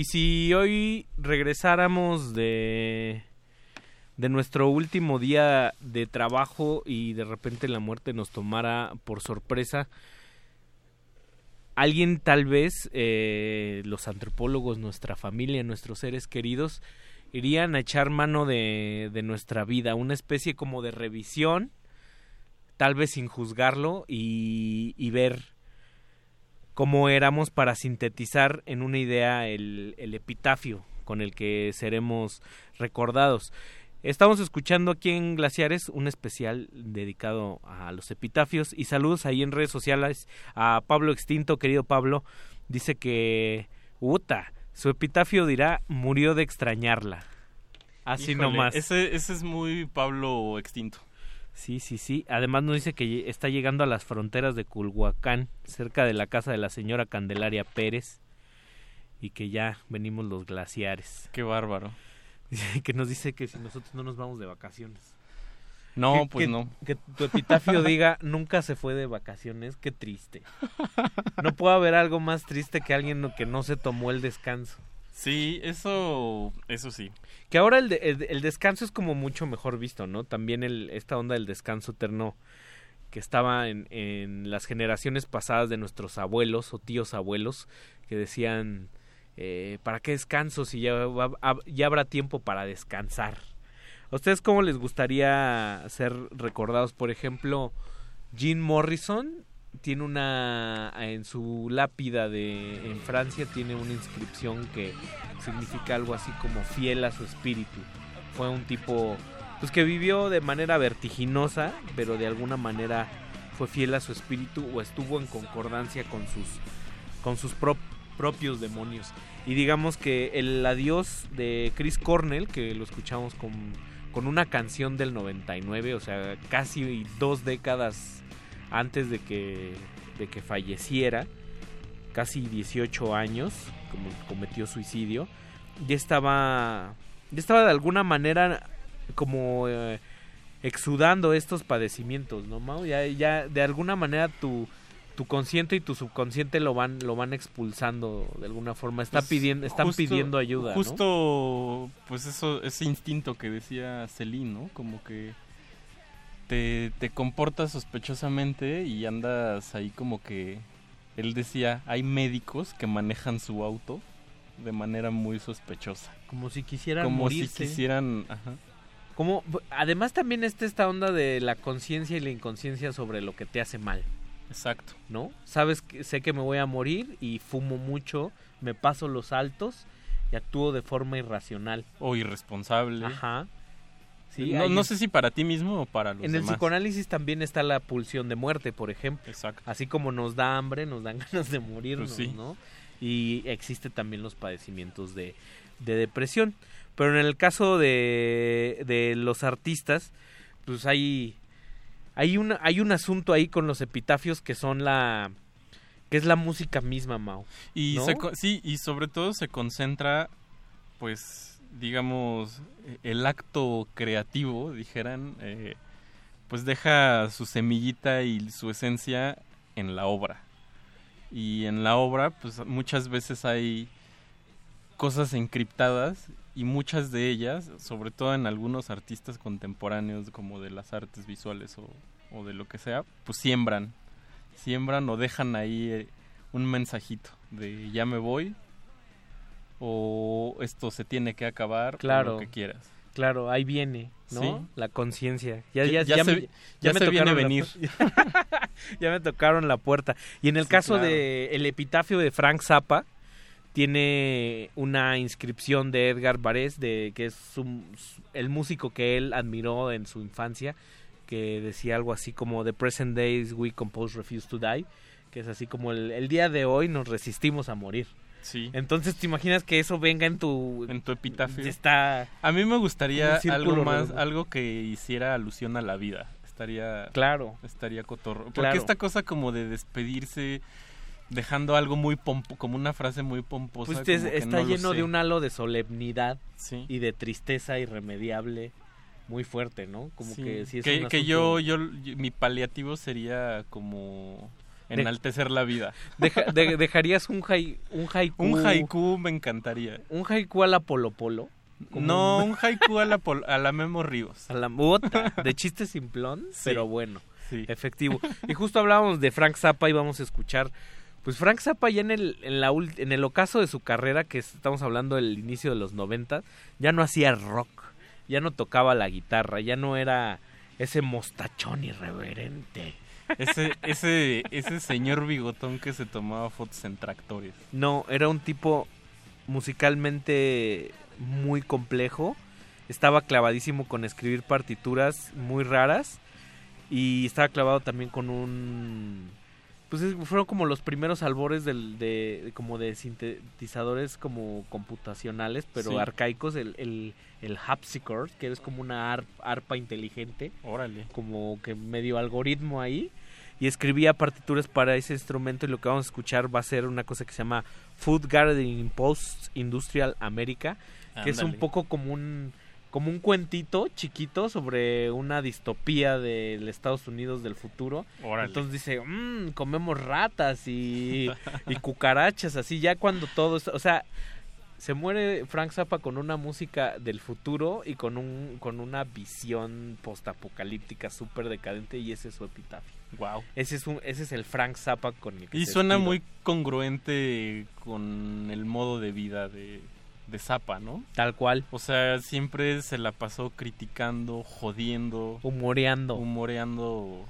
Y si hoy regresáramos de de nuestro último día de trabajo y de repente la muerte nos tomara por sorpresa, alguien tal vez, eh, los antropólogos, nuestra familia, nuestros seres queridos, irían a echar mano de, de nuestra vida, una especie como de revisión, tal vez sin juzgarlo y, y ver cómo éramos para sintetizar en una idea el, el epitafio con el que seremos recordados. Estamos escuchando aquí en Glaciares un especial dedicado a los epitafios y saludos ahí en redes sociales a Pablo Extinto, querido Pablo. Dice que, Uta, su epitafio dirá murió de extrañarla. Así Híjole, nomás. Ese, ese es muy Pablo extinto. Sí, sí, sí. Además nos dice que está llegando a las fronteras de Culhuacán, cerca de la casa de la señora Candelaria Pérez, y que ya venimos los glaciares. Qué bárbaro. que nos dice que si nosotros no nos vamos de vacaciones. No, Que- pues que- no. Que tu epitafio diga, nunca se fue de vacaciones, qué triste. No puede haber algo más triste que alguien que no se tomó el descanso. Sí, eso, eso sí. Que ahora el, de- el, descanso es como mucho mejor visto, ¿no? También el, esta onda del descanso eterno que estaba en, en las generaciones pasadas de nuestros abuelos o tíos abuelos que decían, eh, ¿para qué descanso si ya, ya habrá tiempo para descansar? ¿A ustedes cómo les gustaría ser recordados? Por ejemplo, Jim Morrison tiene una en su lápida de en Francia tiene una inscripción que significa algo así como fiel a su espíritu. Fue un tipo pues que vivió de manera vertiginosa, pero de alguna manera fue fiel a su espíritu o estuvo en concordancia con sus con sus prop- propios demonios. Y digamos que el adiós de Chris Cornell, que lo escuchamos con, con una canción del 99, o sea, casi dos décadas antes de que, de que falleciera, casi 18 años, como cometió suicidio, ya estaba, ya estaba de alguna manera como eh, exudando estos padecimientos, ¿no, Mau? Ya, ya de alguna manera tu, tu consciente y tu subconsciente lo van, lo van expulsando de alguna forma, Está Pues, pidiendo, están justo- pidiendo ayuda, ¿no? Justo, pues eso, ese instinto que decía Celine, ¿no? Como que te, te comportas sospechosamente y andas ahí como que él decía, hay médicos que manejan su auto de manera muy sospechosa. Como si quisieran Como morirse. si quisieran, ajá. Como, además también está esta onda de la conciencia y la inconsciencia sobre lo que te hace mal. Exacto. ¿No? Sabes que sé que me voy a morir y fumo mucho, me paso los altos y actúo de forma irracional. O irresponsable. Ajá. Sí, no, no sé si para ti mismo o para los en el demás. psicoanálisis también está la pulsión de muerte, por ejemplo. Exacto. Así como nos da hambre, nos dan ganas de morirnos, Pues sí. ¿no? Y existe también los padecimientos de, de depresión. Pero en el caso de, de los artistas, pues hay, hay, un, hay un asunto ahí con los epitafios que son la... que es la música misma, Mao. Y ¿no? se co- sí, y sobre todo se concentra, pues, digamos, el acto creativo, dijeran, eh, pues deja su semillita y su esencia en la obra. Y en la obra, pues muchas veces hay cosas encriptadas y muchas de ellas, sobre todo en algunos artistas contemporáneos como de las artes visuales o, o de lo que sea, pues siembran, siembran o dejan ahí eh, un mensajito de ya me voy o esto se tiene que acabar, o Claro. lo que quieras. Claro, ahí viene, ¿no? Sí. La conciencia. Ya, Ya- ya, ya se- me- ya se viene tocaron venir. ya me tocaron la puerta. Y en el Sí, caso claro. de el epitafio de Frank Zappa, tiene una inscripción de Edgar Varese, de, que es su- el músico que él admiró en su infancia, que decía algo así como The present days we compose refuse to die, que es así como el, el día de hoy nos resistimos a morir. Sí. Entonces, ¿te imaginas que eso venga en tu... En tu epitafio. Está... A mí me gustaría algo más, algo que hiciera alusión a la vida. Estaría Claro. estaría cotorro. Porque Claro. esta cosa como de despedirse dejando algo muy pompo, como una frase muy pomposa. Pues está no lleno de un halo de solemnidad Sí. y de tristeza irremediable muy fuerte, ¿no? Como Sí, que sí es que, un que yo, yo- mi paliativo sería como De- enaltecer la vida. Deja- de- ¿Dejarías un, hai- un haiku? Un haiku me encantaría. ¿Un haiku a la Polo Polo? Como No, un- un haiku a la, pol- a la Memo Ríos. A la bota, de chiste simplón, Sí. pero bueno, Sí. efectivo. Y justo hablábamos de Frank Zappa y vamos a escuchar, pues Frank Zappa ya en el, en, la, ul- en el ocaso de su carrera, que es- estamos hablando del inicio de los 90, ya no hacía rock, ya no tocaba la guitarra, ya no era ese mostachón irreverente. Ese, ese, ese señor bigotón que se tomaba fotos en tractores. No, era un tipo musicalmente muy complejo. Estaba clavadísimo con escribir partituras muy raras. Y estaba clavado también con un... Pues es- fueron como los primeros albores del, de, como de sintetizadores como computacionales, pero Sí. arcaicos, el, el, el harpsichord, que es como una ar- arpa inteligente, Órale. como que medio algoritmo ahí y escribía partituras para ese instrumento y lo que vamos a escuchar va a ser una cosa que se llama Food Gardening Post Industrial America que es un poco como un como un cuentito chiquito sobre una distopía del Estados Unidos del futuro Órale. entonces dice "Mm, comemos ratas y, y cucarachas así ya cuando todo o sea se muere Frank Zappa con una música del futuro y con un con una visión postapocalíptica súper decadente y ese es su epitafio. Wow. Ese es un ese es el Frank Zappa con el que Y se suena muy congruente con el modo de vida de, de Zappa, ¿no? tal cual, O sea, siempre se la pasó criticando, jodiendo, humoreando. humoreando.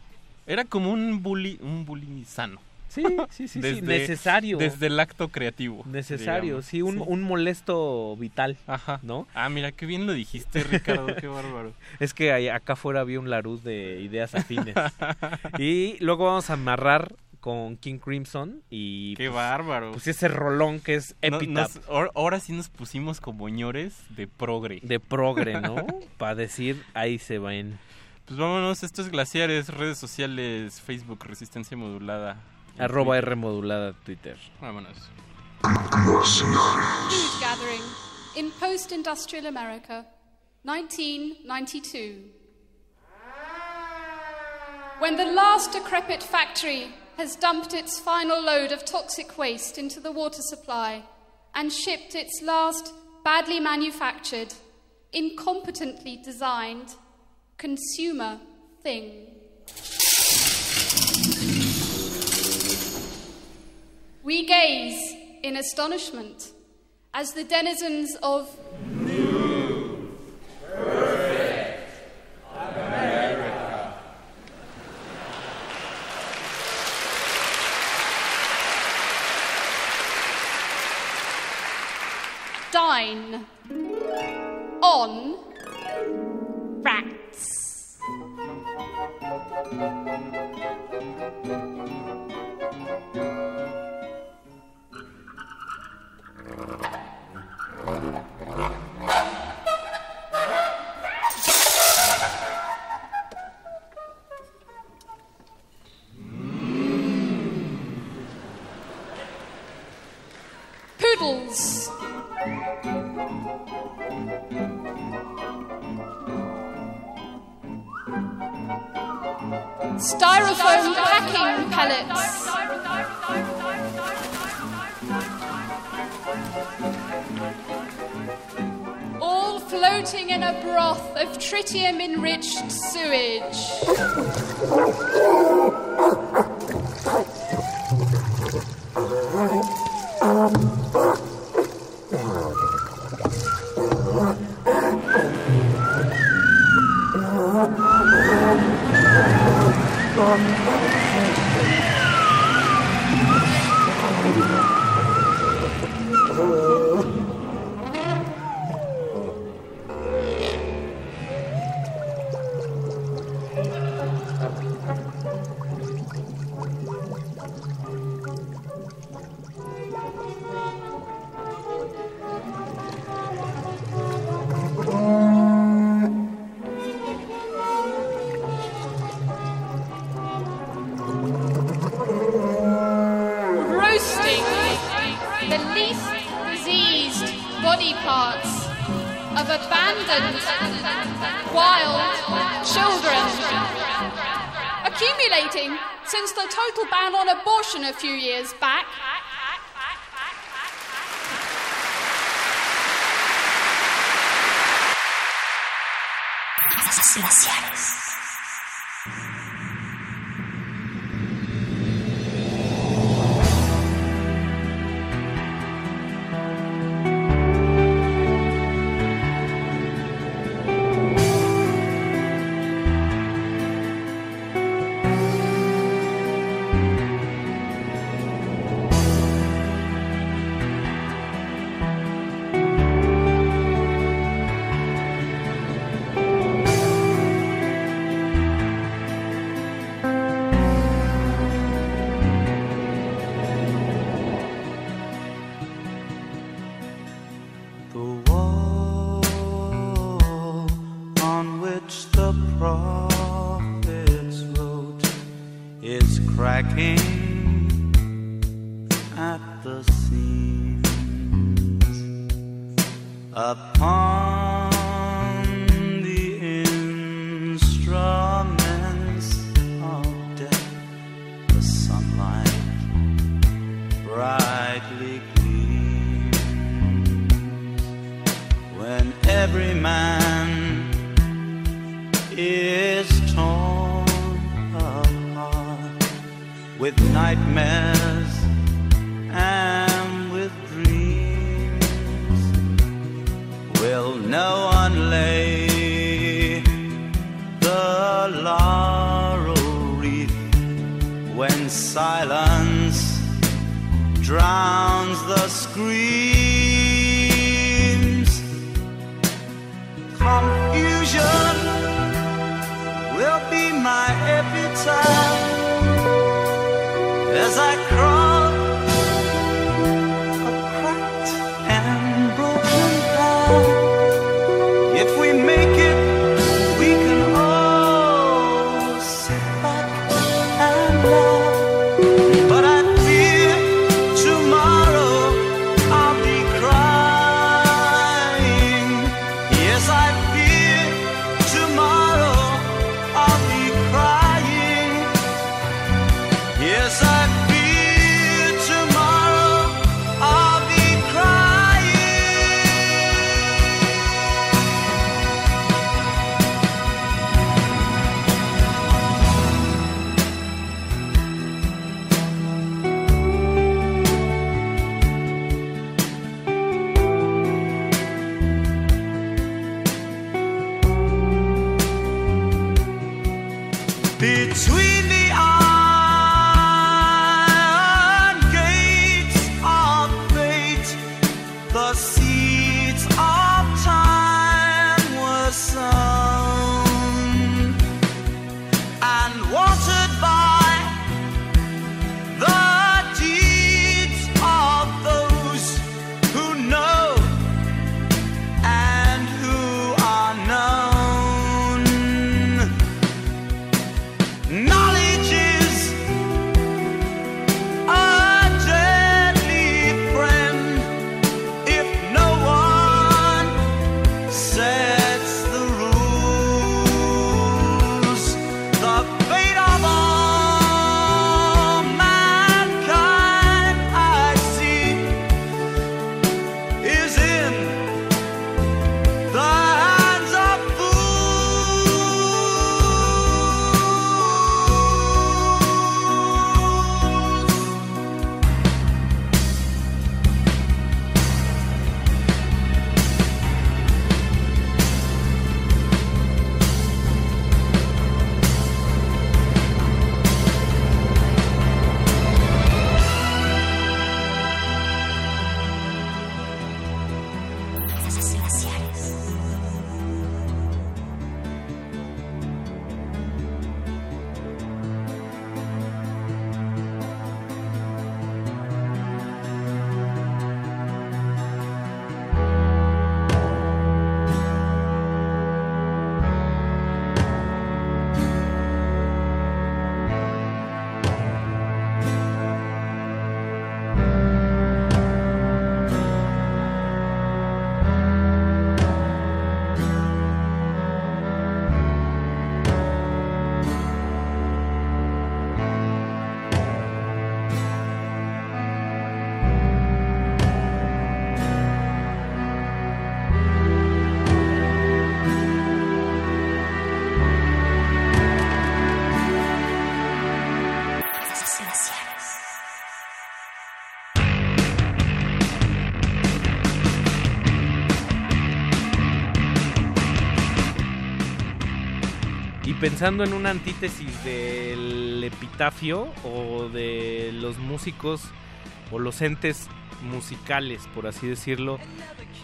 Era como un bully, un bully sano. Sí, sí, sí, sí, necesario. Desde el acto creativo. necesario, digamos. sí, un, un molesto vital, Ajá. ¿no? Ah, mira, qué bien lo dijiste, Ricardo, qué bárbaro. Es que ahí- acá afuera había un Laruz de ideas afines. y luego vamos a amarrar con King Crimson y... ¡Qué pues, bárbaro! Pues ese rolón que es Epitaph. ahora sí nos pusimos como ñores de progre. De progre, ¿no? Para decir, ahí se ven. Pues vámonos, esto es Glaciares, redes sociales, Facebook, Resistencia Modulada. Arroba R modulada, Twitter. Vámonos. Food gathering in post-industrial America, 1992. When the last decrepit factory has dumped its final load of toxic waste into the water supply and shipped its last badly manufactured, incompetently designed consumer thing. We gaze in astonishment as the denizens of few years pensando en una antítesis del epitafio o de los músicos o los entes musicales, por así decirlo,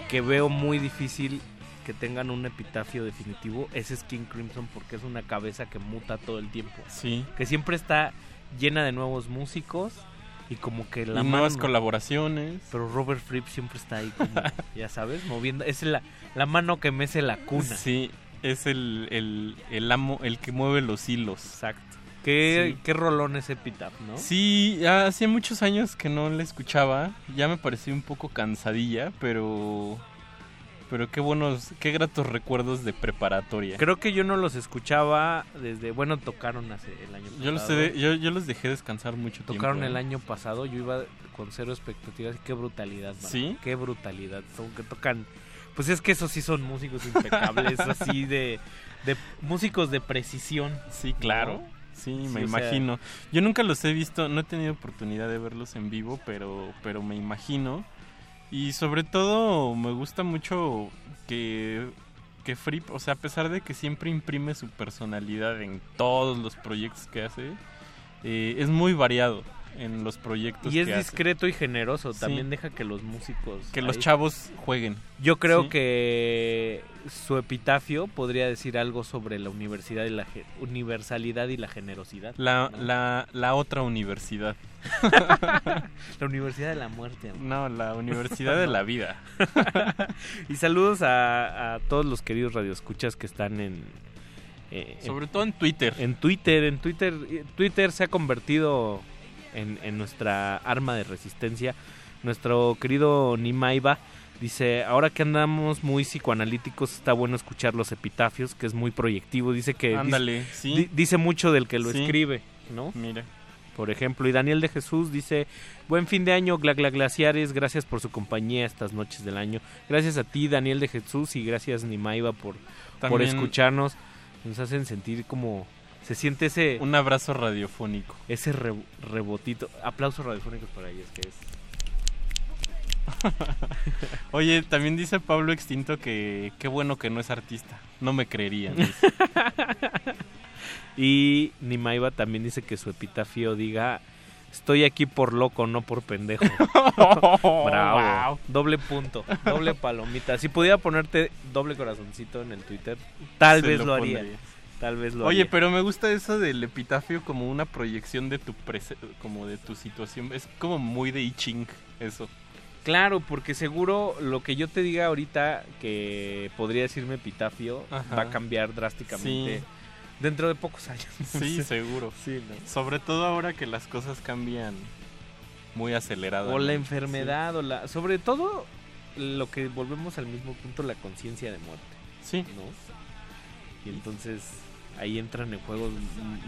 que veo muy difícil que tengan un epitafio definitivo, ese es King Crimson porque es una cabeza que muta todo el tiempo. Sí. Que siempre está llena de nuevos músicos y como que la y nuevas colaboraciones. Pero Robert Fripp siempre está ahí como, ya sabes, moviendo, es la, la mano que mece la cuna. Sí, es el, el, amo, el que mueve los hilos. Exacto. Qué, qué rolón ese Epitaph, ¿no? Sí, hace muchos años que no le escuchaba. Ya me pareció un poco cansadilla, pero. Pero qué buenos, qué gratos recuerdos de preparatoria. Creo que yo no los escuchaba desde, bueno, tocaron hace el año pasado. Yo los, yo, yo los dejé descansar mucho tiempo. Tocaron el año pasado, yo iba con cero expectativas. Qué brutalidad, ¿Sí? Qué brutalidad. Que tocan pues es que esos sí son músicos impecables, así de, de músicos de precisión. Sí, claro. Sí, me imagino. Yo nunca los he visto, no he tenido oportunidad de verlos en vivo, pero, pero me imagino. Y sobre todo me gusta mucho que, que Fripp, o sea, a pesar de que siempre imprime su personalidad en todos los proyectos que hace, eh, es muy variado. En los proyectos. Y es que hace. discreto y generoso. Sí. También deja que los músicos. Que los chavos jueguen. Yo creo Sí. que su epitafio podría decir algo sobre la universidad y la universalidad y la generosidad. La, ¿no? la, la otra universidad. La Universidad de la Muerte. No, la Universidad de la Vida. y saludos a, a todos los queridos radioescuchas que están en... eh, en- Sobre todo en Twitter. En Twitter, en Twitter. eh, Twitter se ha convertido en, en nuestra arma de resistencia. Nuestro querido Nimaiba dice, ahora que andamos muy psicoanalíticos, está bueno escuchar los epitafios, que es muy proyectivo. Dice que... dice- Ándale, sí. di- dice mucho del que lo Sí. escribe, ¿no? Mira. Por ejemplo, y Daniel de Jesús dice, buen fin de año, Gla Gla Glaciares, gracias por su compañía estas noches del año. Gracias a ti, Daniel de Jesús, y gracias Nimaiba por, por escucharnos. Nos hacen sentir como... Se siente ese... Un abrazo radiofónico. Ese re- rebotito. Aplausos radiofónicos para ellos, que es... Oye, también dice Pablo Extinto que qué bueno que no es artista. No me creerían. Y Nimaiba también dice que su epitafio diga... Estoy aquí por loco, no por pendejo. Bravo. Wow. Doble punto, doble palomita. Si pudiera ponerte doble corazoncito en el Twitter, tal Se vez lo lo, haría. pondría. Tal vez lo Oye, haría. pero me gusta eso del epitafio como una proyección de tu prese- como de tu situación. Es como muy de I Ching eso. Claro, porque seguro lo que yo te diga ahorita que podría decirme epitafio Ajá. va a cambiar drásticamente Sí. dentro de pocos años. Sí, seguro. Sí, ¿no? Sobre todo ahora que las cosas cambian muy acelerado. O la enfermedad, o la... Sobre todo, lo que volvemos al mismo punto, la conciencia de muerte. Sí. ¿No? Y entonces ahí entran en juego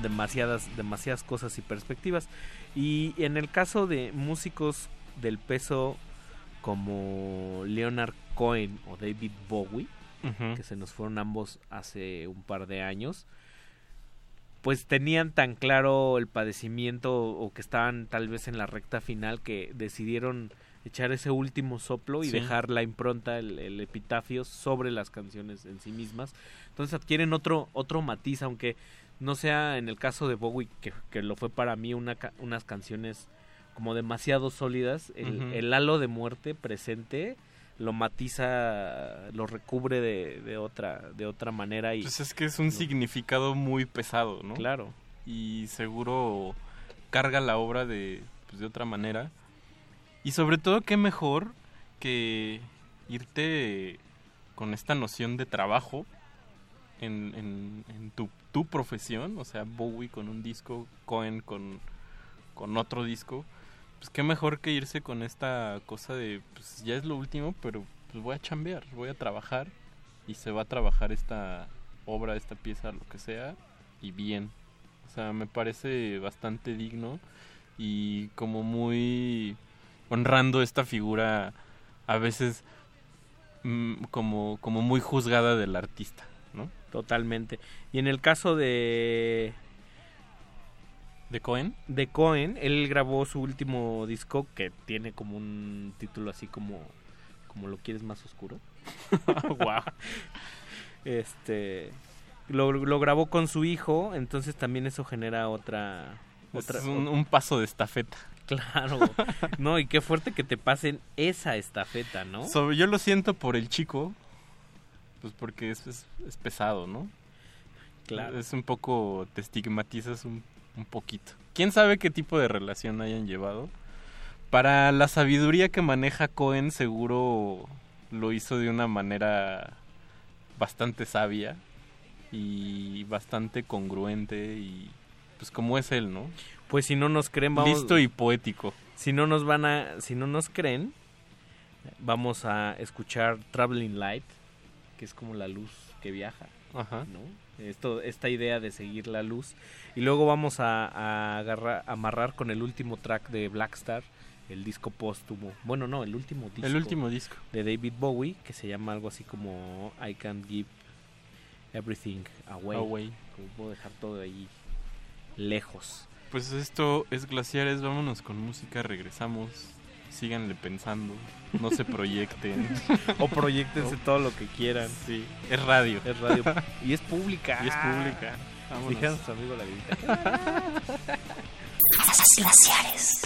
demasiadas, demasiadas cosas y perspectivas. Y en el caso de músicos del peso como Leonard Cohen o David Bowie, que se nos fueron ambos hace un par de años, pues tenían tan claro el padecimiento o que estaban tal vez en la recta final que decidieron echar ese último soplo y Sí. dejar la impronta, el, el epitafio sobre las canciones en sí mismas. Entonces adquieren otro, otro matiz, aunque no sea en el caso de Bowie, que, que lo fue para mí una, unas canciones como demasiado sólidas, el halo de muerte presente lo matiza, lo recubre de, de otra de otra manera y Pues es que es un significado muy pesado, ¿no? Claro. Y seguro carga la obra de, pues, de otra manera. Y sobre todo, qué mejor que irte con esta noción de trabajo en, tu, tu profesión, o sea, Bowie con un disco, Cohen con, con otro disco. Pues qué mejor que irse con esta cosa de, pues ya es lo último, pero pues voy a chambear, voy a trabajar y se va a trabajar esta obra, esta pieza, lo que sea, y bien. O sea, me parece bastante digno y como muy honrando esta figura a veces mm, como, como muy juzgada del artista, ¿no? Totalmente. Y en el caso de ¿De Cohen? de Cohen, él grabó su último disco que tiene como un título así como como lo quieres más oscuro. Wow. Este lo, lo grabó con su hijo, entonces también eso genera otra otra es un, un paso de estafeta. Claro. No, y qué fuerte que te pasen esa estafeta, ¿no? So- yo lo siento por el chico, pues porque es, es, es pesado, ¿no? Claro. Es un poco, te estigmatizas un, un poquito. ¿Quién sabe qué tipo de relación hayan llevado? Para la sabiduría que maneja Cohen, seguro lo hizo de una manera bastante sabia y bastante congruente y pues como es él, ¿no? Pues si no nos creen, vamos Listo y poético. Si no nos van a si no nos creen, vamos a escuchar Traveling Light, que es como la luz que viaja, Ajá. ¿no? Esto esta idea de seguir la luz y luego vamos a, a agarrar amarrar con el último track de Blackstar, el disco póstumo. Bueno, no, el último disco. El último disco. de David Bowie, que se llama algo así como I Can't Give Everything Away. Away. Como puedo dejar todo ahí lejos. Pues esto es Glaciares, vámonos con música, regresamos. Síganle pensando, no se proyecten. O proyectense todo lo que quieran. Sí, es radio. Es radio. Y es pública. Y es pública. Vámonos. Nuestro amigo la grita. Glaciares.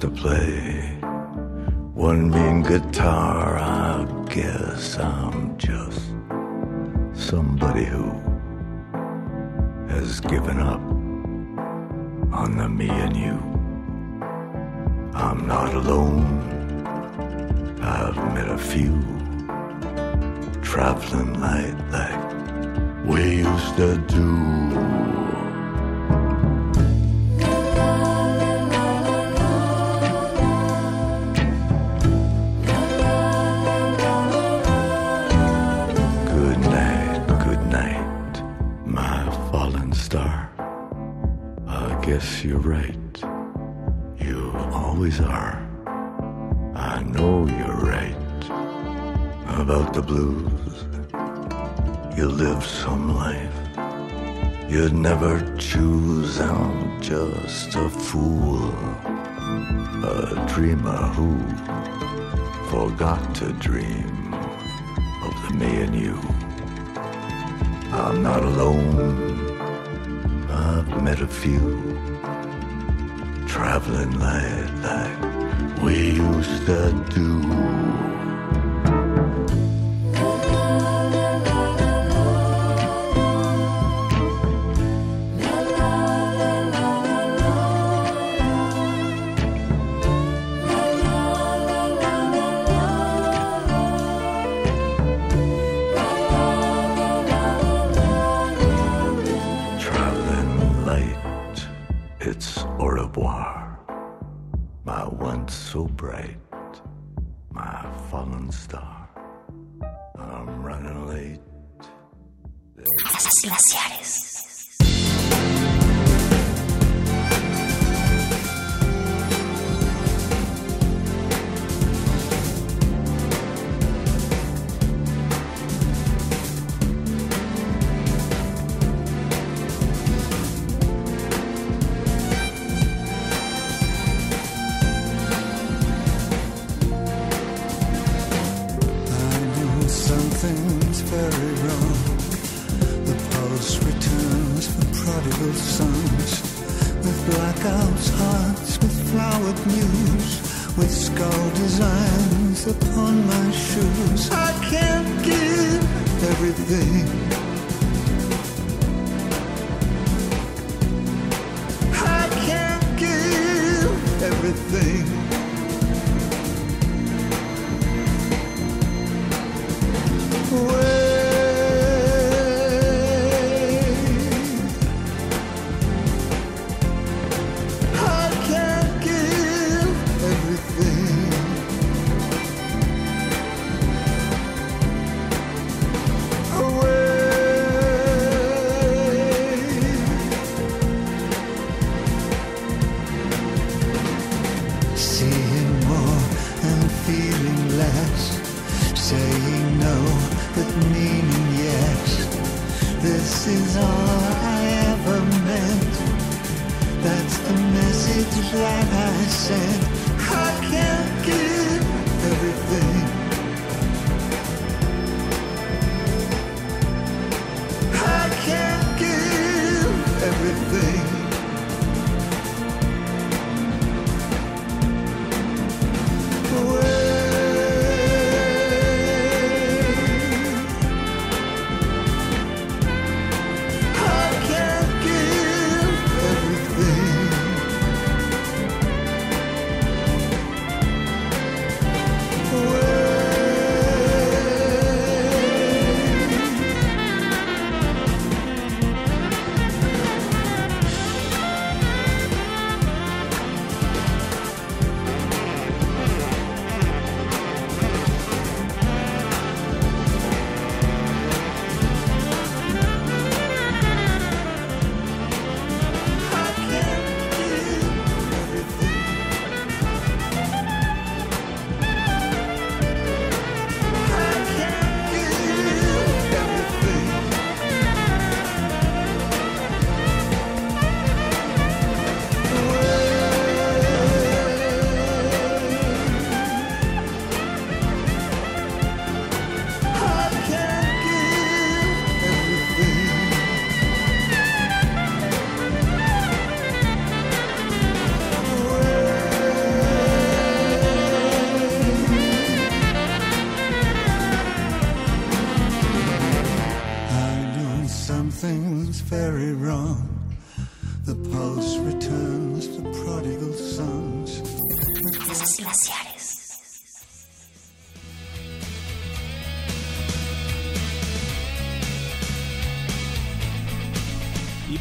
To play one mean guitar. I guess I'm just somebody who has given up on the me and you. I'm not alone. I've met a few traveling light like we used to do. Guess you're right. You always are. I know you're right about the blues. You live some life you'd never choose. I'm just a fool, a dreamer who forgot to dream of the me and you. I'm not alone. Met a few traveling light like we used to do.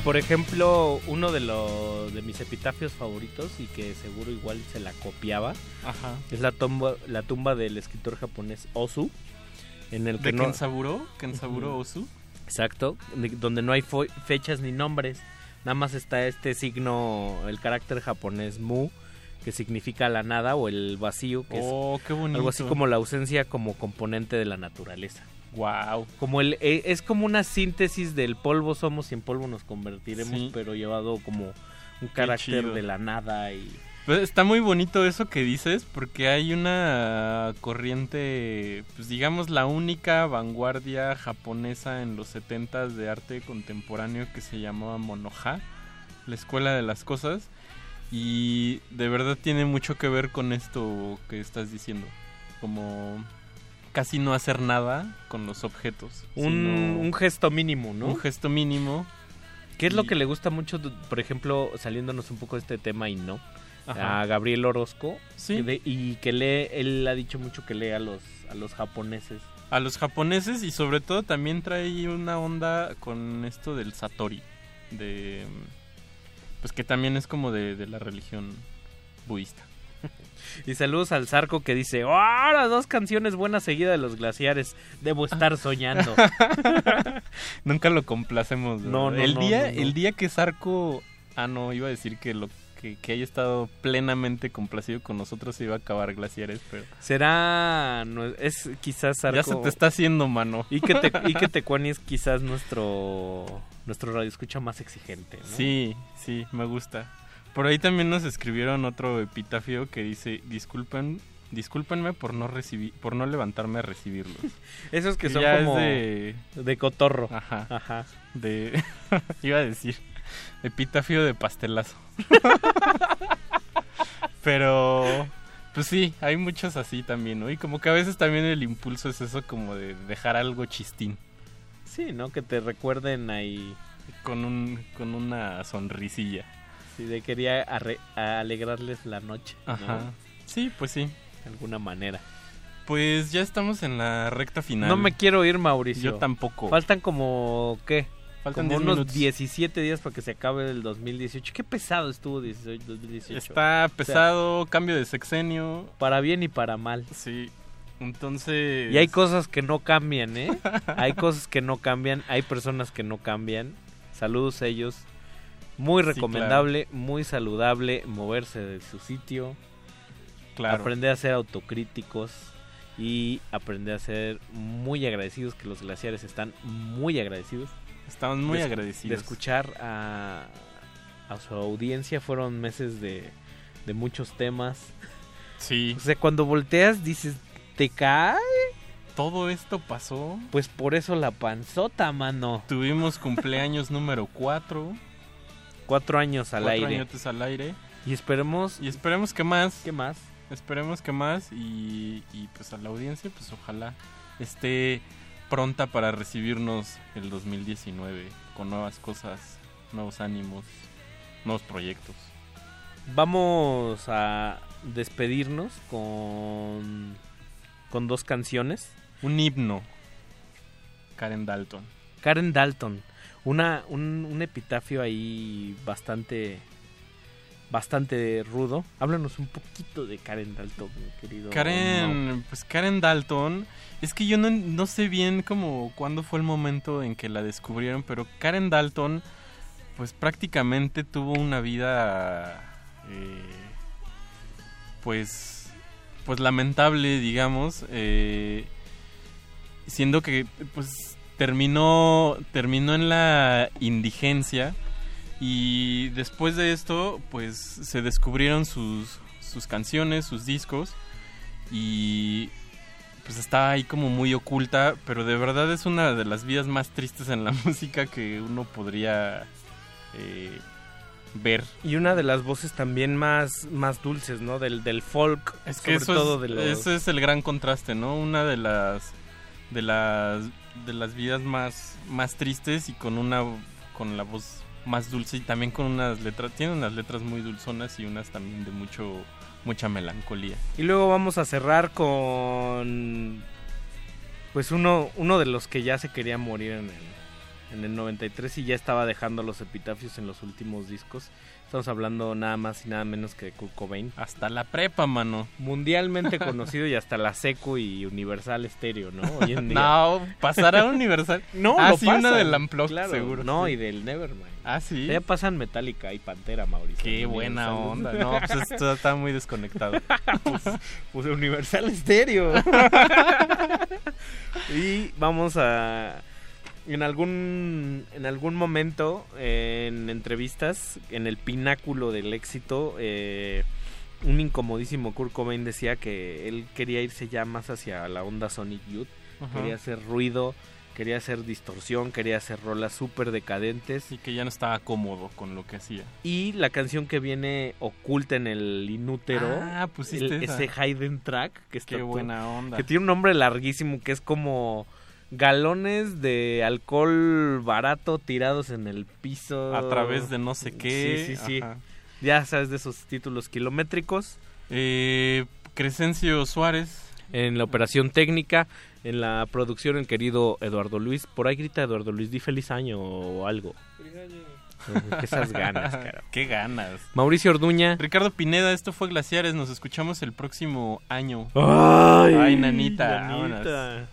Por ejemplo, uno de los de mis epitafios favoritos y que seguro igual se la copiaba, Ajá. es la tumba la tumba del escritor japonés Osu, en el que ¿De no Kensaburo? ¿Kensaburo. Osu? Exacto, de- donde no hay fechas ni nombres, nada más está este signo, el carácter japonés mu, que significa la nada o el vacío, que Oh, es qué bonito. algo así como la ausencia como componente de la naturaleza. Wow. Como el eh, es como una síntesis del polvo somos y en polvo nos convertiremos, Sí. pero llevado como un carácter de la nada y Pues está muy bonito eso que dices, porque hay una corriente, pues digamos la única vanguardia japonesa en los 70s de arte contemporáneo que se llamaba Monoha, la escuela de las cosas, y de verdad tiene mucho que ver con esto que estás diciendo, como casi no hacer nada con los objetos. un, gesto mínimo, ¿no? un gesto mínimo. ¿Qué es lo que le gusta mucho, por ejemplo, saliéndonos un poco de este tema y no? Ajá. A Gabriel Orozco. Sí. que de- y que lee, él ha dicho mucho que lee a los, a los japoneses. a los japoneses y sobre todo también trae una onda con esto del satori de pues que también es como de, de la religión budista Y saludos al Zarco que dice, ¡Oh, las dos canciones buenas seguidas de los glaciares! Debo estar soñando. nunca lo complacemos. No, no, el no, día el día que Sarco ah no iba a decir que lo que, que haya estado plenamente complacido con nosotros se iba a acabar glaciares pero Será, no, es quizás Zarco... ya se te está haciendo mano Y que, te, y que Tecuani es quizás nuestro, nuestro radio escucha más exigente, ¿no? Sí, sí, me gusta. Por ahí también nos escribieron otro epitafio que dice, disculpen, discúlpenme por no recibir, por no levantarme a recibirlos. Esos que son ya como es de, de cotorro. Ajá. Ajá. De, iba a decir, epitafio de pastelazo. Pero, pues sí, hay muchos así también, ¿no? Y como que a veces también el impulso es eso como de dejar algo chistín. Sí, ¿no? Que te recuerden ahí. Con, un, con una sonrisilla. Sí, de quería alegrarles la noche. ¿no? Ajá. Sí, pues sí. De alguna manera. Pues ya estamos en la recta final. No me quiero ir, Mauricio. Yo tampoco. Faltan como, ¿qué? Faltan como 10 unos minutos. 17 días para que se acabe el 2018. Qué pesado estuvo 18, 2018. Está O sea, pesado, cambio de sexenio. para bien y para mal. Sí. Entonces. Y hay cosas que no cambian, ¿eh? hay cosas que no cambian, hay personas que no cambian. Saludos a ellos. Muy Sí, recomendable, muy saludable moverse de su sitio. Claro. Aprender a ser autocríticos y aprender a ser muy agradecidos, que los glaciares están muy agradecidos. Estamos muy de, agradecidos. De escuchar a, a su audiencia fueron meses de, de muchos temas. Sí. O sea, cuando volteas dices, ¿te cae? Todo esto pasó. Pues por eso la panzota, mano. Tuvimos cumpleaños número 4. Cuatro años al cuatro aire. añotes al aire. Y esperemos... Y esperemos que más. ¿Qué más? Esperemos que más. Y, y pues a la audiencia, pues ojalá esté pronta para recibirnos el 2019 con nuevas cosas, nuevos ánimos, nuevos proyectos. Vamos a despedirnos con, con dos canciones. Un himno. Karen Dalton. Karen Dalton. Una, un, un epitafio ahí bastante bastante rudo. Háblanos un poquito de Karen Dalton, mi querido. Karen, pues Karen Dalton, es que yo no, no sé bien como cuándo fue el momento en que la descubrieron, pero Karen Dalton, pues prácticamente tuvo una vida, eh, pues, pues lamentable, digamos, eh, siendo que, pues, terminó, terminó en la indigencia. Y después de esto, pues se descubrieron sus, sus canciones, sus discos. Y pues estaba ahí como muy oculta. Pero de verdad es una de las vidas más tristes en la música que uno podría eh, ver. Y una de las voces también más, más dulces, ¿no? Del, del folk. Es que sobre eso, todo es, de los... ese es el gran contraste, ¿no? Una de las de las de las vidas más, más tristes y con una con la voz más dulce y también con unas letras, tiene unas letras muy dulzonas y unas también de mucho mucha melancolía. Y luego vamos a cerrar con pues uno uno de los que ya se quería morir en el en el 93 y ya estaba dejando los epitafios en los últimos discos. Estamos hablando nada más y nada menos que de Kurt Cobain. Hasta la prepa, mano. Mundialmente conocido y hasta la Seco y Universal Stereo, ¿no? Hoy en día. No, pasará Universal. no, ah, sí, pasan, una del Unplugged, claro. seguro. No, sí. y del Nevermind. Ah, sí. Ya pasan Metallica y Pantera, Mauricio. Qué buena onda. No, pues esto está muy desconectado. pues, pues Universal Stereo. y vamos a en algún en algún momento en entrevistas en el pináculo del éxito eh, un incomodísimo Kurt Cobain decía que él quería irse ya más hacia la onda Sonic Youth Ajá. quería hacer ruido quería hacer distorsión quería hacer rolas súper decadentes y que ya no estaba cómodo con lo que hacía y la canción que viene oculta en el inútero ah, pusiste el, esa. ese hidden track que está Qué buena onda que tiene un nombre larguísimo que es como galones de alcohol barato tirados en el piso. A través de no sé qué. Sí, sí, sí. Ajá. Ya sabes de esos títulos kilométricos. Eh, Crescencio Suárez. En la operación técnica, en la producción el querido Eduardo Luis. Por ahí grita Eduardo Luis, di feliz año o algo. Esas ganas, cara. Qué ganas. Mauricio Orduña. Ricardo Pineda, esto fue Glaciares. Nos escuchamos el próximo año. Ay, Ay nanita. nanita.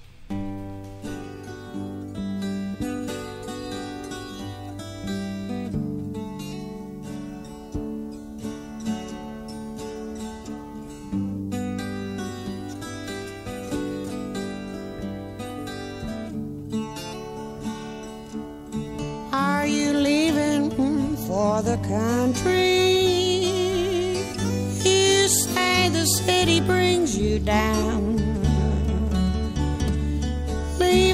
For the country? You say the city brings you down. Leave